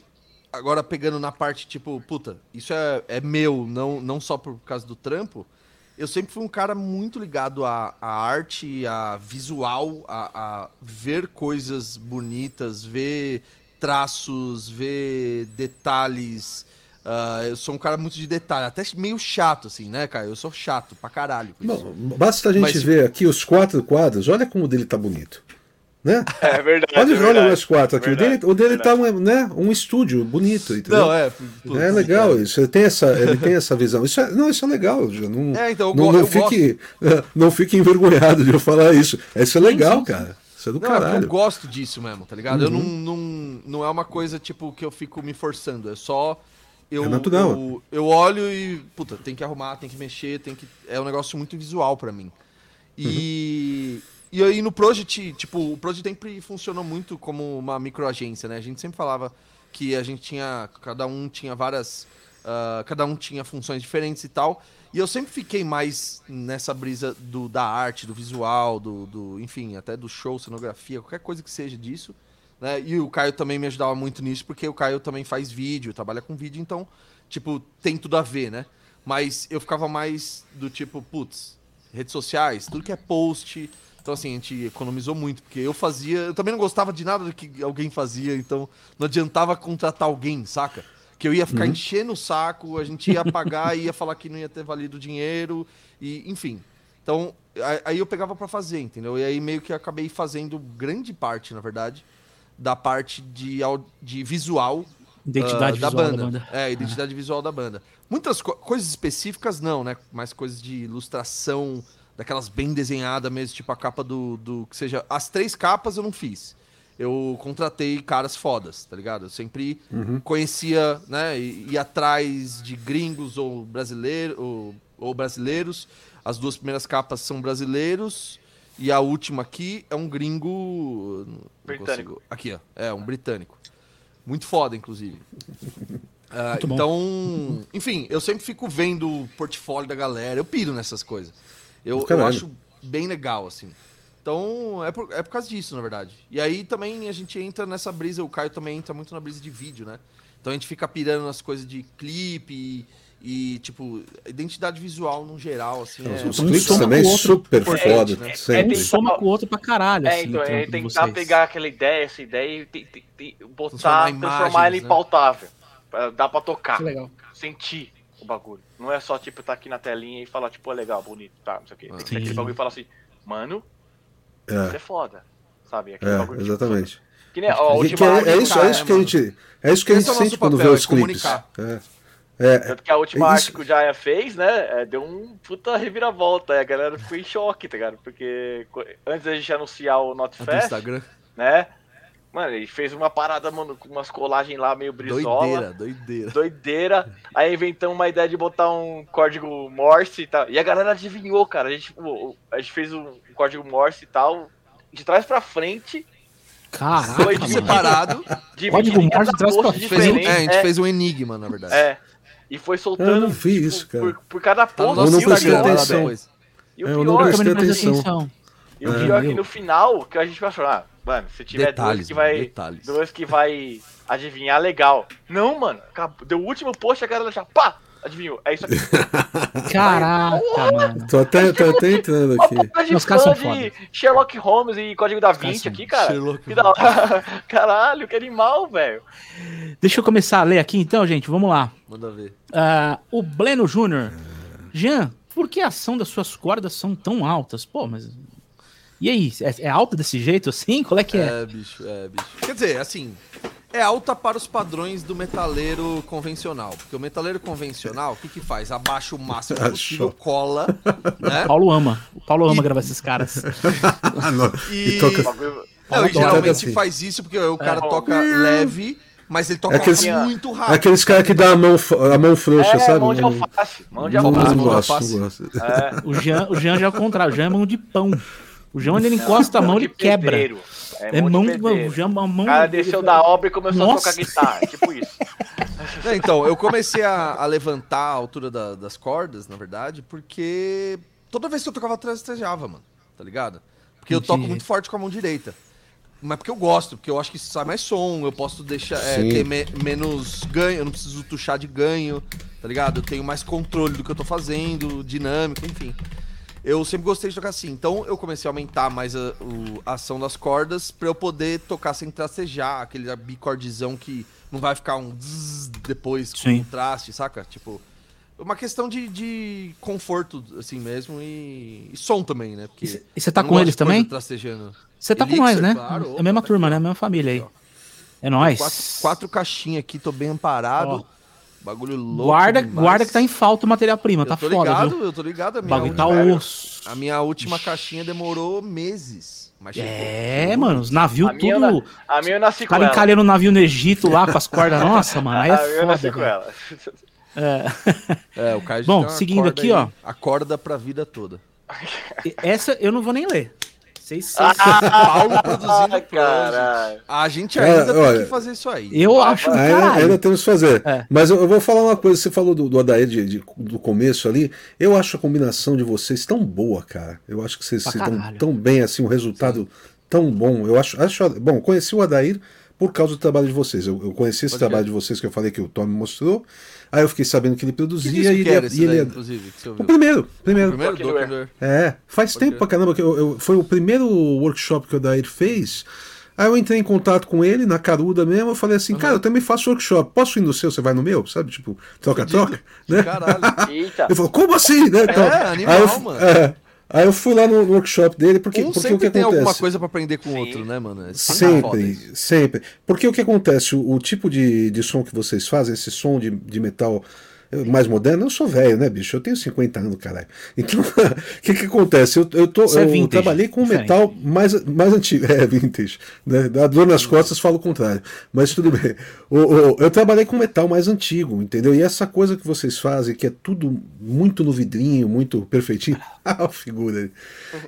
agora pegando na parte tipo, puta, isso é, é meu, não, não só por causa do trampo. Eu sempre fui um cara muito ligado à, à arte, a visual, a, a ver coisas bonitas, ver traços, ver detalhes. Ah, eu sou um cara muito de detalhe, até meio chato, assim, né, cara? Eu sou chato pra caralho. com isso. Bom, basta a gente Mas- ver aqui os quatro quadros, olha como o dele tá bonito. Né? É verdade. Pode é ver, olha verdade. os quatro aqui. O dele, Verdade, o dele tá verdade. um, né, um estúdio bonito, entendeu? Não, é. putz, É legal isso, ele tem essa, ele tem essa visão. Isso é, não, isso é legal. Não, É, então, eu não, não fique, não fique envergonhado de eu falar isso. Isso é legal, sim, sim. cara. Isso é do Não, é caralho. eu gosto disso mesmo, tá ligado? Eu não, Uhum. não, não é uma coisa, tipo, que eu fico me forçando. É só. Eu, É natural. Eu, eu olho e. Puta, tem que arrumar, tem que mexer, tem que. É um negócio muito visual pra mim. E. E aí no Project, tipo, o Project sempre funcionou muito como uma microagência, né? A gente sempre falava que a gente tinha. Cada um tinha várias. ah, cada um tinha funções diferentes e tal. E eu sempre fiquei mais nessa brisa do, da arte, do visual, do, do, enfim, até do show, cenografia, qualquer coisa que seja disso. Né? E o Caio também me ajudava muito nisso, porque o Caio também faz vídeo, trabalha com vídeo, então, tipo, tem tudo a ver, né? Mas eu ficava mais do tipo, putz, redes sociais, tudo que é post. Então, assim, a gente economizou muito, porque eu fazia. Eu também não gostava de nada do que alguém fazia, então não adiantava contratar alguém, saca? Que eu ia ficar enchendo o saco, a gente ia pagar e ia falar que não ia ter valido o dinheiro, e enfim. Então, aí eu pegava pra fazer, entendeu? E aí meio que acabei fazendo grande parte, na verdade, da parte de, de visual Identidade ah, visual da banda. É, identidade visual da banda. Muitas co- coisas específicas não, né? Mais coisas de ilustração, daquelas bem desenhadas mesmo, tipo a capa do, do. Que seja. As três capas eu não fiz. Eu contratei caras fodas, tá ligado? Eu sempre conhecia, né? E ia atrás de gringos ou brasileiros, ou, ou brasileiros. As duas primeiras capas são brasileiros. E a última aqui é um gringo. Britânico. consigo- Aqui, ó. É, um britânico. Muito foda, inclusive. Bom. então, enfim, eu sempre fico vendo o portfólio da galera. Eu piro nessas coisas. Eu, eu acho bem legal, assim. Então, é por, é por causa disso, na verdade. E aí também a gente entra nessa brisa, o Caio também entra muito na brisa de vídeo, né? Então a gente fica pirando nas coisas de clipe e, e, tipo, identidade visual no geral, assim. é Os um clipes também com o outro. super É, foda, é, é, tem- soma com o outro pra caralho, É, assim, então, é tentar vocês. pegar aquela ideia, essa ideia e te- te- te- botar, Transformar em transformar imagens, ela em né? pautável. Dá pra tocar, sentir bagulho. Não é só, tipo, tá aqui na telinha e falar, tipo, é legal, bonito, tá, não sei o quê. Tem que ser aquele bagulho e falar assim, mano, isso É, é foda. Sabe? Aquele é, bagulho, tipo, exatamente. Que nem, ó, a Que- última que é, é arte- isso, é isso que a gente, é isso que a gente é sente quando vê é os clipes. comunicar. É, é, Tanto que a última É arte que o Jaya fez, né, é, deu um puta reviravolta. A galera ficou em choque, tá ligado? Porque antes da gente anunciar o NotFest, Instagram. né, mano, ele fez uma parada, mano, com umas colagens lá meio brisola. Doideira, doideira. doideira. Aí inventamos uma ideia de botar um código Morse e tal. E a galera adivinhou, cara. A gente, a gente fez um código Morse e tal, de trás pra frente, Caraca, Foi. Separado. Código Morse de trás pra fez um, diferente. é, a gente é, fez um enigma, na verdade. é. E foi Eu soltando não vi tipo, isso, cara. Por, por cada Tá no post. nosso não e o prestei atenção. E o É, eu não pior, Eu não prestei atenção. E o pior é que no final, que a gente pensou, ah, mano, se tiver Detalhes, dois que vai. detalhes. Dois que vai adivinhar legal. Não, mano. acabou- Deu o último post, a galera já, pá! Adivinhou. É isso aqui. Caraca, mano. Tô até, tô até entrando aqui. Os caras são de Sherlock Holmes e Código da Vinci aqui, cara. Sherlock Que da. Caralho, que animal, velho. Deixa eu começar a ler aqui então, gente. Vamos lá. Manda ver. Ah, o Bleno Júnior. Jean, por que a ação das suas cordas são tão altas? Pô, mas. E aí? É, é alta desse jeito assim? Qual é que é? É, bicho, é, bicho. Quer dizer, assim, é alta para os padrões do metaleiro convencional. Porque o metaleiro convencional, o que que faz? Abaixa o máximo possível, cola, né? Paulo ama. O Paulo ama E- gravar esses caras. Não. E- E toca. O Não, e geralmente assim. faz isso porque o cara É. toca leve, mas ele toca Aqueles- muito rápido. Aqueles caras que dá a mão, a mão frouxa, É, sabe? mão de alface. Mão de alface, mão de alface. não gosto. É. O Jean, o Jean já é o contrário, o Jean é mão de pão. O onde ele encosta a mão, ele quebra. pedreiro. É mão, o Jean, a mão. O cara desceu da obra e começou Nossa. a tocar guitarra. Tipo isso. É, então, eu comecei a, a levantar a altura da- das cordas, na verdade, porque toda vez que eu tocava atrás, trastejava, mano. Tá ligado? Porque eu toco Entendi. muito forte com a mão direita. Mas porque eu gosto, porque eu acho que sai mais som, eu posso deixar é, ter me- menos ganho, eu não preciso tuchar de ganho, tá ligado? Eu tenho mais controle do que eu tô fazendo, dinâmico, enfim. Eu sempre gostei de tocar assim, então eu comecei a aumentar mais a, o- a ação das cordas pra eu poder tocar sem trastejar, aquele bicordizão que não vai ficar um zzz depois com Sim. um traste, saca? Tipo, uma questão de, de conforto, assim mesmo, e, e som também, né? Porque E cê- e cê tá não com eles também? Trastejando. Você tá com Elixir, nós, né? claro, é a mesma turma, tá né? A mesma família aí. Ó. É nóis. Quatro, quatro caixinhas aqui, tô bem amparado. Ó. Bagulho louco. guarda, demais. guarda que tá em falta o matéria-prima, Eu tá tô foda, ligado, viu? eu tô ligado. A O minha, bagulho tá última, osso. a minha última caixinha demorou meses. Mas chegou. É, Chegou. mano, os navios A minha, eu tudo. na- a minha eu nasci com cara ela. encalhando o navio no Egito lá com as cordas. Nossa, mano, aí é a minha eu nasci foda. com ela. É. É, o Kaiji Bom, seguindo aqui, aí, ó. Acorda pra vida toda. Essa eu não vou nem ler. Vocês, vocês- Paulo produzindo Ah, caralho. A gente É, ainda tem olha, que fazer isso aí. Eu acho do Ainda, ainda temos que fazer. É. Mas eu, eu vou falar uma coisa. Você falou do, do Adair de- de- do começo ali. Eu acho a combinação de vocês tão boa, cara. Eu acho que vocês Pra se dão tão bem, assim, um resultado tão bom. Eu acho, acho. Bom, conheci o Adair por causa do trabalho de vocês. Eu, eu conheci esse Pode trabalho de vocês que eu falei que o Tom me mostrou. Aí eu fiquei sabendo que ele Que produzia disco e que ele, era esse e ele daí, é- inclusive, que você O ouviu? primeiro, primeiro. Primeiro Fucking Docker. É, faz Pode tempo crer. pra caramba que eu, eu- foi o primeiro workshop que o Dair fez. Aí eu entrei em contato com ele, na caruda mesmo, eu falei assim, cara, eu também faço workshop, posso ir no seu, você vai no meu? Sabe, tipo, troca-troca, né? Caralho. Eita. Ele falou, como assim, né? Então, animal, aí eu, mano. é, aí eu fui lá no workshop dele, porque, um porque o sempre que tem acontece? alguma coisa pra aprender com o outro, né, mano? É sempre sempre. Porque o que acontece, o, o tipo de, de som que vocês fazem, esse som de, de metal mais moderno, eu sou velho, né, bicho? Eu tenho 50 anos, caralho. Então, o que que acontece? Eu, eu, tô, é eu vintage, trabalhei com diferente. metal mais, mais antigo. É, vintage. Né? Da dor nas costas falo o contrário. Mas tudo bem. O, o- eu trabalhei com metal mais antigo, entendeu? E essa coisa que vocês fazem, que é tudo muito no vidrinho, muito perfeitinho. Ah, figura.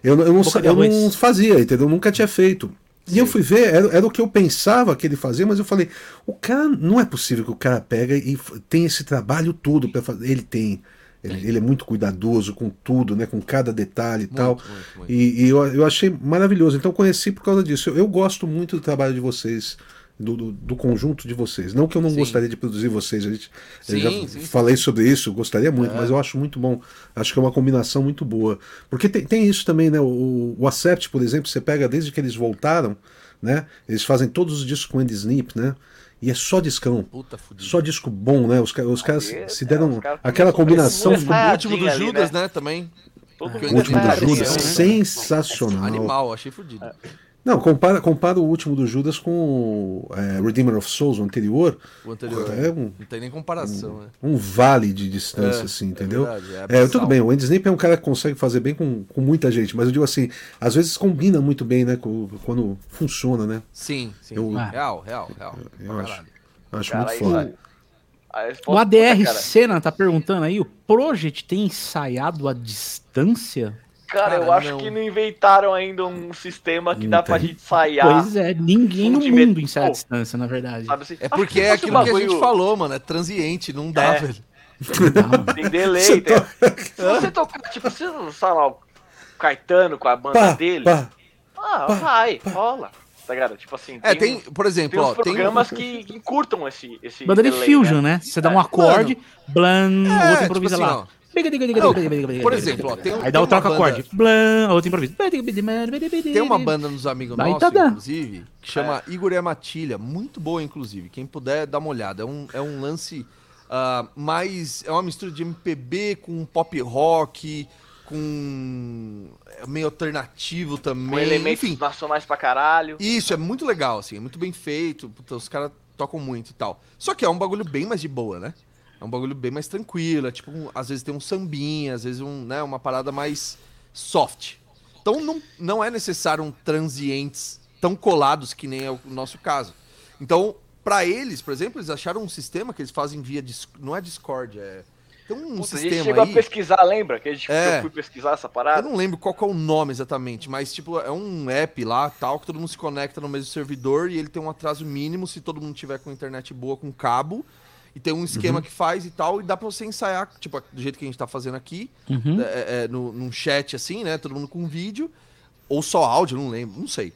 Eu, não- eu, não, eu não fazia, entendeu? Eu nunca tinha feito. E eu fui ver, era, era o que eu pensava que ele fazia, mas eu falei, o cara, não é possível que o cara pega e tem esse trabalho todo para fazer. Ele tem. Ele, ele é muito cuidadoso com tudo, né? Com cada detalhe e tal. muito, muito. E, e eu, eu achei maravilhoso. Então conheci por causa disso. Eu, eu gosto muito do trabalho de vocês. Do, do, do conjunto de vocês. Não que eu não Sim. gostaria de produzir vocês, a gente, eu Sim, já sim, sim. falei sobre isso, gostaria muito, mas eu acho muito bom. Acho que é uma combinação muito boa. Porque tem, tem isso também, né? O, o Acept, por exemplo, você pega desde que eles voltaram, né? Eles fazem todos os discos com Andy Snip, né? E é só discão. Puta fudido. Só disco bom, né? Os, os caras se é, deram caras aquela combinação. O último do ali, Judas, né? né, também. Todo Que O último do. Judas, Né? sensacional. Animal, achei fudido. Não, compara, compara o último do Judas com o é, Redeemer of Souls, o anterior. O anterior. É um, Não tem nem comparação, né? um vale de distância, É, assim, é entendeu? verdade, é É, tudo bem, o Andy Snape é um cara que consegue fazer bem com, com muita gente, mas eu digo assim, às vezes combina muito bem, né? com- quando funciona, né? Sim, sim. Eu- Real, real, real. Eu acho. Acho Cara, muito foda. O ADR cara, Senna tá perguntando aí, o Project tem ensaiado a distância? Cara, eu Cara, acho não. que não inventaram ainda um sistema que Não dá pra gente ensaiar. Pois é, ninguém no de mundo ensaia a distância, na verdade. Sabe assim? É porque que é aquilo que a gente falou, mano. É transiente, não dá, É. velho. Tem delay, Você tem... Se você tocar, tipo, se sei lá, o Caetano com a banda Pá, dele, pá. ah, pá, vai, rola. Tá ligado? Tipo assim, É, tem, por exemplo, tem ó, tem. programas que, que encurtam esse, esse Banda de delay, fusion, né? Você dá um É. acorde, blan, É, outro improvisa tipo assim, lá. ó. Por exemplo, ó, tem um- Aí dá o uma troca banda- acorde, blan, o outro improvisa. Tem uma banda nos amigos nossos, tá dando. inclusive, que chama Igor e a Matilha. Muito boa, inclusive. Quem puder, dá uma olhada. É um, é um lance ah, mais... É uma mistura de MPB com pop rock, com... é meio alternativo também. Com elementos Enfim, nacionais pra caralho. isso, é muito legal, assim. É muito bem feito. Puta, os caras tocam muito e tal. Só que é um bagulho bem mais de boa, né? É um bagulho bem mais tranquilo. É tipo, um- às vezes tem um sambinha, às vezes um, né, uma parada mais soft. Então não, não é necessário um transientes tão colados que nem é o nosso caso. Então, para eles, por exemplo, eles acharam um sistema que eles fazem via. Não é Discord, é. Tem um Puta, a sistema gente chegou aí. a pesquisar, lembra? Que a gente É. eu fui pesquisar essa Eu parada. não lembro qual é o nome exatamente, mas tipo, é um app lá, tal, que todo mundo se conecta no mesmo servidor e ele tem um atraso mínimo se todo mundo tiver com internet boa com cabo. E tem um esquema que faz e tal, e dá pra você ensaiar, tipo, do jeito que a gente tá fazendo aqui, Uhum. é, é, no, num chat assim, né? Todo mundo com vídeo, ou só áudio, não lembro, não sei.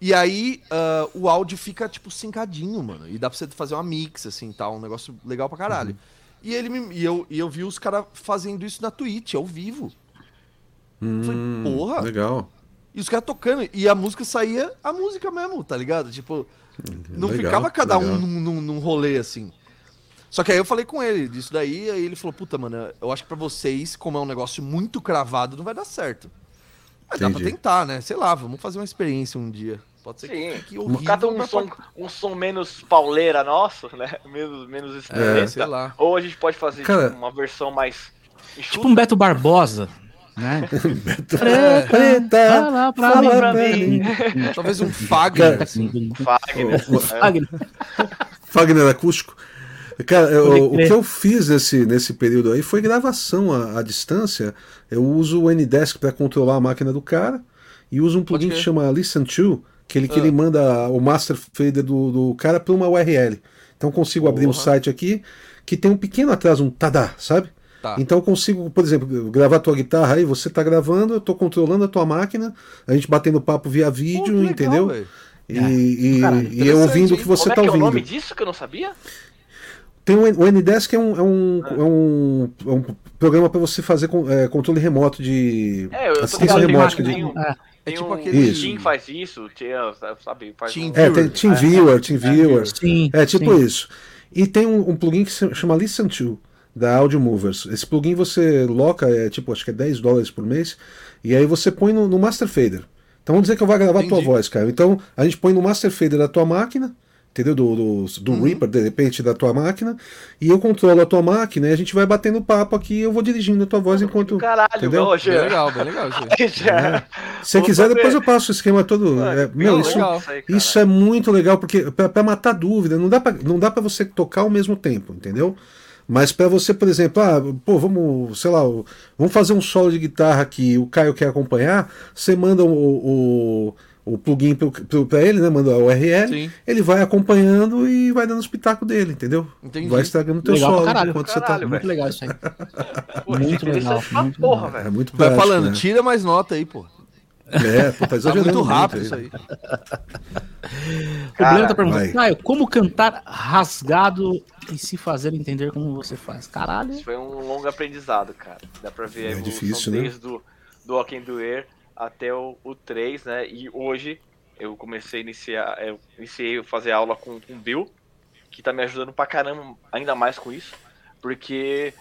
E aí ah, o áudio fica, tipo, sincadinho, mano. E dá pra você fazer uma mix, assim, tal, um negócio legal pra caralho. E, ele me- e, eu, e eu vi os caras fazendo isso na Twitch, ao vivo. Falei, porra. Hum, Legal. E os caras tocando. E a música saía a música mesmo, tá ligado? Tipo, não Legal, ficava cada legal. um num, num, num rolê assim. Só que aí eu falei com ele disso daí, aí ele falou, puta, mano, eu acho que pra vocês, como é um negócio muito cravado, não vai dar certo. Mas dá pra Entendi. tentar, né? Sei lá, vamos fazer uma experiência um dia. Pode ser que Sim. fique horrível. Cata um som, pode- um som menos pauleira nosso, né? Menos, menos É, estridente. sei lá. Ou a gente pode fazer Cara- tipo, uma versão mais enxuta. Tipo um Beto Barbosa, né? É, Preta, fala pra fala mim. pra mim. Talvez um Fagner, assim. Fagner. É. Fagner. Fagner acústico. Cara, o crer. que eu fiz nesse, nesse período aí foi gravação à, à distância. Eu uso o Ndesk para controlar a máquina do cara e uso um plugin que chama Listen To, que ele, que Ah. ele manda o master fader do, do cara para uma URL. Então eu consigo abrir um Porra. site aqui que tem um pequeno atraso, um tadá, sabe? Tá. Então eu consigo, por exemplo, gravar tua guitarra aí, você tá gravando, eu tô controlando a tua máquina, a gente batendo papo via Pô, vídeo, que legal, entendeu? velho. E, e, Caralho, e eu ouvindo o que você Como é tá que é o ouvindo. nome disso que eu não sabia? Tem um, o Ndesk é um, é um, é um, é um programa para você fazer con- é, controle remoto de É, eu assistência remota. tem, de- tem, um- É. É tem tipo um, aquele- Isso. Team faz isso, sabe, faz Team um- É, tem TeamViewer, TeamViewer. Sim. É tipo sim. isso. E tem um, um plugin que se chama Listen To, da Audio Movers. Esse plugin você loca, é tipo, acho que é 10 dólares por mês, e aí você põe no, no Master Fader. Então vamos dizer que eu vou gravar a tua voz, cara. Então a gente põe no Master Fader da tua máquina, entendeu? Do, do, do Uhum. Reaper, de repente, da tua máquina, e eu controlo a tua máquina e a gente vai batendo papo aqui e eu vou dirigindo a tua voz enquanto. Caralho, entendeu? Roger. Bem legal, bem legal. Já. Se você Vou quiser, fazer. depois eu passo o esquema todo. É, meu, isso, aí, isso é muito legal, porque pra pra matar dúvida, não dá pra, não dá pra você tocar ao mesmo tempo, entendeu? Mas pra você, por exemplo, ah, pô, vamos, sei lá, vamos fazer um solo de guitarra aqui, o Caio quer acompanhar, você manda o, o, o plugin pra ele, né? Manda a URL, Sim. ele vai acompanhando e vai dando os pitacos dele, entendeu? Entendi. Vai estragando o teu Legal solo caralho. enquanto você tá. Caralho, Muito legal isso aí. Pô, Muito muito legal, legal. muito porra, É velho. muito Vai prático, falando, né? tira mais nota aí, pô. É, pô, tá Tá exagerando muito rápido aí. isso aí. O Breno tá vai. perguntando, Caio, como cantar rasgado e se fazer entender como você faz? Caralho. Isso foi um longo aprendizado, cara. Dá pra ver a É evolução difícil, né? desde do, do Walking do Air até o, o 3, né? E hoje eu comecei a iniciar, eu iniciei a fazer aula com, o Bill, que tá me ajudando pra caramba ainda mais com isso. Porque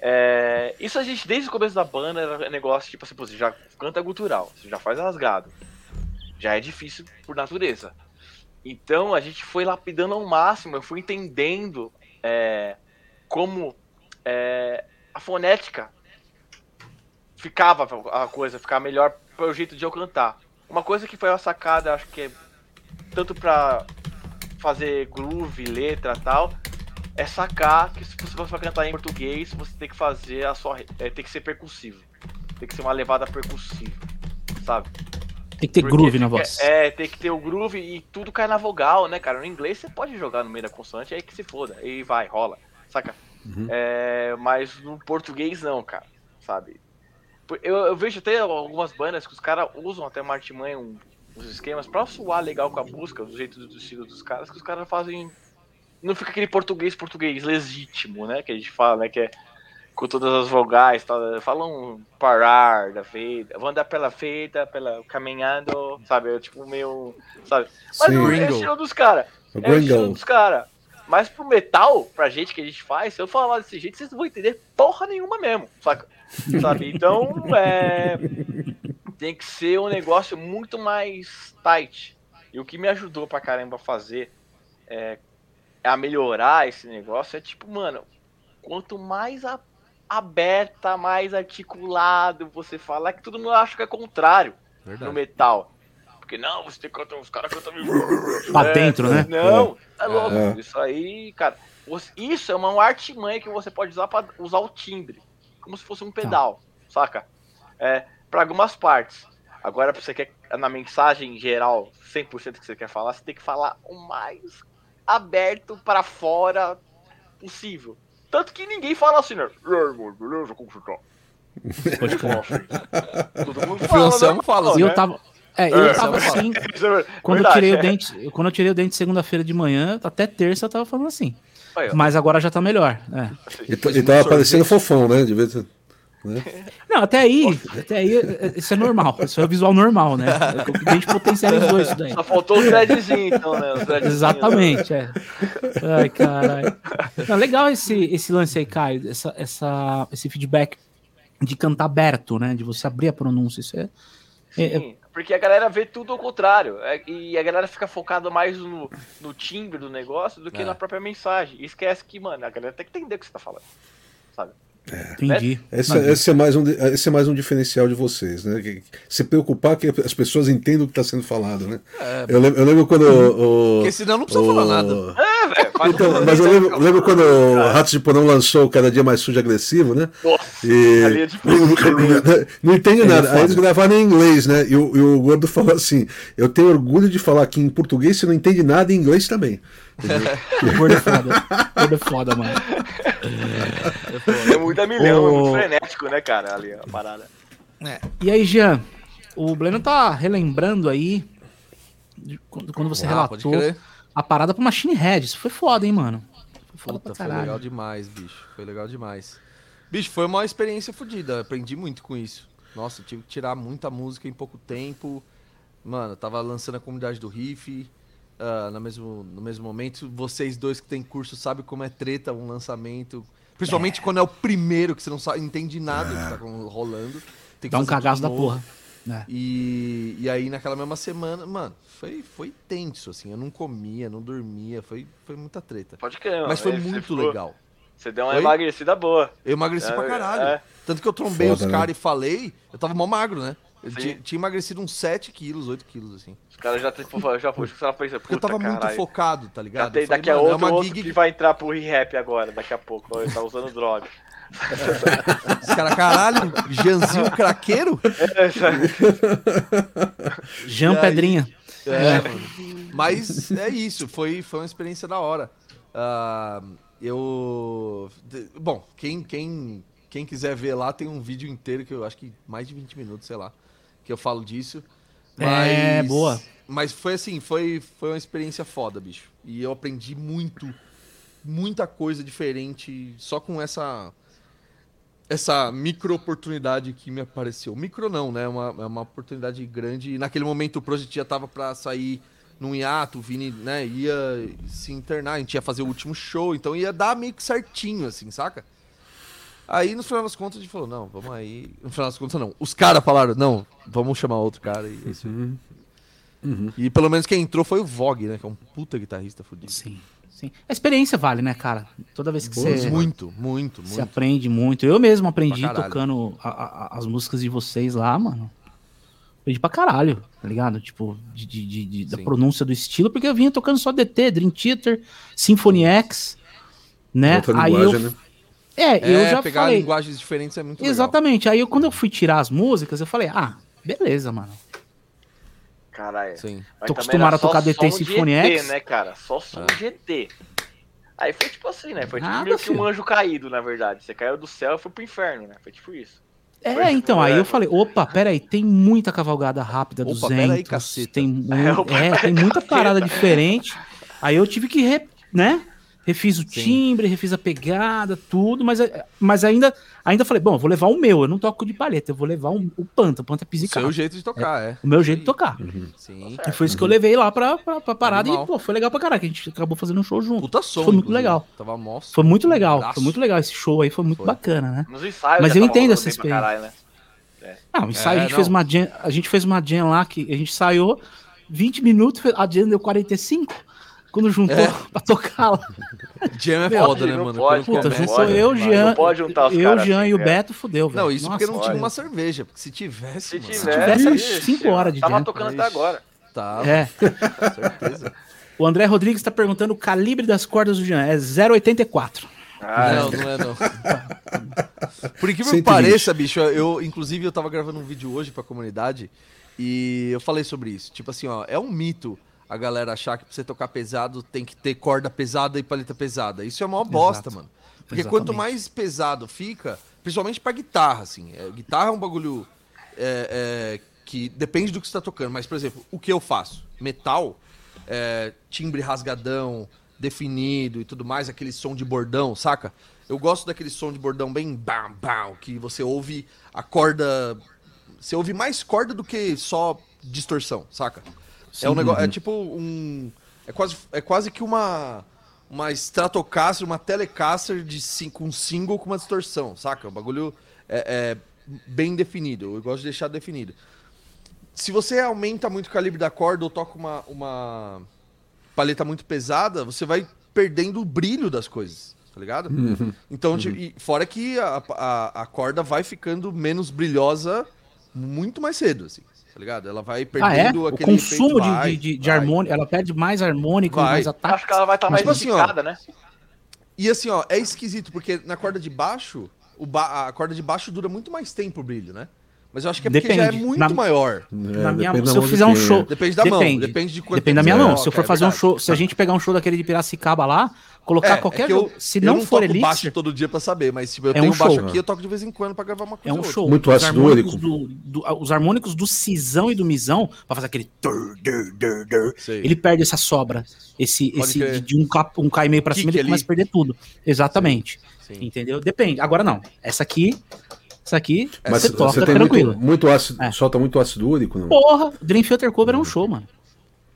é, isso a gente, desde o começo da banda, era negócio tipo assim, você já canta gutural, você já faz rasgado. Já é difícil por natureza. Então a gente foi lapidando ao máximo, eu fui entendendo é, como é, a fonética ficava a coisa, ficava melhor pelo jeito de eu cantar. Uma coisa que foi uma sacada, acho que é tanto pra fazer groove, letra e tal, é sacar que se você vai cantar em português, você tem que fazer a sua. É, tem que ser percussivo. Tem que ser uma levada percussiva, sabe? Tem que ter Porque groove na voz. É, tem que ter o groove e tudo cai na vogal, né, cara? No inglês você pode jogar no meio da consoante, aí que se foda. E vai, rola, saca? É, mas no português não, cara, sabe? Eu, eu vejo até algumas bandas que os caras usam até uma artimanha, um, uns esquemas pra soar legal com a música, do jeito do estilo dos caras, que os caras fazem. Não fica aquele português português legítimo, né? Que a gente fala, né? Que é com todas as vogais, tal, falam parar da feita, vão andar pela feita, pela caminhando, sabe? É tipo meio, sabe? Mas Sim. não é o Gringo. estilo dos caras. O É o estilo dos caras. Mas pro metal, pra gente que a gente faz, se eu falar desse jeito, vocês não vão entender porra nenhuma mesmo, saca? Sabe? Então, é. Tem que ser um negócio muito mais tight. E o que me ajudou pra caramba a fazer é, a melhorar esse negócio é tipo, mano, quanto mais a- aberta, mais articulado você falar, que todo mundo acha que é contrário no Verdade. metal. porque não, você tem que cantar, os caras cantam. Pra dentro, né? Não, é louco. É. Isso aí, cara. Isso é uma artimanha que você pode usar pra usar o timbre. Como se fosse um pedal, saca? É, pra algumas partes. Agora, pra você quer, na mensagem geral, 100% que você quer falar, você tem que falar o mais aberto pra fora possível. Tanto que ninguém fala assim, né? E aí, mano, beleza? Como você tá? Pode Ninguém fala crer. assim. Todo mundo fala, E né? eu tava. É, eu É, tava assim. É Quando eu tirei o é. dente, quando eu tirei o dente segunda-feira de manhã, até terça eu tava falando assim. Ó. Mas agora já tá melhor. é. Ele, Depois de tava parecendo fofão, né? Devia ter- Não, até aí, até aí, isso é normal. Isso é o visual normal, né? A gente potencializou isso daí. Só faltou os dreadzinhos, então, né? Os dreadzinhos, Exatamente, é. Ai, caralho. Não, legal esse, esse lance aí, Caio, essa, essa, esse feedback de cantar aberto, né? De você abrir a pronúncia. Isso é. é- é- porque a galera vê tudo ao contrário. é- e a galera fica focada mais no, no timbre do negócio do que É. na própria mensagem. E esquece que, mano, a galera tem que entender o que você tá falando. Sabe? entendi. Esse, Não, esse é mais um, esse é mais um diferencial de vocês, né? Que- Se preocupar que as pessoas entendam o que está sendo falado, né? eu, lembro, eu lembro quando o. Porque senão não precisa o- falar nada. É, velho. Então, mas eu lembro, lembro quando o Ratos de Porão lançou o Cada Dia Mais Sujo e Agressivo, né? Nossa, E... é tipo- Não entende É, nada. Aí eles gravaram em inglês, né? E o, e o Gordo falou assim: Eu tenho orgulho de falar aqui em português, você não entende nada em inglês também. O gordo é foda. Gordo é foda, mano. É muito a milhão, é O- muito frenético, né, cara? Ali, a parada. E aí, Jean, o Bleno tá relembrando aí de quando, você Ah, pode relatou crer. A parada pro Machine Head. Isso foi foda, hein, mano? Foi foda Puta, pra foi legal caralho. demais, bicho. Foi legal demais. Bicho, foi uma experiência fodida. Aprendi muito com isso. Nossa, tive que tirar muita música em pouco tempo. Mano, tava lançando a comunidade do Riff. ah, no, mesmo, no mesmo momento, vocês dois que tem curso sabem como é treta um lançamento. Principalmente quando é o primeiro, que você não sabe, entende nada do que tá rolando. Tem que Dá um cagaço da porra. né? E, e aí, naquela mesma semana, mano, foi, foi tenso, assim. Eu não comia, não dormia. Foi, foi muita treta. Pode crer, Mas foi é, você muito ficou- legal. Você deu uma Oi? emagrecida boa. Eu emagreci É, pra caralho. é. Tanto que eu trombei Foda, os né? caras e falei, eu tava mó magro, né? Eu tinha, tinha emagrecido uns 7 quilos, 8 quilos, assim. Os caras já, tipo, já foi, os caras pensam, Porque eu puta, tava muito focado, tá ligado? tem, falei, daqui a mano, outro, é uma outro gig que vai entrar pro rap agora, daqui a pouco. ó, Ele tá usando droga. Os caras, caralho, Janzinho craqueiro? Jean E aí? Pedrinha. É, mano. Mas é isso, foi, foi uma experiência da hora. Ah, eu. Bom, quem, quem, quem quiser ver lá, tem um vídeo inteiro que eu acho que mais de 20 minutos, sei lá, que eu falo disso. É, boa. Mas foi assim, foi, foi uma experiência foda, bicho. E eu aprendi muito, muita coisa diferente só com essa essa micro oportunidade que me apareceu. Micro não, né? Uma, é uma oportunidade grande. E naquele momento o Project já tava pra sair num hiato, o Vini, né, ia se internar, a gente ia fazer o último show, então ia dar meio que certinho, assim, saca? Aí, no final das contas, a gente falou, não, vamos aí... No final das contas, não. Os caras falaram, não, vamos chamar outro cara, e é isso aí. E pelo menos quem entrou foi o Vogue, né, que é um puta guitarrista fudido. Sim, sim. A experiência vale, né, cara? Toda vez que você, Muito, muito, você muito. aprende muito. Eu mesmo aprendi tocando a- a- as músicas de vocês lá, mano. Aprendi pra caralho, tá ligado? Tipo, de, de- de- da pronúncia do estilo, porque eu vinha tocando só DT, Dream Theater, Symphony X, né? Outra Aí eu, né? É, eu É, já pegar falei. linguagens diferentes é muito legal. Exatamente. Aí eu, quando eu fui tirar as músicas, eu falei, ah, beleza, mano. Caralho. Sim. Mas Tô acostumado a tocar DT e Symphony X. né, cara? Só som É. de ET. Aí foi tipo assim, né? Foi tipo Nada, meio que um anjo caído, na verdade. Você caiu do céu e foi pro inferno, né? Foi tipo isso. É, Foi, então, tipo, aí é. eu falei, opa, peraí, tem muita cavalgada rápida Opa, 200, peraí, caceta. tem, mu- É, opa, é, tem muita parada diferente. Aí eu tive que, re- né, refiz o timbre, refiz a pegada, tudo, mas, mas ainda, ainda falei, bom, eu vou levar o meu, eu não toco de palheta, eu vou levar um- o panta, o panta é O pisicato, seu jeito de tocar, é. o meu jeito de tocar. Sim. E foi isso que eu levei lá pra, pra, pra parada Animal. e, pô, foi legal pra caralho, que a gente acabou fazendo um show junto. Puta som, Foi muito inclusive. legal. Tava mó Foi muito legal, foi muito legal esse show aí, foi muito Foi. bacana, né? Nos ensaios Mas eu entendo essa experiência. caralho, né? Ah, o ensaio É, a gente não. fez uma jam, a gente fez uma jam lá que a gente ensaiou 20 minutos, a jam deu 45. Quando juntou É. pra tocar lá. Jam é Meu, foda, né, não mano? pode, Puta, juntou pode, eu, não Jean. pode juntar os eu, Jean assim, e o velho. Beto, fudeu, velho. Não, isso porque Nossa, não tinha uma cerveja. Porque se tivesse, Se mano, tivesse, tivesse, era ixi, cinco horas de Tava tocando até Ixi. agora. Tá, É. certeza. O André Rodrigues está perguntando o calibre das cordas do Jean. É 0,84. Ah, não, não é não. Por incrível 120. que pareça, bicho, eu, inclusive, eu tava gravando um vídeo hoje pra comunidade e eu falei sobre isso. Tipo assim, ó, é um mito a galera achar que pra você tocar pesado tem que ter corda pesada e paleta pesada. Isso é uma bosta, Exato. mano. Porque Exatamente. quanto mais pesado fica, principalmente pra guitarra, assim. é, guitarra é um bagulho é, é, que depende do que você tá tocando. Mas, por exemplo, o que eu faço? Metal, é, timbre rasgadão, definido e tudo mais, aquele som de bordão, saca? Eu gosto daquele som de bordão bem bam, bam, que você ouve a corda. Você ouve mais corda do que só distorção, saca? É um negócio. É tipo um. É quase, é quase que uma. Uma Stratocaster, uma Telecaster de cin- com single com uma distorção, saca? O bagulho é, é bem definido. Eu gosto de deixar definido. Se você aumenta muito o calibre da corda ou toca uma, uma paleta muito pesada, você vai perdendo o brilho das coisas, tá ligado? Então, tipo, e fora que a, a, a corda vai ficando menos brilhosa muito mais cedo, assim, tá ligado? Ela vai Ah, é? perdendo O aquele consumo efeito, de, vai, de, de, harmônico, ela perde mais harmônico, Vai. mais ataque. acho que ela vai estar mais Tipo assim, né? E assim, ó, é esquisito, porque na corda de baixo, o ba- a corda de baixo dura muito mais tempo o brilho, né? Mas eu acho que é porque já é Depende. muito Na- maior. Na minha- depende se eu fizer um show. é. Depende da mão, depende de quanto Depende da minha tempo mão. você Se eu for é fazer um verdade. show, se a gente pegar um show daquele de Piracicaba lá, colocar É, qualquer é que eu, jogo, se eu não, for toco baixo todo dia pra saber, mas tipo, eu É tenho um um baixo show. aqui, eu toco de vez em quando pra gravar uma é coisa um ou outra. show. Muito os ácido harmônicos do, do- os harmônicos do cisão e do misão, pra fazer aquele tur, dur, dur, dur, Sei. ele perde essa sobra. Esse, Pode esse de, de um, um cai meio pra Kick cima, ele ali. começa a perder tudo. Exatamente. Sim. Entendeu? Depende. Agora não. Essa aqui. Essa aqui, Mas você você, toca tem tranquilo. muito, muito ácido, É. solta muito ácido úrico, não? Porra, Dream Theater Cover é um show, mano.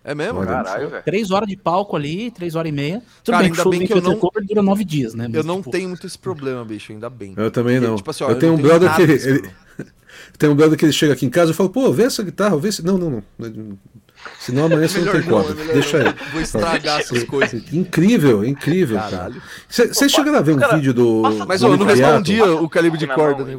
É mesmo? Caralho, velho. Três horas de palco ali, três horas e meia. Tudo Cara, bem ainda bem que eu não- Cover dura nove dias, né? Eu Mas, não tipo, tenho muito esse problema, bicho, ainda bem. Eu também Porque, não. tipo assim, ó, eu eu tenho um brother que ele, tem um brother que ele chega aqui em casa e fala, pô, vê essa guitarra, vê se. Não, não, não. Senão amanhã você não tem é melhor Deixa aí. Vou estragar essas coisas. Incrível, incrível, cara. Caralho. Vocês chegaram a ver um cara, vídeo do. Mas do eu não respondia o calibre de corda, né?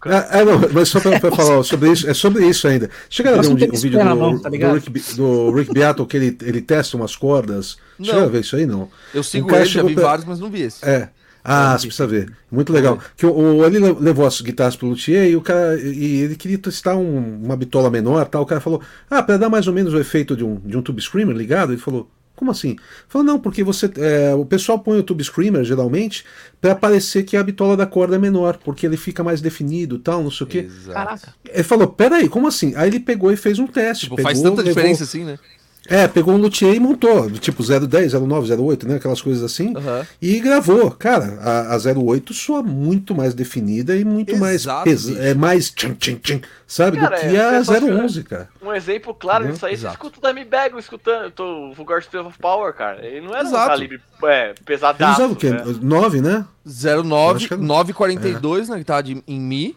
Cara. Ah, ah, não, mas só pra, pra falar sobre isso, é sobre isso ainda. Chegaram a ver um, um vídeo do, mão, tá do, Rick, do Rick Beato que ele, ele testa umas cordas? Chegaram a ver isso aí? Não. Eu Um sigo cara ele, já vi pra- vários, mas não vi esse. É. Ah, você precisa ver. Muito legal. Que o, o- ele le- levou as guitarras pro luthier e o cara e ele queria testar um- uma bitola menor, tal. O cara falou: "Ah, para dar mais ou menos o efeito de um de um tube screamer ligado". Ele falou: "Como assim?". Ele falou: "Não, porque você é, o pessoal põe o tube screamer geralmente para parecer que a bitola da corda é menor, porque ele fica mais definido, tal, não sei o quê". Exato. Caraca. Ele falou: "Peraí, como assim?". Aí ele pegou e fez um teste. Tipo, pegou, faz tanta levou- diferença assim, né? É, pegou um luthier e montou, tipo 010, 09, 08, né? Aquelas coisas assim. Aham. E gravou. Cara, a, a 08 soa muito mais definida e muito mais Exato, pesa, bicho. é mais tchim, tchim, tchim, sabe? Cara, do que é, a é só 011, cara. Um exemplo claro disso aí, você escuta o Dime Bag escutando eu tô, o Vulgar of Power, cara. Ele não era Exato. um calibre é, Ele pesadaço. usava o quê? né? 9, né? 09, acho que é- 942 na guitarra de, em Mi.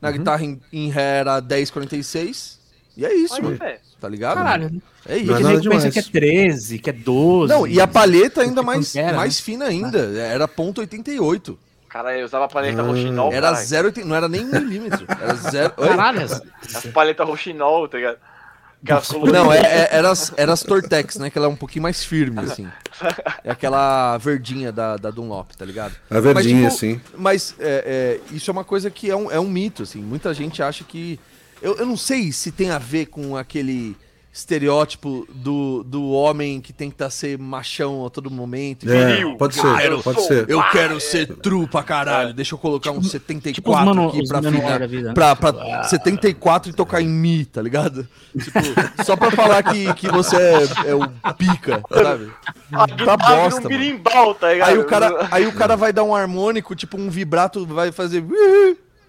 Na Uhum. guitarra em, em Ré era 1046. E é isso, Aí, mano. velho. Tá ligado? Caralho. É isso. Não é Tem nada gente que pensa que é 13, que é 12. Não, e a palheta ainda mais, Pantera, mais né? fina ainda. Era ponto .88. Cara, eu usava paleta Ah. roxinol, Era caralho. 0,80. Não era nem um milímetro. Era zero. Caralho, as- As paletas roxinol, tá ligado? Não, é, é, era, as, era as Tortex, né? Que ela é um pouquinho mais firme, assim. É aquela verdinha da, da Dunlop, tá ligado? A verdinha, mas, assim. Mas é, é, isso é uma coisa que é um, é um mito, assim. Muita gente acha que. Eu, eu não sei se tem a ver com aquele estereótipo do, do homem que tenta ser machão a todo momento. É, Viril. pode ser, Ah, eu pode sou- ser. Eu quero ser true pra caralho. Deixa eu colocar um 74 tipo mano- aqui pra vida, né? Pra, pra 74 e tocar em mi, tá ligado? Tipo, só pra falar que, que você é, é o pica, sabe? Tá bosta, um birimbau, tá? Aí o, cara, aí o cara vai dar um harmônico, tipo um vibrato, vai fazer.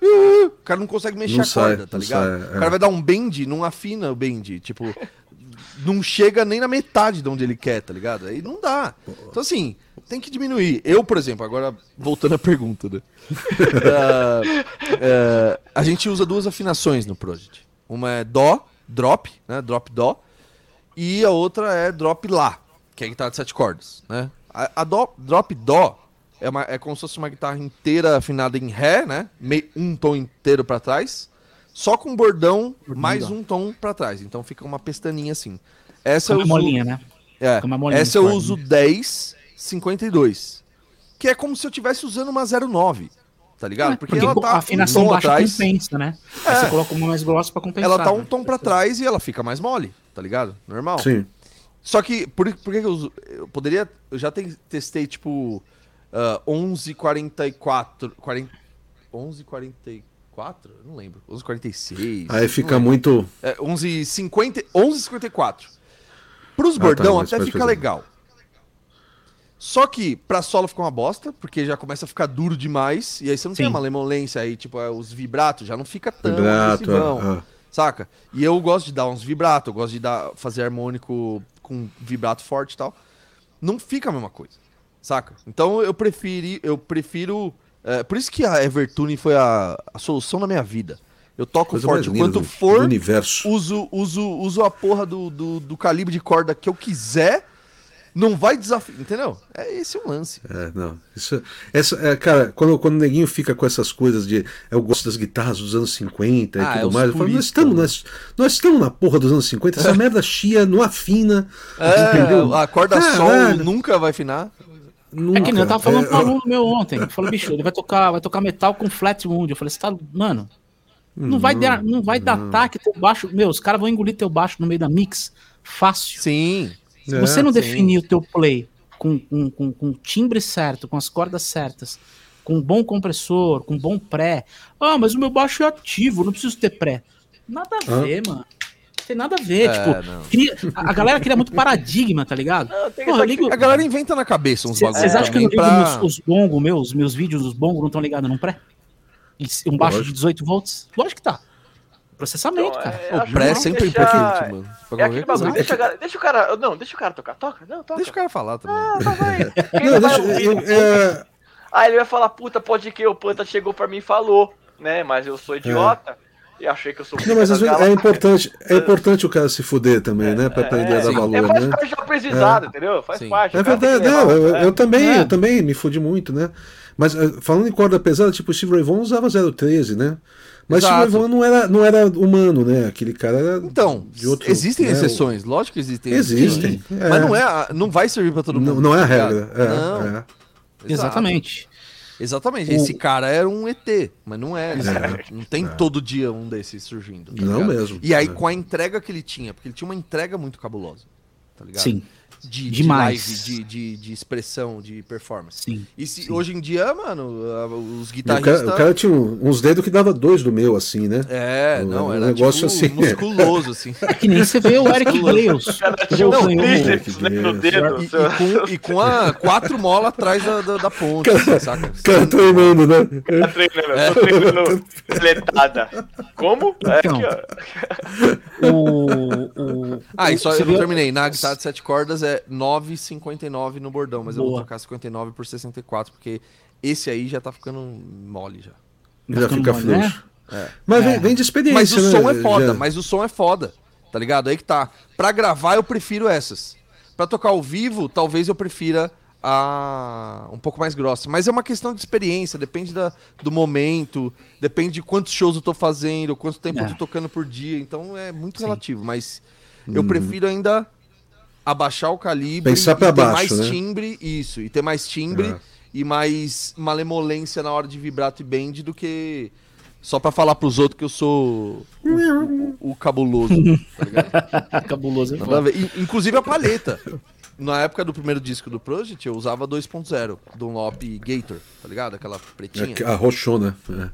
O cara não consegue mexer Não a sai, corda, tá ligado? sai, O é. cara vai dar um bend, não afina o bend. Tipo, não chega nem na metade de onde ele quer, tá ligado? Aí não dá. Então, assim, tem que diminuir. Eu, por exemplo, agora voltando à pergunta, né? Ah, é, a gente usa duas afinações no Project. Uma é Dó, drop, né? Drop Dó. E a outra é drop Lá, que é a guitarra de sete cordas, né? A, a dó, drop Dó é, uma- é como se fosse uma guitarra inteira afinada em Ré, né? Mei- um tom inteiro pra trás. só com bordão Bordão. mais um tom pra trás. Então fica uma pestaninha assim. Essa eu uma uso, molinha, né? é, molinha essa eu uso 10 52. Que é como se eu estivesse usando uma 09. Tá ligado? É, Porque, ela tá a afinação um tom baixa atrás. compensa, né? É. Você coloca uma mais grossa pra compensar. Ela tá um né? tom pra trás e ela fica mais mole, tá ligado? Normal. Sim. Só que, por, por que que eu uso? Eu poderia. Eu já te- testei, tipo. Uh, 11,44. 40, 11,44? Eu Não lembro. 11,46. Aí não fica muito. É, 11,50. 11,54. Pros Ah, tá, bordão mas até fica fazer. legal. Só que pra solo fica uma bosta, porque já começa a ficar duro demais. E aí você não tem Sim. uma lemolência aí, tipo, é, os vibratos já não fica tão Vibrato. agressivão. ah, ah. Saca? E eu gosto de dar uns vibrato, eu gosto de dar, fazer harmônico com vibrato forte e tal. Não fica a mesma coisa. Saca? Então eu preferi, eu prefiro. é, por isso que a Evertune foi a, a solução da minha vida. Eu toco Coisa forte quanto do- for, do universo. uso, uso, uso a porra do, do, do calibre de corda que eu quiser. Não vai desafiar. Entendeu? É esse o lance. É, não. Isso, essa, é, cara, quando, quando o neguinho fica com essas coisas de eu gosto das guitarras dos anos 50 e Ah, é tudo os mais, eu falo, nós estamos, né? nós, nós estamos na porra dos anos 50, essa merda chia, não afina. entendeu? É, a corda sol nunca vai afinar. É que nem eu tava falando É, com um aluno meu ontem. Falou, bicho, ele vai tocar, vai tocar metal com flat wound. Eu falei, você tá. Mano, não vai, dar, não vai dar ataque teu baixo. Meu, os caras vão engolir teu baixo no meio da mix. Fácil. Sim. Se É, você não sim. definir o teu play com, com, com, com o timbre certo, com as cordas certas, com um bom compressor, com um bom pré. Ah, mas o meu baixo é ativo, não preciso ter pré. Nada a ver, mano. Não tem nada a ver. É, tipo, cria- a galera cria muito paradigma, tá ligado? Não, Porra, ligo- A galera inventa na cabeça uns bagulhos. Vocês acham que eu não ligo também meus, os bongos meus, meus vídeos dos bongos não estão ligados num pré? Um baixo Lógico. de 18 volts? Lógico que tá. Processamento, Então, cara. é, O acho pré é sempre deixar- importante, mano. Pra É aquele bagulho, deixa, o cara- deixa o cara. Não, deixa o cara tocar. Toca? Não, toca. Deixa o cara falar também. Ah, tá, vai. Não, vai deixa, eu- é, Aí ele vai falar, puta, pode que o Panta chegou pra mim e falou, né? Mas eu sou idiota e achei que eu sou não, mas às vezes é importante, é importante o cara se fuder também, né? Pra aprender a dar sim. valor, É, faz né? parte do aprendizado, entendeu? Faz Sim. parte. É verdade, não, levar, eu, é. eu também, É. eu também me fudi muito, né? Mas eh, falando em corda pesada, tipo, o Steve Ray Vaughan usava 013, né? Mas o Steve Ray Exato. Vaughan não era, não era humano, né? Aquele cara era Então, de outro. existem né? exceções, lógico que existem Existem, exceções. é. Mas não, é, não vai servir pra todo Não, mundo. não é a tá regra. É, não, é. exato. Exatamente. Exatamente. O- Esse cara era um ET, mas não é. É. Não tem todo dia um desses surgindo. tá Não ligado? mesmo. E aí, É. com a entrega que ele tinha, porque ele tinha uma entrega muito cabulosa. Tá ligado? Sim, De, Demais. de live, de, de, de expressão, de performance. sim. E se, Sim. hoje em dia, mano, os E O guitarristas. cara, o cara tinha um- uns dedos que dava dois do meu, assim, né? É, Um não, era negócio tipo, assim. musculoso, assim. É que nem você vê o Eric Gales. Cara, Não, um não, né, no Deus. dedo. E, e com, e com a quatro molas atrás da, da, da ponte, saca? O cara treinando, né? Tá treinando, tô treinando fletada. Como? É Então. aqui, ó. O, o, Ah, e só eu não terminei. Na guitarra de sete cordas é 9,59 no bordão, mas eu vou Boa. trocar 59 por 64, porque esse aí já tá ficando mole já. Já ficando fica né? frouxo. Mas vem, vem de experiência, Mas o né? som é foda, Já- mas o som é foda, tá ligado? Aí que tá. Pra gravar eu prefiro essas. Pra tocar ao vivo, talvez eu prefira a um pouco mais grossa. Mas é uma questão de experiência, depende da, do momento, depende de quantos shows eu tô fazendo, quanto tempo eu É. tô tocando por dia, então é muito Sim. relativo, mas eu prefiro ainda abaixar o calibre Pensar e pra ter baixo, mais né? timbre, isso, e ter mais timbre É. e mais malemolência na hora de vibrato e bend do que só pra falar pros outros que eu sou o, o- o cabuloso, tá ligado? Cabuloso. é foda. Inclusive a palheta. Na época do primeiro disco do Project, eu usava 2.0, Dunlop Gator, tá ligado? Aquela pretinha. A roxona. é.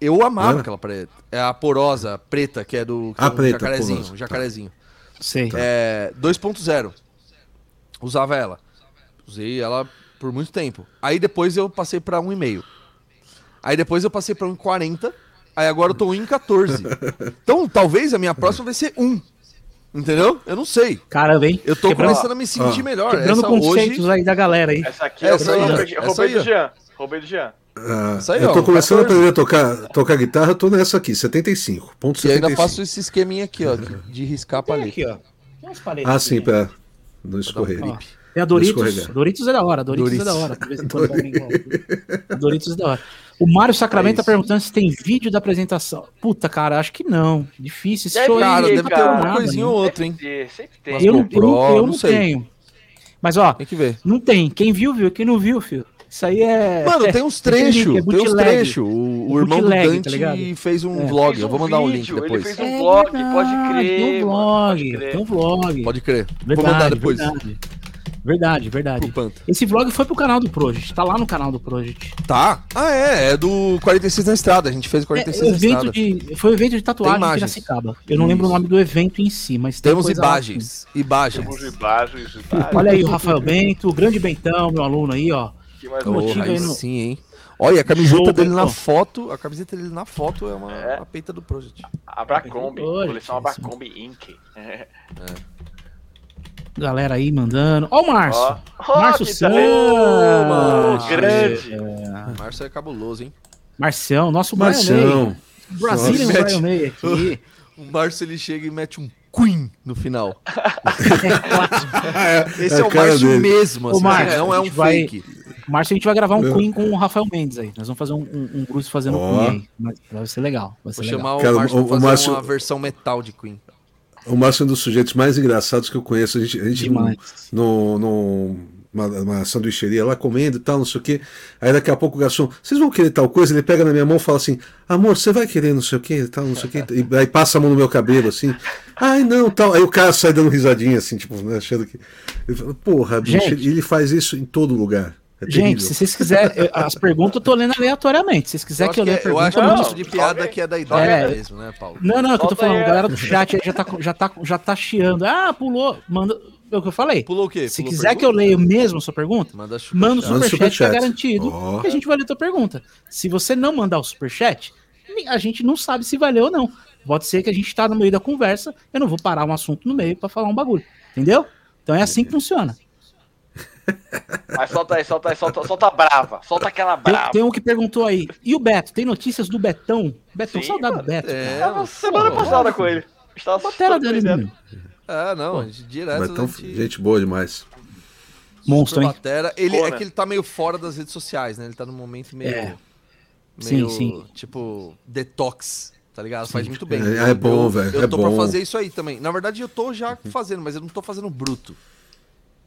Eu amava É? aquela preta. É a porosa, preta, que é do que A é um preta, jacarezinho. porosa, um jacarezinho. Sei. É, 2.0. Usava ela. Usei ela por muito tempo. Aí depois eu passei pra 1,5. Aí depois eu passei pra 1,40. Aí agora eu tô 1,14. Então talvez a minha próxima vai ser 1. Entendeu? Eu não sei. Caramba, hein? Eu tô Quebrando- começando a me sentir Ah. melhor. Quebrando Essa conceitos hoje. aí da galera aí. Essa aqui Essa eu aí, roubei, essa roubei do. Jean. Roubei do Jean. Ah, Isso aí, eu ó, tô um começando 14. a aprender a tocar, tocar guitarra, tô nessa aqui, 75. Ponto E ainda 75. faço esse esqueminha aqui, ó, de, de riscar a paleta. aqui, ó. Tem umas paletas Ah, sim, né? pra não escorrer. Ó, Tem a Doritos. Doritos é da hora. Doritos, é da Doritos. hora. Quando alguém gosta. Doritos é da hora. O Mário Sacramento tá É isso. perguntando se tem vídeo da apresentação. Puta, cara, acho que não. Difícil. Deve Cara, deve tá ter uma coisinha né? ou outra, hein? Sempre tem, Eu, não- GoPro, eu, eu não não sei. tenho. Mas, ó, Tem que ver. não tem. Quem viu, viu. Quem não viu, filho. Isso aí é. Mano, tem uns é trechos, é tem uns trechos. O, o irmão do Bootleg, tá Dante ligado? fez um É. vlog, Fez eu um vou mandar o link vídeo, ele depois. fez um vlog, pode crer, Tem um vlog, pode crer. tem um vlog. Pode crer. Verdade, vou mandar depois Verdade, verdade. verdade. Esse vlog foi pro canal do Project. Tá lá no canal do Project. Tá? Ah, é, é do 46 na estrada. A gente fez o É, 46 o na estrada. de, foi um evento de tatuagem em imagens. Piracicaba. Eu não lembro o nome do evento em si, mas tem Temos coisa lá, imagens. Imagens. Temos imagens, imagens. Olha aí o Rafael Bento, o grande Bentão, meu aluno aí, ó. Que mais motivo Porra, aí no- sim, hein? Olha, a camiseta Show, dele na Betão. foto. A camiseta dele na foto é uma É. a peita do Project. Abracombi, coleção. Abracombi Inc. Galera aí mandando. Ó o Márcio. Ó, ó, Márcio Santos. talento! grande. O Márcio é cabuloso, hein? Marcião, nosso. Marcião. Brazilian Nossa. Brian May aqui. O Márcio ele chega e mete um Queen no final. É, Esse é é, o Márcio mesmo, assim, Márcio, não é um vai- fake. Márcio, a gente vai gravar um Eu- Queen com o Rafael Mendes aí. Nós vamos fazer um, um, um Bruce fazendo Ó. Queen aí. Mas Vai ser legal. Vai ser Vou legal. chamar o Cara, Márcio o- pra fazer Márcio- uma versão metal de Queen. O Márcio é um dos sujeitos mais engraçados que eu conheço. A gente, a gente Demais. no, no, uma, uma sanduicheria lá comendo e tal, não sei o quê. Aí daqui a pouco o garçom, vocês vão querer tal coisa? Ele pega na minha mão e fala assim: Amor, você vai querer não sei o quê, tal, não sei o quê. E aí passa a mão no meu cabelo assim. Ai, não, tal. Aí o cara sai dando risadinha assim, tipo, né, achando que. Ele fala, Porra, bicho, ele faz isso em todo lugar. É Gente, se vocês quiserem, eu- as perguntas eu tô lendo aleatoriamente. Se vocês quiserem que eu leia a que é- eu pergunta, acho que é eu um mando- tipo de piada que é da ideia É. mesmo, né, Paulo? Não, não, é o que eu tô falando. A galera do chat já tá, já tá, já tá chiando. Ah, pulou. Manda. É o que eu falei. Pulou o quê? Se Pulou quiser que eu leia mesmo a sua pergunta, Manda super manda o superchat, tá superchat. garantido Ó. que a gente vai ler a tua pergunta. Se você não mandar o superchat, a gente não sabe se vai ler ou não. Pode ser que a gente tá no meio da conversa, eu não vou parar um assunto no meio pra falar um bagulho. Entendeu? Então é assim que funciona. Mas solta aí, solta aí, solta, solta a brava. Solta aquela Tem, brava. tem um que perguntou aí. E o Beto? Tem notícias do Betão? Betão, Sim, saudade do. Beto. É, cara. Tava semana passada com ele. Estava Botela dele, surpreendendo. menino. É, não, direto. Mas tão, a gente... gente boa demais. Monstro, hein? Batera. Ele, Pô, é né? que ele tá meio fora das redes sociais, né? Ele tá num momento meio. É. meio Sim, sim. Tipo, detox. Tá ligado? Faz muito bem. É- é Eu- bom, eu- velho, Eu é tô bom. pra fazer isso aí também. Na verdade, eu tô já fazendo, mas eu não tô fazendo bruto.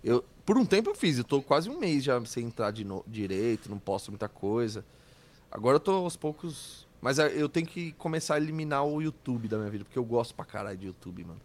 Eu, por um tempo eu fiz, eu tô quase um mês já sem entrar de no- direito, não posto muita coisa. Agora eu tô aos poucos. Mas eu tenho que começar a eliminar o YouTube da minha vida, porque eu gosto pra caralho de YouTube, mano.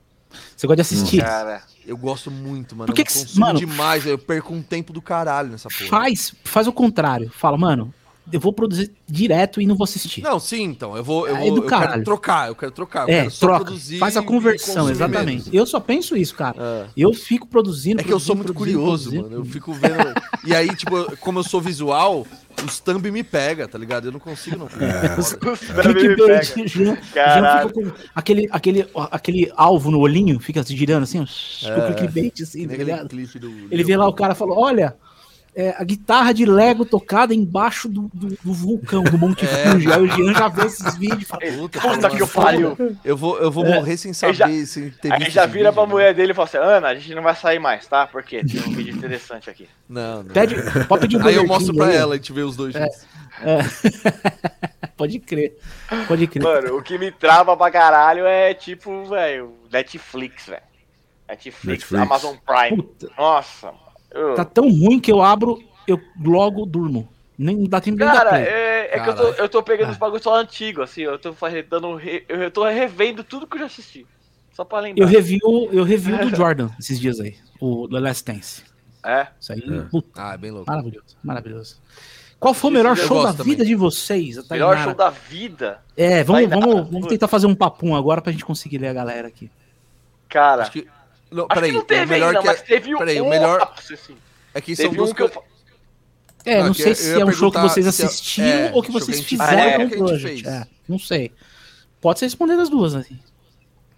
Você gosta de assistir? Cara, Eu gosto muito, mano. Por que eu que- consumo mano, demais, eu perco um tempo do caralho nessa porra. Faz, faz o contrário. Fala, mano, eu vou produzir direto e não vou assistir. Não, sim, então. Eu vou. Eu, É vou, do eu quero trocar, eu quero trocar. Eu é, quero só troca. produzir Faz a conversão, exatamente. menos. Eu só penso isso, cara. É. Eu fico produzindo. É que eu sou muito curioso, produzindo, mano. Eu fico vendo. e aí, tipo, como eu sou visual, os thumb me pega, tá ligado? Eu não consigo, não. Clickbait, Jean, Jean com aquele, aquele, aquele alvo no olhinho, fica se girando assim, É. clickbait assim, tá ligado? clipe do. Ele vê lá o cara e falou: Olha, é, a guitarra de Lego tocada embaixo do, do, do vulcão, do Monte É. Fuji. Aí o Jean já vê esses vídeos e fala: Puta, Puta que eu pariu. Eu vou, eu vou É. morrer sem saber, já- sem ter Aí já vira pra vídeo, mulher dele e fala assim: Ana, a gente não vai sair mais, tá? Porque tem um vídeo interessante aqui. Não, não. Pede, pode pedir um Aí eu mostro pra aí. ela e te ver os dois juntos. Pode crer. Pode crer. Mano, o que me trava pra caralho é tipo, velho, Netflix, velho. Netflix, Netflix. Amazon Prime. Puta, Nossa. Tá tão ruim que eu abro, eu logo durmo. Nem dá tempo de dar Cara, é, é que eu tô, eu tô pegando os bagulhos só antigos, assim, eu tô fazendo, dando, eu tô revendo tudo que eu já assisti. Só pra lembrar. Eu review, eu review do Jordan esses dias aí, o The Last Dance. É. Isso aí, É. puta, Ah, é bem louco. maravilhoso, maravilhoso. Qual foi o melhor show da gosto vida também. de vocês? A Melhor show da vida. É, vamos, Tainara. vamos, vamos tentar fazer um papum agora pra gente conseguir ler a galera aqui. Cara, que. Não, que peraí, não teve o melhor ainda, que mas é. teve um. peraí, o um melhor- ápice, assim. É que são um que eu. É, Ah, não que sei eu se é um show que vocês é- assistiram é, ou que vocês que a gente fizeram com que o a gente Project. fez. É, não sei. Pode ser responder das duas, assim.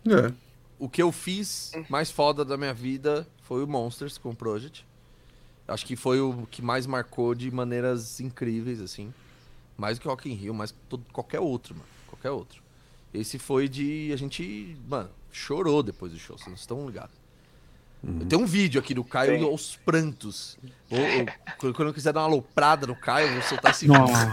É. O que eu fiz mais foda da minha vida foi o Monsters com o Project. Acho que foi o que mais marcou de maneiras incríveis, assim. Mais do que Rock in Rio, mais que todo, qualquer outro, mano. Qualquer outro. Esse foi de. A gente, mano, chorou depois do show, vocês não estão ligados. Eu tenho um vídeo aqui do Caio Tem. aos prantos. Ou- ou- quando eu quiser dar uma aloprada no Caio, eu vou soltar esse vídeo. Nossa.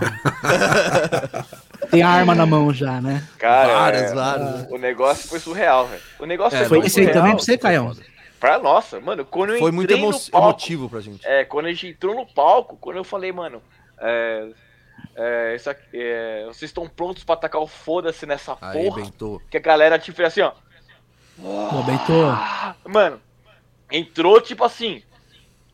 Tem a arma na mão já, né? Cara, Várias, é, várias. o negócio foi surreal, velho. O negócio É, foi, Foi esse aí também pra você, Caião? Pra nossa, mano, quando eu Foi muito emo- no palco, emotivo pra gente. É, quando a gente entrou no palco, quando eu falei, mano, é, é, aqui, é, vocês estão prontos pra atacar o foda-se nessa Aí, porra? Bento. Que a galera, tipo, fez assim, ó. Pô, Bento, Mano, entrou, tipo assim,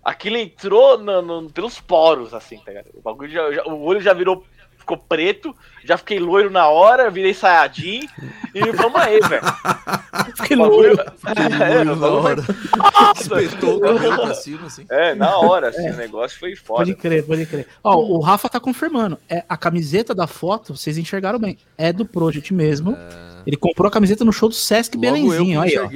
aquilo entrou no- no- pelos poros, assim, tá ligado? O bagulho já, já- o olho já virou, ficou preto, já fiquei loiro na hora, virei saiadinho, e vamos aí, velho. fiquei O bagulho- louco. É, o na hora. Espetou o cabelo pra cima, assim. É, na hora, assim, o negócio foi foda. Pode crer, pode crer. Ó, o Rafa tá confirmando. É, a camiseta da foto, vocês enxergaram bem. É do Project mesmo. Ele comprou a camiseta no show do Sesc Logo Belenzinho. Aí, ó.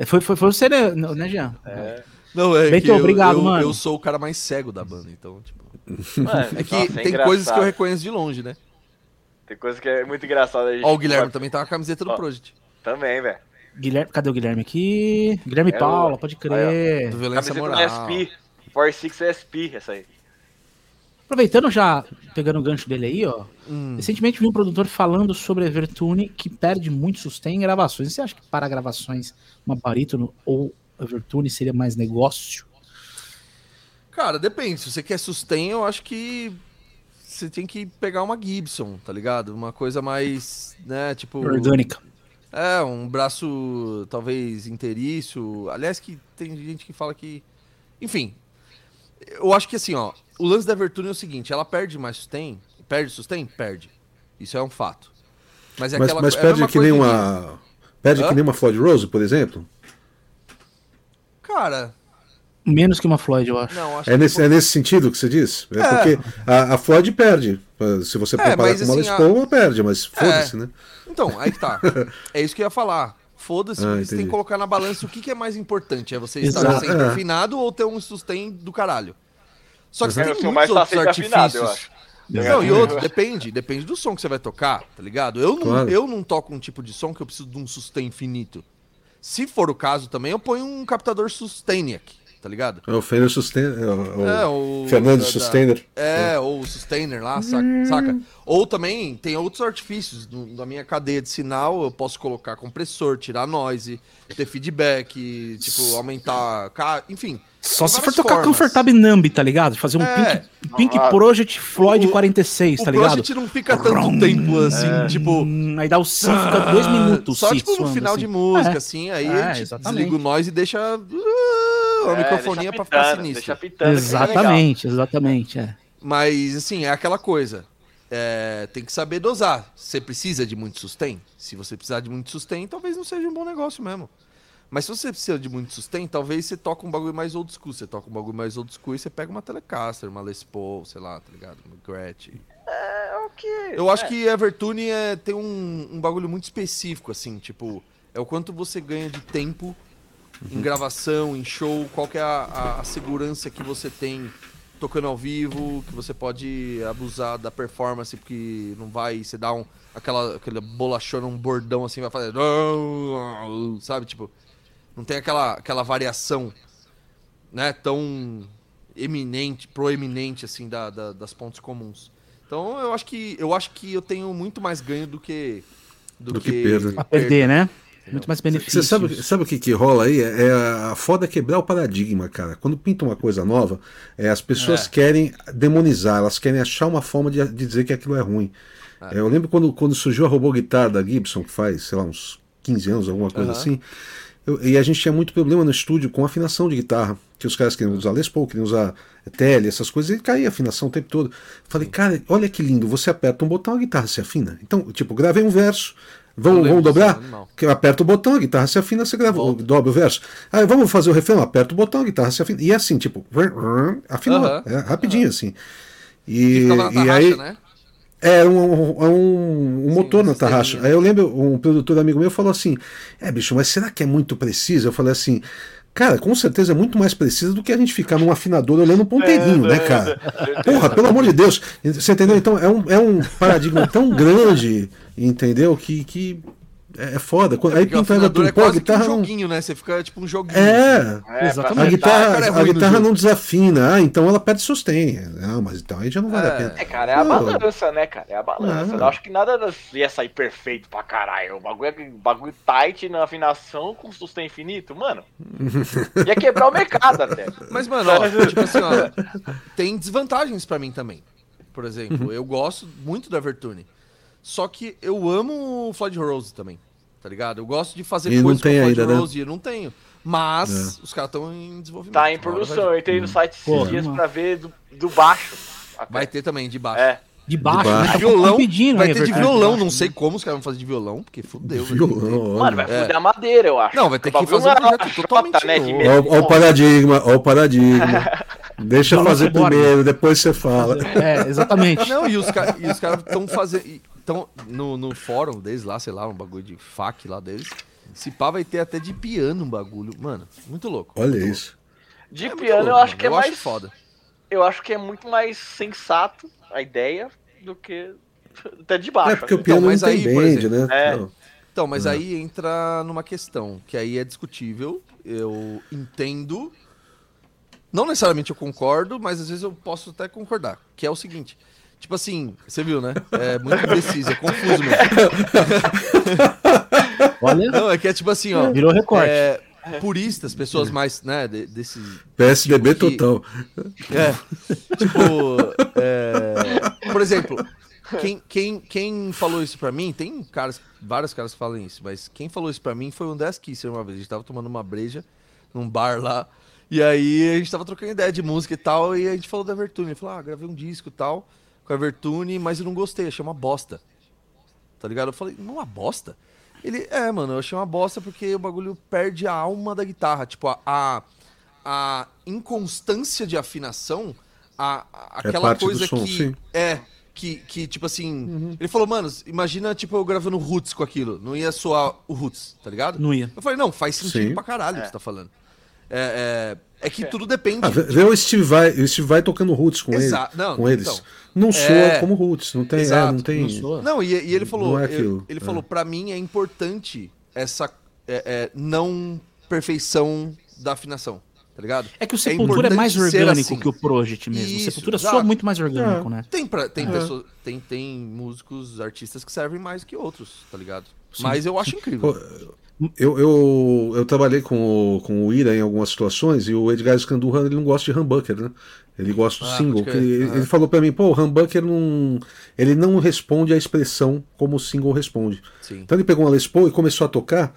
É, Foi, foi, foi você, né, né Jean? É, Não, é Bento, que eu, obrigado, eu, mano. eu sou o cara mais cego da banda, então, tipo... mano, É que nossa, tem engraçado. coisas que eu reconheço de longe, né? Tem coisa que é muito engraçada. a gente- Ó, o Guilherme também tá com a camiseta do Ó. Project. Também, velho. Guilherme, cadê o Guilherme aqui? Guilherme É Paula, pode crer. Do Violência Camiseta Moral. SP. 46 SP, essa aí. Aproveitando já, pegando o gancho dele aí, ó. Hum. Recentemente vi um produtor falando sobre a Evertune que perde muito sustain em gravações. Você acha que para gravações uma barítono ou Evertune seria mais negócio? Cara, depende. Se você quer sustain, eu acho que você tem que pegar uma Gibson, tá ligado? Uma coisa mais, né, tipo... Orgânica. É, um braço talvez inteiriço. Aliás, que tem gente que fala que. Enfim. Eu acho que assim, ó. O lance da Vertune é o seguinte: ela perde mais sustain. Perde sustain? Perde. Isso é um fato. Mas é Mas, aquela mas é a perde mesma que nem uma. Perde Hã? que nem uma Floyd Rose, por exemplo? Cara, Menos que uma Floyd, eu acho. não, acho É que nesse, é nesse sentido que você diz? É, porque a, a Floyd perde. Se você comparar mas com uma assim, Les a- Paul, ela perde, mas foda-se, né? Então, aí que tá. É isso que eu ia falar. Foda-se, Ah, porque você tem que colocar na balança o que, que é mais importante. É você Exato. estar sempre É. afinado ou ter um sustain do caralho. Só que você Eu tem sou muitos mais outros artifícios. Não, e outro, depende. Depende do som que você vai tocar, tá ligado? Eu não, Claro. eu não toco um tipo de som que eu preciso de um sustain infinito. Se for o caso também, eu ponho um captador Sustainiac, tá ligado? É o Fender Sustainer. é o- É, o. Fernando da- Sustainer. É, ou o Sustainer lá, saca? saca? Ou também tem outros artifícios. Na minha cadeia de sinal, eu posso colocar compressor, tirar noise, ter feedback, tipo, aumentar. Enfim. Só se for tocar formas. Comfortable Numb, tá ligado? Fazer um É. Pink, Pink Ah, Project Floyd o- 46, O tá ligado? Project não fica tanto tempo assim, tipo. Hum, aí dá o sim, fica dois minutos. Só tipo no final assim. de música, É. assim, aí É, a desliga o noise e deixa uh, a É, microfonia deixa pra ficar pitando, sinistro. Pitando, é. Exatamente, exatamente. É. Mas, assim, é aquela coisa. É, tem que saber dosar. Você precisa de muito sustain? Se você precisar de muito sustain, talvez não seja um bom negócio mesmo. Mas se você precisa de muito sustain, talvez você toque um bagulho mais old school. Você toca um bagulho mais old school e você pega uma Telecaster, uma Les Paul, sei lá, tá ligado? Uma Gretsch. É o que. Eu acho é. que Evertune é, tem um, um bagulho muito específico, assim, tipo, é o quanto você ganha de tempo em gravação, em show, qual que é a, a- a segurança que você tem tocando ao vivo, que você pode abusar da performance, porque não vai, você dá um, aquela, aquela bolachona, um bordão assim, vai fazer, sabe, tipo, não tem aquela, aquela variação, né, tão eminente, proeminente, assim, da, da- das pontos comuns. Então eu acho que eu acho que eu tenho muito mais ganho do que do, Do que perda. A perder, né? Muito mais benefício. Você sabe, sabe o que, que rola aí? É é a foda quebrar o paradigma, cara. Quando pinta uma coisa nova, é, as pessoas É. querem demonizar, elas querem achar uma forma de, de dizer que aquilo é ruim. É, eu lembro quando, quando surgiu a robô guitarra da Gibson, que faz, sei lá, uns 15 anos, alguma coisa assim. Eu- e a gente tinha muito problema no estúdio com afinação de guitarra. Que os caras queriam usar Les Paul, queriam usar tele, essas coisas, e caía a afinação o tempo todo. Falei, cara, olha que lindo, você aperta um botão, a guitarra se afina. Então, tipo, gravei um verso. Vamos, vamos dobrar? Que eu aperto o botão, a guitarra se afina, você grava, Volta. dobra o verso. Aí vamos fazer o refrão, aperta o botão, a guitarra se afina. E é assim, tipo, afinou, Aham. é, rapidinho assim. Que E, ficava na e tarraxa, aí, né? É um, um, um- um motor na tarraxa. Aí eu lembro, um produtor amigo meu falou assim: É, bicho, mas será que é muito preciso? Eu falei assim. Cara, com certeza é muito mais preciso do que a gente ficar num afinador olhando um ponteirinho, né, cara? Porra, pelo amor de Deus. Você entendeu? Então é um, é um paradigma tão grande, entendeu? Que, que É, é foda. Quando- Aí Porque o pinta Everton, afinador é pô, a que um guitarra não. joguinho, né? Você fica tipo um joguinho. É, É, Exatamente. a guitarra, cara, é a guitarra não desafina, ah, então ela perde sustain. Não, mas então aí já não vale a É. pena. É, cara, é a balança, né, cara? É a balança. Ah. Eu acho que nada ia sair perfeito pra caralho. O bagulho, é- bagulho tight na afinação com sustain infinito, mano. Ia quebrar o mercado até. Mas, mano, ó, tipo assim, ó, tem desvantagens pra mim também. Por exemplo, Uhum. eu gosto muito da Vertune. Só que eu amo o Floyd Rose também, tá ligado? Eu gosto de fazer E não coisas tem com o Floyd ainda, né? Rose e eu não tenho. Mas os caras estão em desenvolvimento. Tá em produção. Vai, Eu entrei no site esses Pô, dias mano. pra ver do, do baixo. até. vai ter também de baixo. É. De baixo, De né? baixo. Tá violão, pedindo vai aí, ter de violão, não sei né? como os caras vão fazer de violão, porque fudeu. né? Violão, Mano, vai É. fuder a madeira, eu acho. Não, vai ter que fazer um é projeto uma totalmente né, novo. ó o paradigma, ó o paradigma. Deixa eu fazer Cyborg. primeiro, depois você fala. É, exatamente. Não, e os caras estão fazendo. Estão no, no fórum deles lá, sei lá, um bagulho de fac lá deles. Se pá, vai ter até de piano um bagulho. Mano, muito louco. Olha muito isso. De É piano, louco, eu acho mano. que é eu mais. acho foda. Eu acho que é muito mais sensato a ideia do que até de baixo. É porque o assim. piano mas não aí, band, exemplo, né? é. Então, mas aí entra numa questão que aí é discutível. Eu entendo. Não necessariamente eu concordo, mas às vezes eu posso até concordar. Que é o seguinte. Tipo assim, você viu, né? É muito indeciso, é confuso mesmo. Olha, Não, é que é tipo assim, ó. virou recorte. É, puristas, pessoas mais, né, de- desse PSDB Tipo que- total. É. Tipo, é, por exemplo, quem, quem, quem falou isso pra mim, tem caras, vários caras que falam isso, mas quem falou isso pra mim foi o Andrés Kisser uma vez. A gente tava tomando uma breja num bar lá, e aí a gente tava trocando ideia de música e tal, e a gente falou da Vertune. Ele falou, ah, gravei um disco e tal, com a Vertune, mas eu não gostei, achei uma bosta. Tá ligado? Eu falei, não, uma bosta? Ele, é, mano, eu achei uma bosta porque o bagulho perde a alma da guitarra. Tipo, a, a, a inconstância de afinação, a, a- aquela parte do coisa som, que. sim. É. Que, que, tipo assim. Ele falou, mano, imagina, tipo, eu gravando Roots com aquilo. Não ia soar o Roots, tá ligado? Não ia. Eu falei, não, faz sentido Sim. pra caralho o que você tá falando. É, é, é que tudo depende. Ah, vê, o Steve Vai, o Steve Vai tocando roots com, ele. Não, com eles. então. não soa É. como roots, não tem, é, Exato, não tem. não. Não, e, e ele falou, é eu- ele é. falou, pra mim é importante essa é, é, não perfeição da afinação, tá ligado? É que o Sepultura é, mais orgânico assim. que o Project mesmo. Isso, o Sepultura exato. soa muito mais orgânico, É. né? Tem, pra, tem É. pessoas, tem, tem músicos, artistas que servem mais que outros, tá ligado? Mas eu acho incrível. Eu, eu, eu trabalhei com o, com o Ira em algumas situações e o Edgar Scandurra ele não gosta de humbucker, né? Ele gosta do Ah, single. que ele, Aham. ele falou pra mim, pô, o humbucker não, ele não responde à expressão como o single responde. Sim. Então ele pegou uma Les Paul e começou a tocar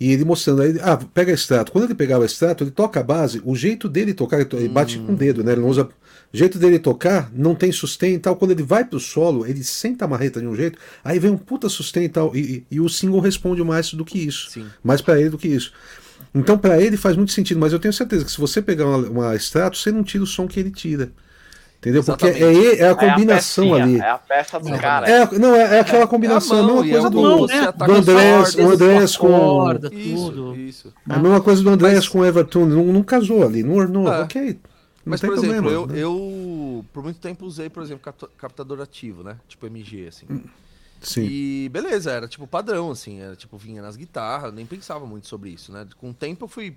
e ele mostrando aí, ah, pega extrato. Quando ele pegava extrato, ele toca a base, o jeito dele tocar, ele ele bate com o dedo, né? Ele não usa. O jeito dele tocar não tem sustain e tal. Quando ele vai pro solo, ele senta a marreta de um jeito, aí vem um puta sustain e tal. E, e- e o single responde mais do que isso. Sim. Mais pra ele do que isso. Então, pra ele faz muito sentido, mas eu tenho certeza que se você pegar uma, uma extrato, você não tira o som que ele tira. Entendeu? Porque é, Exatamente. é a É a combinação pecinha, ali. É a peça do cara. É, não, é, é aquela combinação, É a a mão, mesma coisa é do, o- Não, você né? ataca do Andrés, o Andrés com. corda, Isso, tudo. isso. É a mesma coisa do Andrés Mas- com o Everton, não, não casou ali, não ornou, É. ok. Mas, por exemplo, problema. eu, né? eu por muito tempo usei, por exemplo, capta- captador ativo, né? Tipo MG, assim. Sim. E beleza, era tipo padrão, assim, era tipo, vinha nas guitarras, nem pensava muito sobre isso, né? Com o tempo eu fui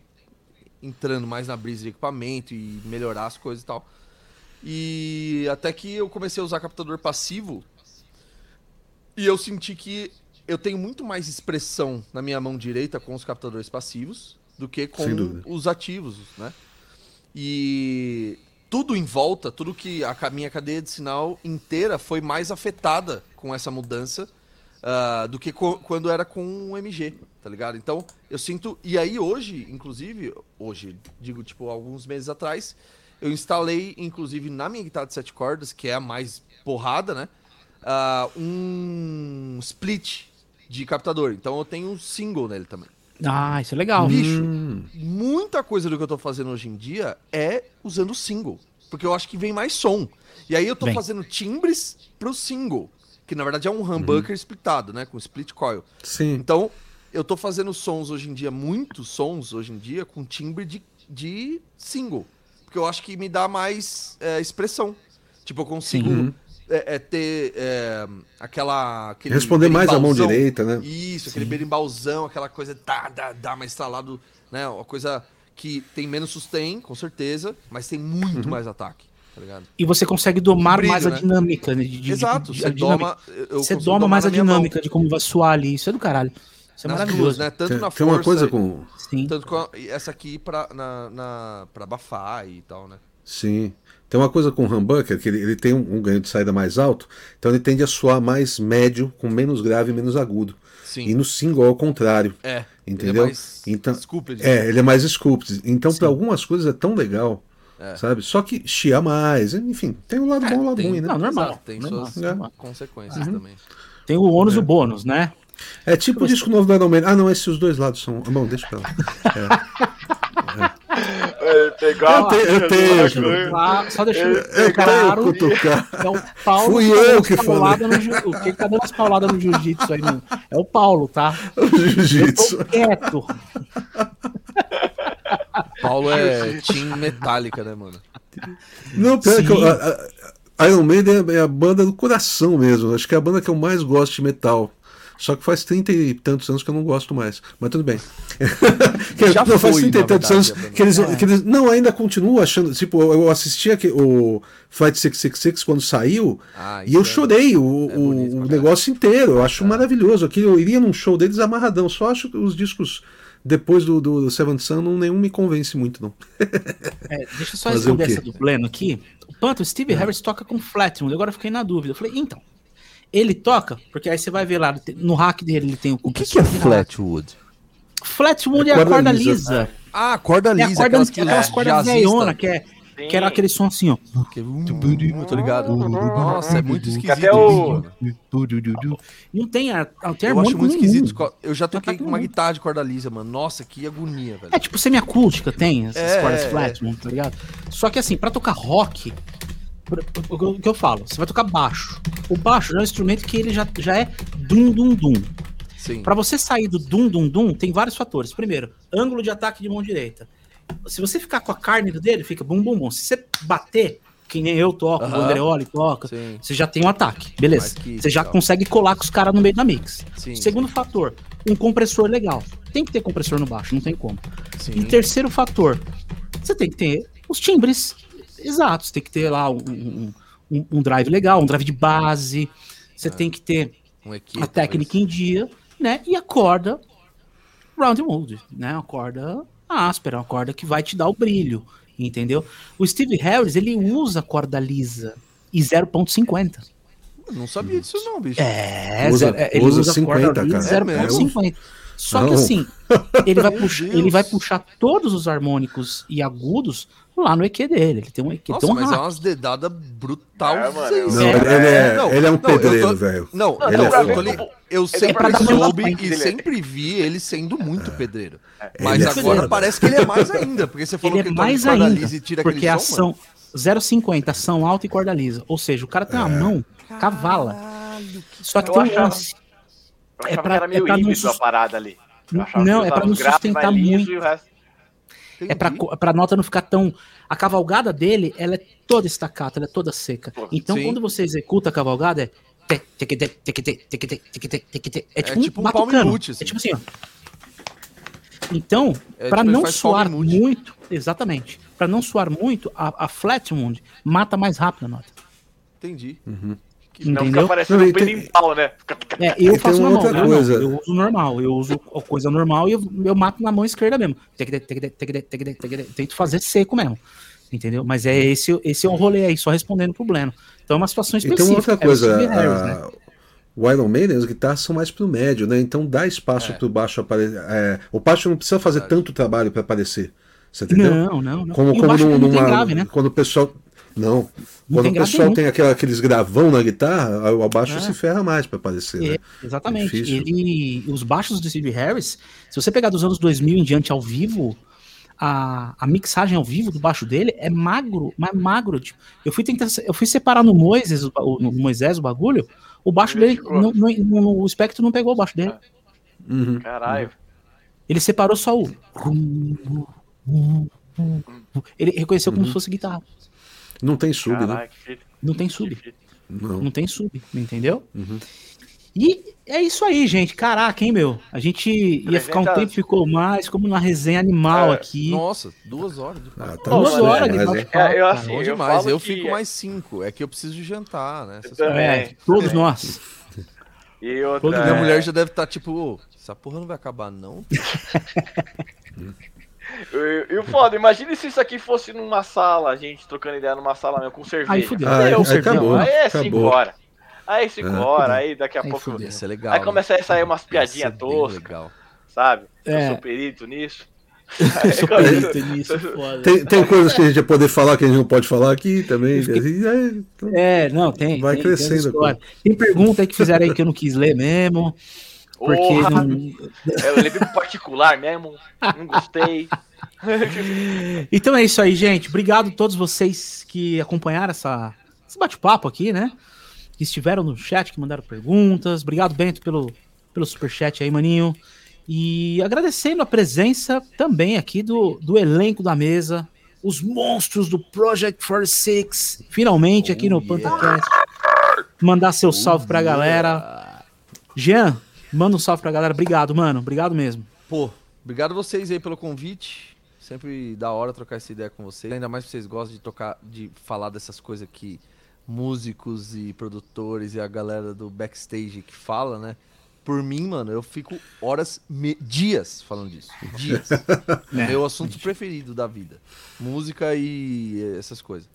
entrando mais na brisa de equipamento e melhorar as coisas e tal. E até que eu comecei a usar captador passivo e eu senti que eu tenho muito mais expressão na minha mão direita com os captadores passivos do que com os ativos, né? E tudo em volta, tudo que a minha cadeia de sinal inteira foi mais afetada com essa mudança ah, do que quando era com o MG, tá ligado? Então, eu sinto. E aí, hoje, inclusive, hoje, digo, tipo, alguns meses atrás, eu instalei, inclusive, na minha guitarra de sete cordas, que é a mais porrada, né? ah, um split de captador. Então, eu tenho um single nele também. Ah, isso é legal. Bicho, Hum. muita coisa do que eu tô fazendo hoje em dia é usando single. Porque eu acho que vem mais som. E aí eu tô Vem. fazendo timbres pro single. Que na verdade é um humbucker splitado, né? Com split coil. Sim. Então, eu tô fazendo sons hoje em dia, muitos sons hoje em dia, com timbre de, de single. Porque eu acho que me dá mais é, expressão. Tipo, eu consigo Uhum. É, é ter é, aquela. aquele Responder mais a mão direita, né? Isso, aquele berimbauzão, aquela coisa dá, dá, dá, mais instalado, né? Uma coisa que tem menos sustain, com certeza, mas tem muito Uhum. mais ataque, tá ligado? E você consegue domar Brilho, mais a né? dinâmica, né? de- de- Exato, de- você a dinâmica. doma. Você doma mais a dinâmica de como vai suar ali. Isso é do caralho. Isso é Nas maravilhoso. duas, né? Tanto Tem, na tem uma força coisa com. Sim. Tanto com a- essa aqui pra, na, na, pra abafar e tal, né? Sim. Tem uma coisa com o humbucker, que ele, ele tem um, um ganho de saída mais alto, então ele tende a soar mais médio, com menos grave e menos agudo. Sim. E no single ao contrário. É. Entendeu? Ele é mais Então- sculpted. É, ele é mais sculpted. Então, para algumas coisas é tão legal, É. sabe? Só que chia mais, enfim, tem o lado bom e o lado tem- ruim, né? Não, normal. Exato, tem normal, suas normal. consequências Uhum. também. Tem o ônus e o bônus, né? É tipo o disco novo do Iron Man. Ah, não, esses os dois lados são. Bom, deixa pra lá. É, pegar Eu tenho- eu tenho. Lá, só deixando Eu tenho claro, é o Paulo Fui que tá eu que pauladas no o que tá dando as pauladas no jiu-jitsu aí, mano? É o Paulo, tá? O Eu jiu-jitsu. tô quieto. Paulo é Team Metallica, né, mano? Não, pior que eu- a, a Iron Maiden é a banda do coração mesmo. Acho que é a banda que eu mais gosto de metal. Só que faz 30 e tantos anos que eu não gosto mais. Mas tudo bem. que, Já não, faz 30 e tantos verdade, anos que eles, É. que eles. Não, ainda continuo achando. Tipo, eu assisti aqui, o Flight 666 quando saiu. Ah, E eu é- chorei o, é o- bonito o caralho. negócio inteiro. Eu acho maravilhoso. Aquilo, eu iria num show deles amarradão. Só acho que os discos depois do, do, do Seventh Sun, não, nenhum me convence muito, não. É, deixa eu só responder essa do Pleno aqui. O Panto, o Steve Harris toca com Flatmund. Agora eu fiquei na dúvida. Eu falei, então, ele toca, porque aí você vai ver lá, no hack dele ele tem o O que, que é Flatwood? Flatwood é, É a corda lisa. lisa. Ah, corda É lisa. a corda, aquelas, aquelas, que- cordas jazzista. velhona, que, é, Sim. que era aquele som assim, ó. Que é Tô ligado. Nossa, é muito esquisito. até o-. Não tem, ar- não tem Eu acho muito nenhum. esquisito. Eu já toquei Ataque com uma guitarra de corda lisa, mano. Nossa, que agonia, velho. É tipo semiacústica, tem essas É, cordas é, Flatmund, tá ligado? Só que assim, pra tocar rock, o que eu- falo, você vai tocar baixo. O baixo já é um instrumento que ele já, já é dum dum dum. Sim. Pra você sair do dum dum dum, tem vários fatores. Primeiro, ângulo de ataque de mão direita. Se você ficar com a carne do dedo, fica bum bum bum. Se você bater, que nem eu toco, Aham. o Andreoli toca, Sim. você já tem um ataque, beleza. Você já consegue colar com os caras no meio da mix. Sim. Segundo fator, um compressor legal. Tem que ter compressor no baixo, não tem como. Sim. E terceiro fator, você tem que ter os timbres exatos, tem que ter lá um, um- um- drive legal, um drive de base, você tem que ter Um equi, a técnica em dia, né? E a corda round mold, né? Uma corda áspera, uma corda que vai te dar o brilho, entendeu? O Steve Harris, ele usa corda lisa e 0.50. talvez. Não sabia disso não, bicho. É, Usa- zero- é, ele usa usa 50, corda lisa cara. 0.50. Só que Não. assim, ele vai, puxar, ele vai puxar todos os harmônicos e agudos lá no EQ dele. Ele tem um EQ, Nossa, um mas é umas dedadas brutal. É, mano, sem- eu- Não, É. ele, ele é, Não, ele é um não, pedreiro, velho. Não, Não, ele é eu, li- eu é sempre mais soube e dele. sempre vi ele sendo muito pedreiro. Mas Ele é agora foda. parece que ele é mais ainda, porque você falou Ele que é ele toca mais ainda, e tira porque aquele a som, ação 0,50, ação alta e corda lisa. Ou seja, o cara tem uma mão cavala. Caralho, que Só que tem um lance. É pra- que era meio é pra não a parada ali. Não, é pra não sustentar muito. E É pra, pra nota não ficar tão. A cavalgada dele, ela é toda estacata, ela é toda seca. Então, Sim. quando você executa a cavalgada, é. teque- te. É tipo, tipo um um palm batucano. mute, assim. É tipo assim, ó. Então, É, pra tipo, não suar muito, exatamente, pra não suar muito, a, a Flatmund mata mais rápido a nota. Entendi. Que Não fica Entendeu? parecendo Não, um berimbau, né? É, eu E faço na outra mão, não, coisa. eu uso normal, eu uso a coisa normal e eu, eu mato na mão esquerda mesmo. Tento fazer seco mesmo. Entendeu? Mas é esse, esse é o rolê aí, só respondendo pro Bleno. Então é uma situação E tem específica. uma outra é o coisa, Steve Harris, a- né? o Iron Maiden, as guitarras são mais pro médio, né? Então dá espaço pro baixo aparecer. o baixo não precisa fazer tanto trabalho para aparecer. Você entendeu? Não, não, não. Como, o como numa- grave, né? quando o pessoal. Não. Quando tem o pessoal nenhum. tem aquela- aqueles gravão na guitarra, o abaixo É. se ferra mais para aparecer. É, né? exatamente. Ele, os baixos do Steve Harris, se você pegar dos anos 2000 em diante ao vivo, a, a mixagem ao vivo do baixo dele é magro, mas magro. Tipo, eu fui tentar, eu fui separar no Moisés, o, no Moisés o bagulho, o baixo dele, não, não- não- o espectro não pegou o baixo dele. Uhum. Caralho. Ele separou só o. Ele reconheceu como Uhum. se fosse guitarra. Não tem sub, né? Que fita. Não tem sub. Não. Não tem sub, entendeu? Uhum. E é isso aí, gente. Caraca, hein, meu? A gente ia ficar um 300. tempo, ficou mais, como uma resenha animal É, aqui. Nossa, duas horas de Ah, tá Duas horas de bate- É, eu cara, assim, Bom eu demais. Eu fico mais cinco. É que eu preciso de jantar, né? Também. É, todos nós. E outra, Todo- Minha é, mulher já deve estar tipo, "Ô, essa porra não vai acabar, não. E o foda, imagine se isso aqui fosse numa sala, a gente trocando ideia numa sala mesmo, com cerveja. Aí fudeu. Aí- Meu, aí acabou, Aí é 5 acabou. horas. Aí 5 É. horas, aí daqui a Aí pouco. fudeu. Ia ser legal. Aí né? começa a sair umas Ia piadinhas toscas, sabe? É. Eu sou perito nisso. Eu sou perito nisso, foda. Tem, tem coisas que a gente ia poder falar que a gente não pode falar aqui também. fiquei- e aí, então, É, não, tem. Vai tem, crescendo Tem, tem pergunta aí que fizeram aí que eu não quis ler mesmo. Porque Porra, não... Eu levei pro particular mesmo, não gostei. Então é isso aí, gente. Obrigado a todos vocês que acompanharam essa, esse bate-papo aqui, né? Que estiveram no chat, que mandaram perguntas. Obrigado, Bento, pelo, pelo superchat aí, maninho. E agradecendo a presença também aqui do, do elenco da mesa, os monstros do Project 46, finalmente aqui no Oh, yeah. PantaCast. Mandar seu salve pra galera. Jean, manda um salve pra galera. Obrigado, mano. Obrigado mesmo. Pô, obrigado vocês aí pelo convite. Sempre da hora trocar essa ideia com vocês. Ainda mais que vocês gostam de tocar, de falar dessas coisas que músicos e produtores e a galera do backstage que fala, né? Por mim, mano, eu fico horas, me- dias falando disso. Dias. É meu assunto preferido da vida. Música e essas coisas.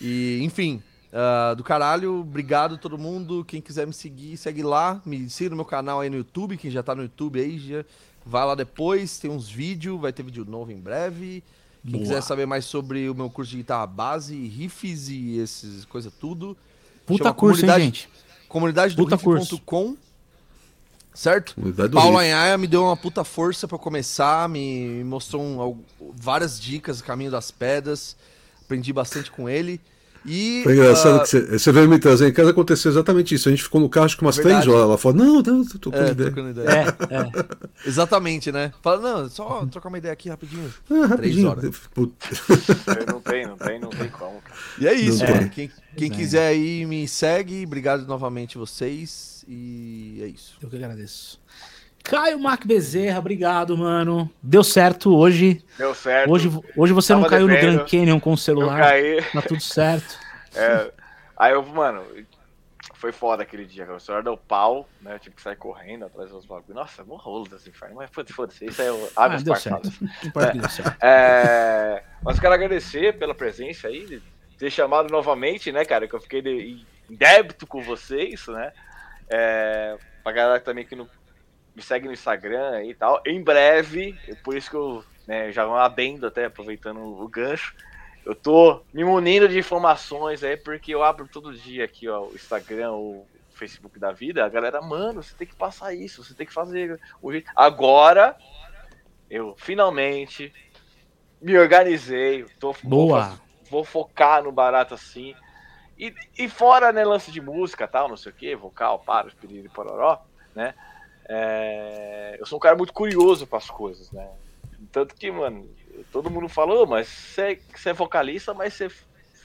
E, enfim, ah, do caralho, obrigado a todo mundo. Quem quiser me seguir, segue lá. Me siga no meu canal aí no YouTube. Quem já tá no YouTube aí, já vai lá depois. Tem uns vídeos, vai ter vídeo novo em breve. Quem Boa. quiser saber mais sobre o meu curso de guitarra base, riffs e essas coisas tudo, Puta Chama curso, hein, comunidade- gente? comunidade do riff.com. Certo? Comunidade Paulo. Anhaia me deu uma puta força pra eu começar, me mostrou um- várias dicas, caminho das pedras. Aprendi bastante com ele. E Foi engraçado ah, que você, você veio me trazer em casa, aconteceu exatamente isso. A gente ficou no carro acho que umas Verdade. três horas. Ela falou, não, não, tô, tô com é, ideia. trocando ideia. É, é. Exatamente, né? Fala, não, só trocar uma ideia aqui rapidinho. Ah, rapidinho. horas. Put- não tem, não tem, não tem como. E é isso, mano. tem. Quem, quem quiser aí me segue. Obrigado novamente vocês. E é isso. Eu que agradeço. Caio Mac Bezerra, obrigado, mano. Deu certo hoje. Deu certo. Hoje, hoje você não Tava caiu no. Grand Canyon com o eu celular. caí. Tá tudo certo. É, aí eu, mano, foi foda aquele dia, cara. O senhor deu pau, né? Eu tive que sair correndo atrás dos bagulhos. Nossa, mó rolo desse inferno. Mas foda-se. Isso aí é o Ah, deu certo. Não importa que deu certo. É, mas quero agradecer pela presença aí, de ter chamado novamente, né, cara? Que eu fiquei de- em débito com vocês, né? É, pra galera também que não me segue no Instagram e tal. Em breve, é por isso que eu né, já um adendo até, aproveitando o gancho. Eu tô me munindo de informações aí, porque eu abro todo dia aqui, ó, o Instagram, o Facebook da vida. A galera, mano, você tem que passar isso, você tem que fazer o jeito. Agora, eu finalmente me organizei, tô, Vou, Boa. vou focar no barato assim. E, e fora, né, lance de música tal, não sei o que, vocal, para, piriri, pororó, né? É, eu sou um cara muito curioso para as coisas, né? Tanto que, mano, todo mundo falou, mas você, você é vocalista, mas você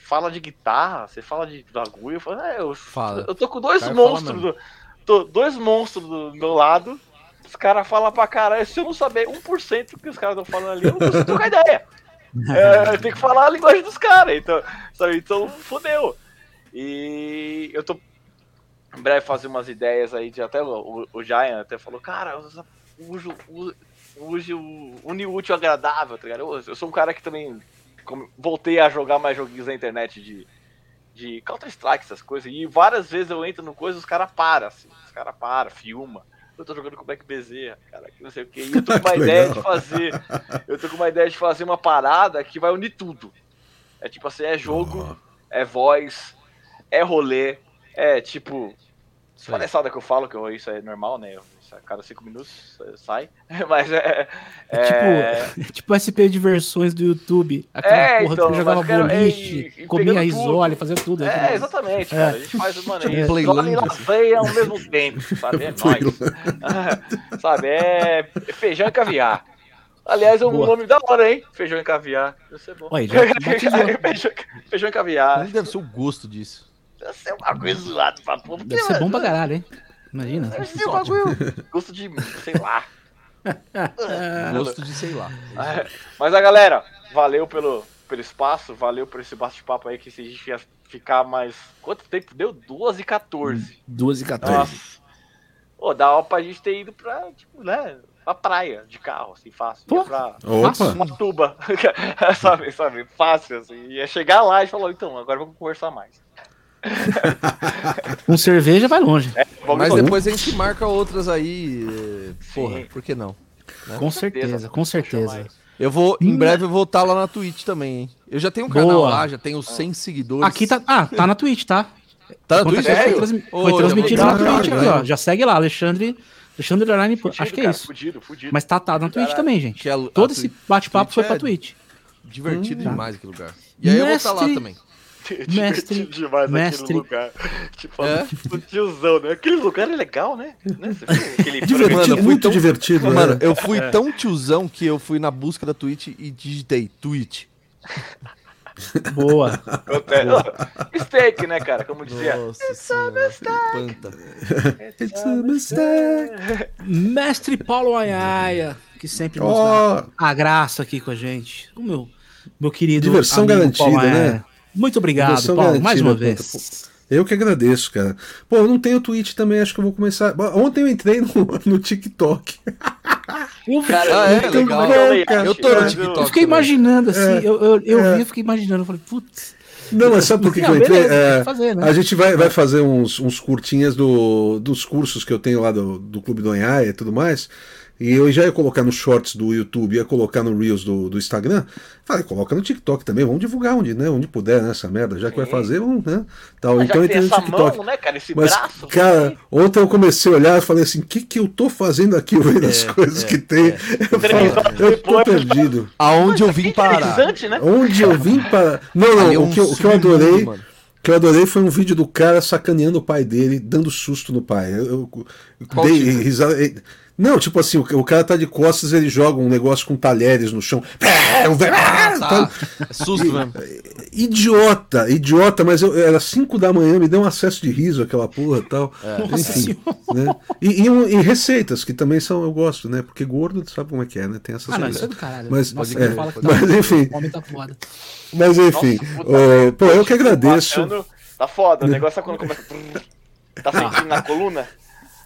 fala de guitarra, você fala de bagulho. Eu falo, é, eu, Fala. eu tô com dois Cara, monstros, do, tô- dois monstros do meu lado. Os caras falam pra caralho. Se eu não saber 1% do que os caras estão falando ali, eu não consigo trocar ideia. É, eu tenho que falar a linguagem dos caras. Então, sabe? então fodeu. E eu tô em breve fazer umas ideias aí de até o, o, Giant até falou, cara, usa, use, use o une útil ao agradável, tá ligado? Eu, eu sou um cara que também como- voltei a jogar mais joguinhos na internet de, de Counter-Strike, essas coisas, e várias vezes eu entro no coisa e os caras param, assim, os caras param, filma. Eu tô jogando com o Black Bezerra, cara, que não sei o que. E eu tô com uma ideia legal. de fazer. Eu tô com uma ideia de fazer uma parada que vai unir tudo. É tipo assim, é jogo, é voz, é rolê, é tipo. Isso. Palhaçada que eu falo, que eu- isso é normal, né? Eu- isso a cada cinco minutos eh, sai. Mas é. É é- tipo, tipo SP de versões do YouTube. Aquela É, porra então, que você jogava cara, boliche, e- e comia risole, tudo. fazia tudo. É, exatamente, É. cara. A gente faz, mano, Tipo é Playland, e lasanha ao mesmo tempo, sabe? É nóis. sabe, é feijão e caviar. Aliás, é um Boa. nome da hora, hein? Feijão e caviar. Isso é bom. Olha, feijão, feijão e caviar. Como deve ser o gosto disso? Deve ser um bagulho zoado pra porra. Deve ser bom pra caralho, hein? Imagina. Deve ser um bagulho. Gosto de. sei lá. Gosto de sei lá. É, Mas a galera, valeu pelo, pelo espaço, valeu por esse bate-papo aí que se a gente ia ficar mais. Quanto tempo deu? 2 e 14. 2 e 14. Nossa. Pô, dá hora pra gente ter ido pra, tipo, né? Pra praia de carro, assim, fácil. Pô. Ia pra Opa! uma tuba. sabe, sabe? Fácil, assim. Ia chegar lá e falar, então, agora vamos conversar mais. Com cerveja vai longe. Vamos Mas depois a gente marca outras aí. Porra, Sim. por que não? Com certeza, com certeza. Eu vou, em breve, eu vou estar lá na Twitch também, hein? Eu já tenho um canal Boa. lá, já tenho 100 seguidores. Aqui tá. Ah, tá na Twitch, tá? Tá na Conta Twitch? foi, transmi- Ô, foi já transmitido na Twitch aqui, ó. Já segue lá, Alexandre. Alexandre Fudido, acho que é cara, isso. Fudido, fudido. Mas tá, tá na Twitch Caralho. também, gente. É Todo esse bate-papo foi Twitch pra é Twitch. Divertido Hum, demais aquele lugar. E aí eu vou estar lá Mestre- também. Mestre- Divertido demais mestre- aquele lugar. Tipo, É? tipo tiozão, né? Aquele lugar é legal, né? Né? Aquele Divertido, Mano, eu fui muito tão- divertido, Mano, né? eu fui tão tiozão que eu fui na busca da Twitch e digitei Twitch. Boa. Ô, Steak, né, cara? Como dizia. Nossa senhora, espanta. It's a mistake. Mestre Paulo Anhaia, que sempre nos dá Ó, a graça aqui com a gente. O meu, meu querido. Diversão amigo garantida, né? Muito obrigado, Paulo, mais uma garantida, vez. eu que agradeço, cara. Pô, eu não tenho Twitch também, acho que eu vou começar. Ontem eu entrei no, no TikTok. Cara, Ah, é? eu- Legal. eu- cara. Eu tô no eu- TikTok. Eu fiquei imaginando assim, É, eu, eu, eu é. vi, eu fiquei imaginando, eu falei, putz. Não, mas sabe por que, que eu entrei? beleza, É, fazer, né? A gente vai, vai fazer uns, uns curtinhas do, dos cursos que eu tenho lá do, do Clube do Anhaia e tudo mais. E eu já ia colocar nos shorts do YouTube, ia colocar no Reels do, do Instagram. Falei, coloca no TikTok também, vamos divulgar onde, né, onde puder, né, essa merda. Já que vai Sim. fazer, vamos, né? Tal. Mas Então eu que tem entrei no TikTok. mão, né, cara? Esse Mas, braço. cara, ontem eu comecei a olhar e falei assim, o que, que eu tô fazendo aqui vendo as É, coisas é, que tem? Eu, Três falo, eu tô depois, perdido. Aonde eu vim parar? Interessante, né? Onde eu vim para. Não, não, é o, que, eu- o que eu adorei. mano. O que eu adorei foi um vídeo do cara sacaneando o pai dele, dando susto no pai. Eu, eu- eu dei tipo? risada. Não, tipo assim, o, o cara tá de costas, ele joga um negócio com talheres no chão. Ah, tá. É susto mesmo. Idiota, idiota, mas eu, era 5 da manhã, me deu um acesso de riso aquela porra e tal. Nossa Enfim, né? E, e, um- e receitas, que também são, eu gosto, né? Porque gordo sabe como é que é, né? Tem essas Ah, não, coisas. isso é do caralho. Mas- Nossa, é, fala que mas, tá, enfim. O homem tá foda. Mas enfim, Nossa, puta ô, merda. pô, eu que agradeço. Bacana. Tá foda, o negócio é quando começa. Tá sentindo na coluna?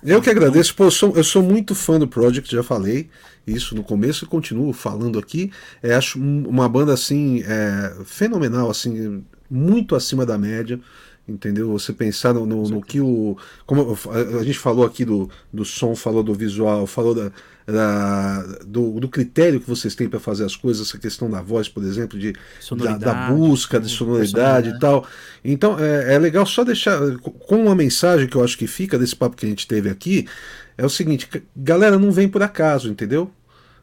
Eu que agradeço, pô, eu sou, eu sou muito fã do Project, já falei isso no começo e continuo falando aqui. É, acho um- uma banda assim é, fenomenal, assim, muito acima da média. Entendeu? Você pensar no, no- no que o. Como a gente falou aqui do, do som, falou do visual, falou da, da- do, do critério que vocês têm para fazer as coisas, essa questão da voz, por exemplo, de, da, da busca de sonoridade e personalidade. tal. Então é, é legal só deixar com uma mensagem que eu acho que fica desse papo que a gente teve aqui é o seguinte, galera, não vem por acaso, entendeu?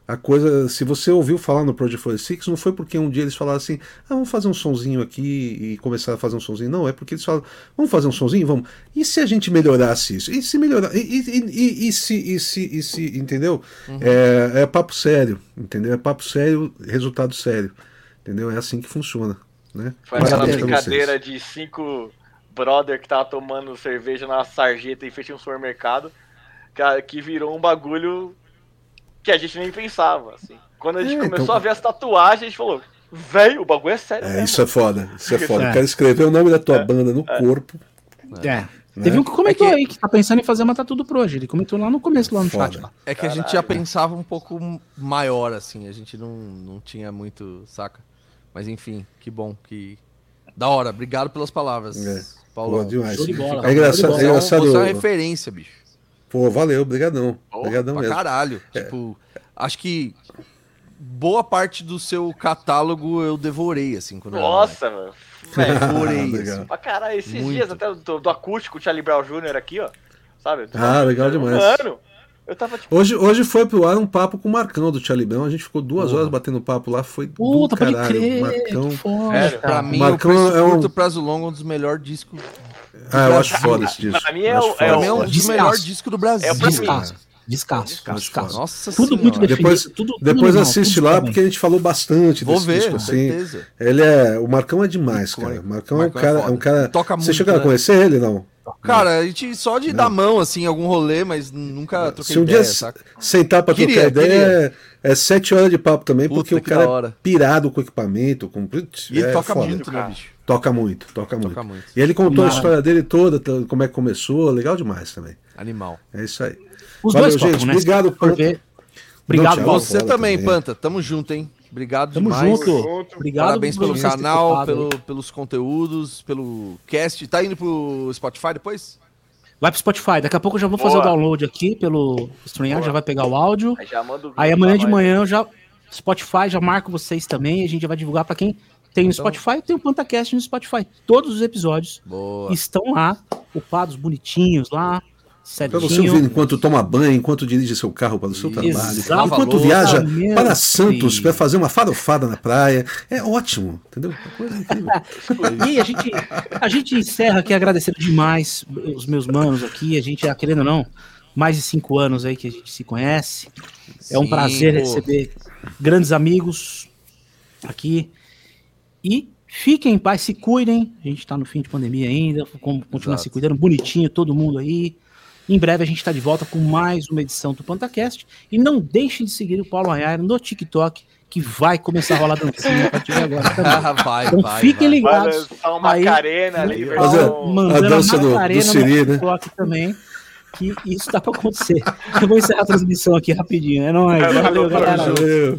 A coisa, se você ouviu falar no Project 46, não foi porque um dia eles falaram assim, ah, vamos fazer um sonzinho aqui e começaram a fazer um sonzinho. Não, é porque eles falaram, vamos fazer um sonzinho, vamos. E se a gente melhorasse isso? E se melhorar? E, e, e, e se, e se, e se, entendeu? É, é papo sério, entendeu? É papo sério, resultado sério, entendeu? É assim que funciona, né? Foi aquela brincadeira de cinco brother que tava tomando cerveja na sarjeta em frente a um supermercado, que, que virou um bagulho que a gente nem pensava, assim. Quando a gente É, começou então- a ver as tatuagens, a gente falou, velho, o bagulho é sério É, mesmo. isso é foda, isso é foda. É. Eu quero escrever o nome da tua banda no corpo. É. Teve um que comentou É que- aí que tá pensando em fazer uma tatu do Proje. Ele comentou lá no começo, lá no Foda. chat. Lá. É que a gente já pensava um pouco maior, assim. A gente não, não tinha muito, saca? Mas enfim, que bom, que... Da hora, obrigado pelas palavras, É. Paulo. Pô, demais. Show de bola. É engraçado, é é, engraçado. você é uma referência, bicho. Pô, valeu, brigadão. Porra, Brigadão Pra mesmo. caralho. Tipo, acho que boa parte do seu catálogo eu devorei, assim, quando eu Nossa, mano. Velho, moleque. Devorei, assim. pra caralho, esses Muito. dias até do, do acústico, o Charlie Brown Jr. aqui, ó. Sabe? Ah, legal demais. Mano, eu tava tipo, Hoje, hoje foi pro ar um papo com o Marcão do Charlie Brown. A gente ficou duas Porra. horas batendo papo lá. Foi Puta, do caralho. crer. Marcão. Que foda, cara. Pra mim, Marcão o Preço é um- Curto, Prazo Longo é um dos melhores discos. Ah, eu acho foda esse disco. Pra mim é o- é é um dos melhores discos do Brasil. É o. Descasso. Descasso, Descasso. Nossa Tudo senhora. muito definido. Depois, tudo, tudo depois animal, assiste tudo lá, bem. porque a gente falou bastante Vou desse ver, disco, assim. certeza. Ele é. O Marcão é demais, cara. O Marcão, Marcão é é um cara. É um cara Toca Você muito, chegou a né? conhecer ele, não? Cara, a gente só de dar mão, assim, em algum rolê, mas nunca troquei Se um ideia, dia saca? sentar pra Queria, trocar ideia, queria. é, é sete horas de papo também, Puta, porque o cara é pirado com o equipamento, com. E ele é toca foda. muito, né, cara. bicho? Toca muito, toca muito. Toca muito. E ele contou a história dele toda, como é que começou, legal demais também. Animal. É isso aí. Os Valeu, dois gente, tocam, né? obrigado, Panta. ver- Obrigado. Você também, também. Panta. Tamo junto, hein? Obrigado Tamo demais. junto. junto. Obrigado Parabéns pelo canal, pelo, pelos conteúdos, pelo cast. Tá indo pro Spotify depois? Vai pro Spotify. Daqui a pouco eu já vou Boa. fazer o download aqui pelo StreamYard, já vai pegar o áudio. Aí já manda o Aí amanhã de manhã eu já. Spotify, já marco vocês também. A gente já vai divulgar pra quem tem no Então- Spotify. Tem o PantaCast no Spotify. Todos os episódios Boa. estão lá, upados, bonitinhos lá, Pra você ouvir certinho. enquanto toma banho, enquanto dirige seu carro para o seu trabalho, enquanto viaja Exatamente. para Santos para fazer uma farofada na praia. É ótimo, entendeu? Incrível. E a gente, a gente encerra aqui agradecendo demais os meus manos aqui. A gente, ah, querendo ou não, mais de cinco anos aí que a gente se conhece. É um Sim, prazer pô. receber grandes amigos aqui. E fiquem em paz, se cuidem. A gente tá no fim de pandemia ainda. Como continuar Exato. se cuidando, bonitinho, todo mundo aí. Em breve a gente está de volta com mais uma edição do PantaCast. E não deixem de seguir o Paulo Anhar no TikTok, que vai começar a rolar dancinha a partir de agora. também. vai, Então vai, fiquem vai. Ligados. lançar uma Aí- Macarena ali, versão- mandando a dança do- do Siri, no né? TikTok também. Que isso tá pra acontecer. Eu vou encerrar a transmissão aqui rapidinho. É nóis. É Valeu, galera. junto. Valeu.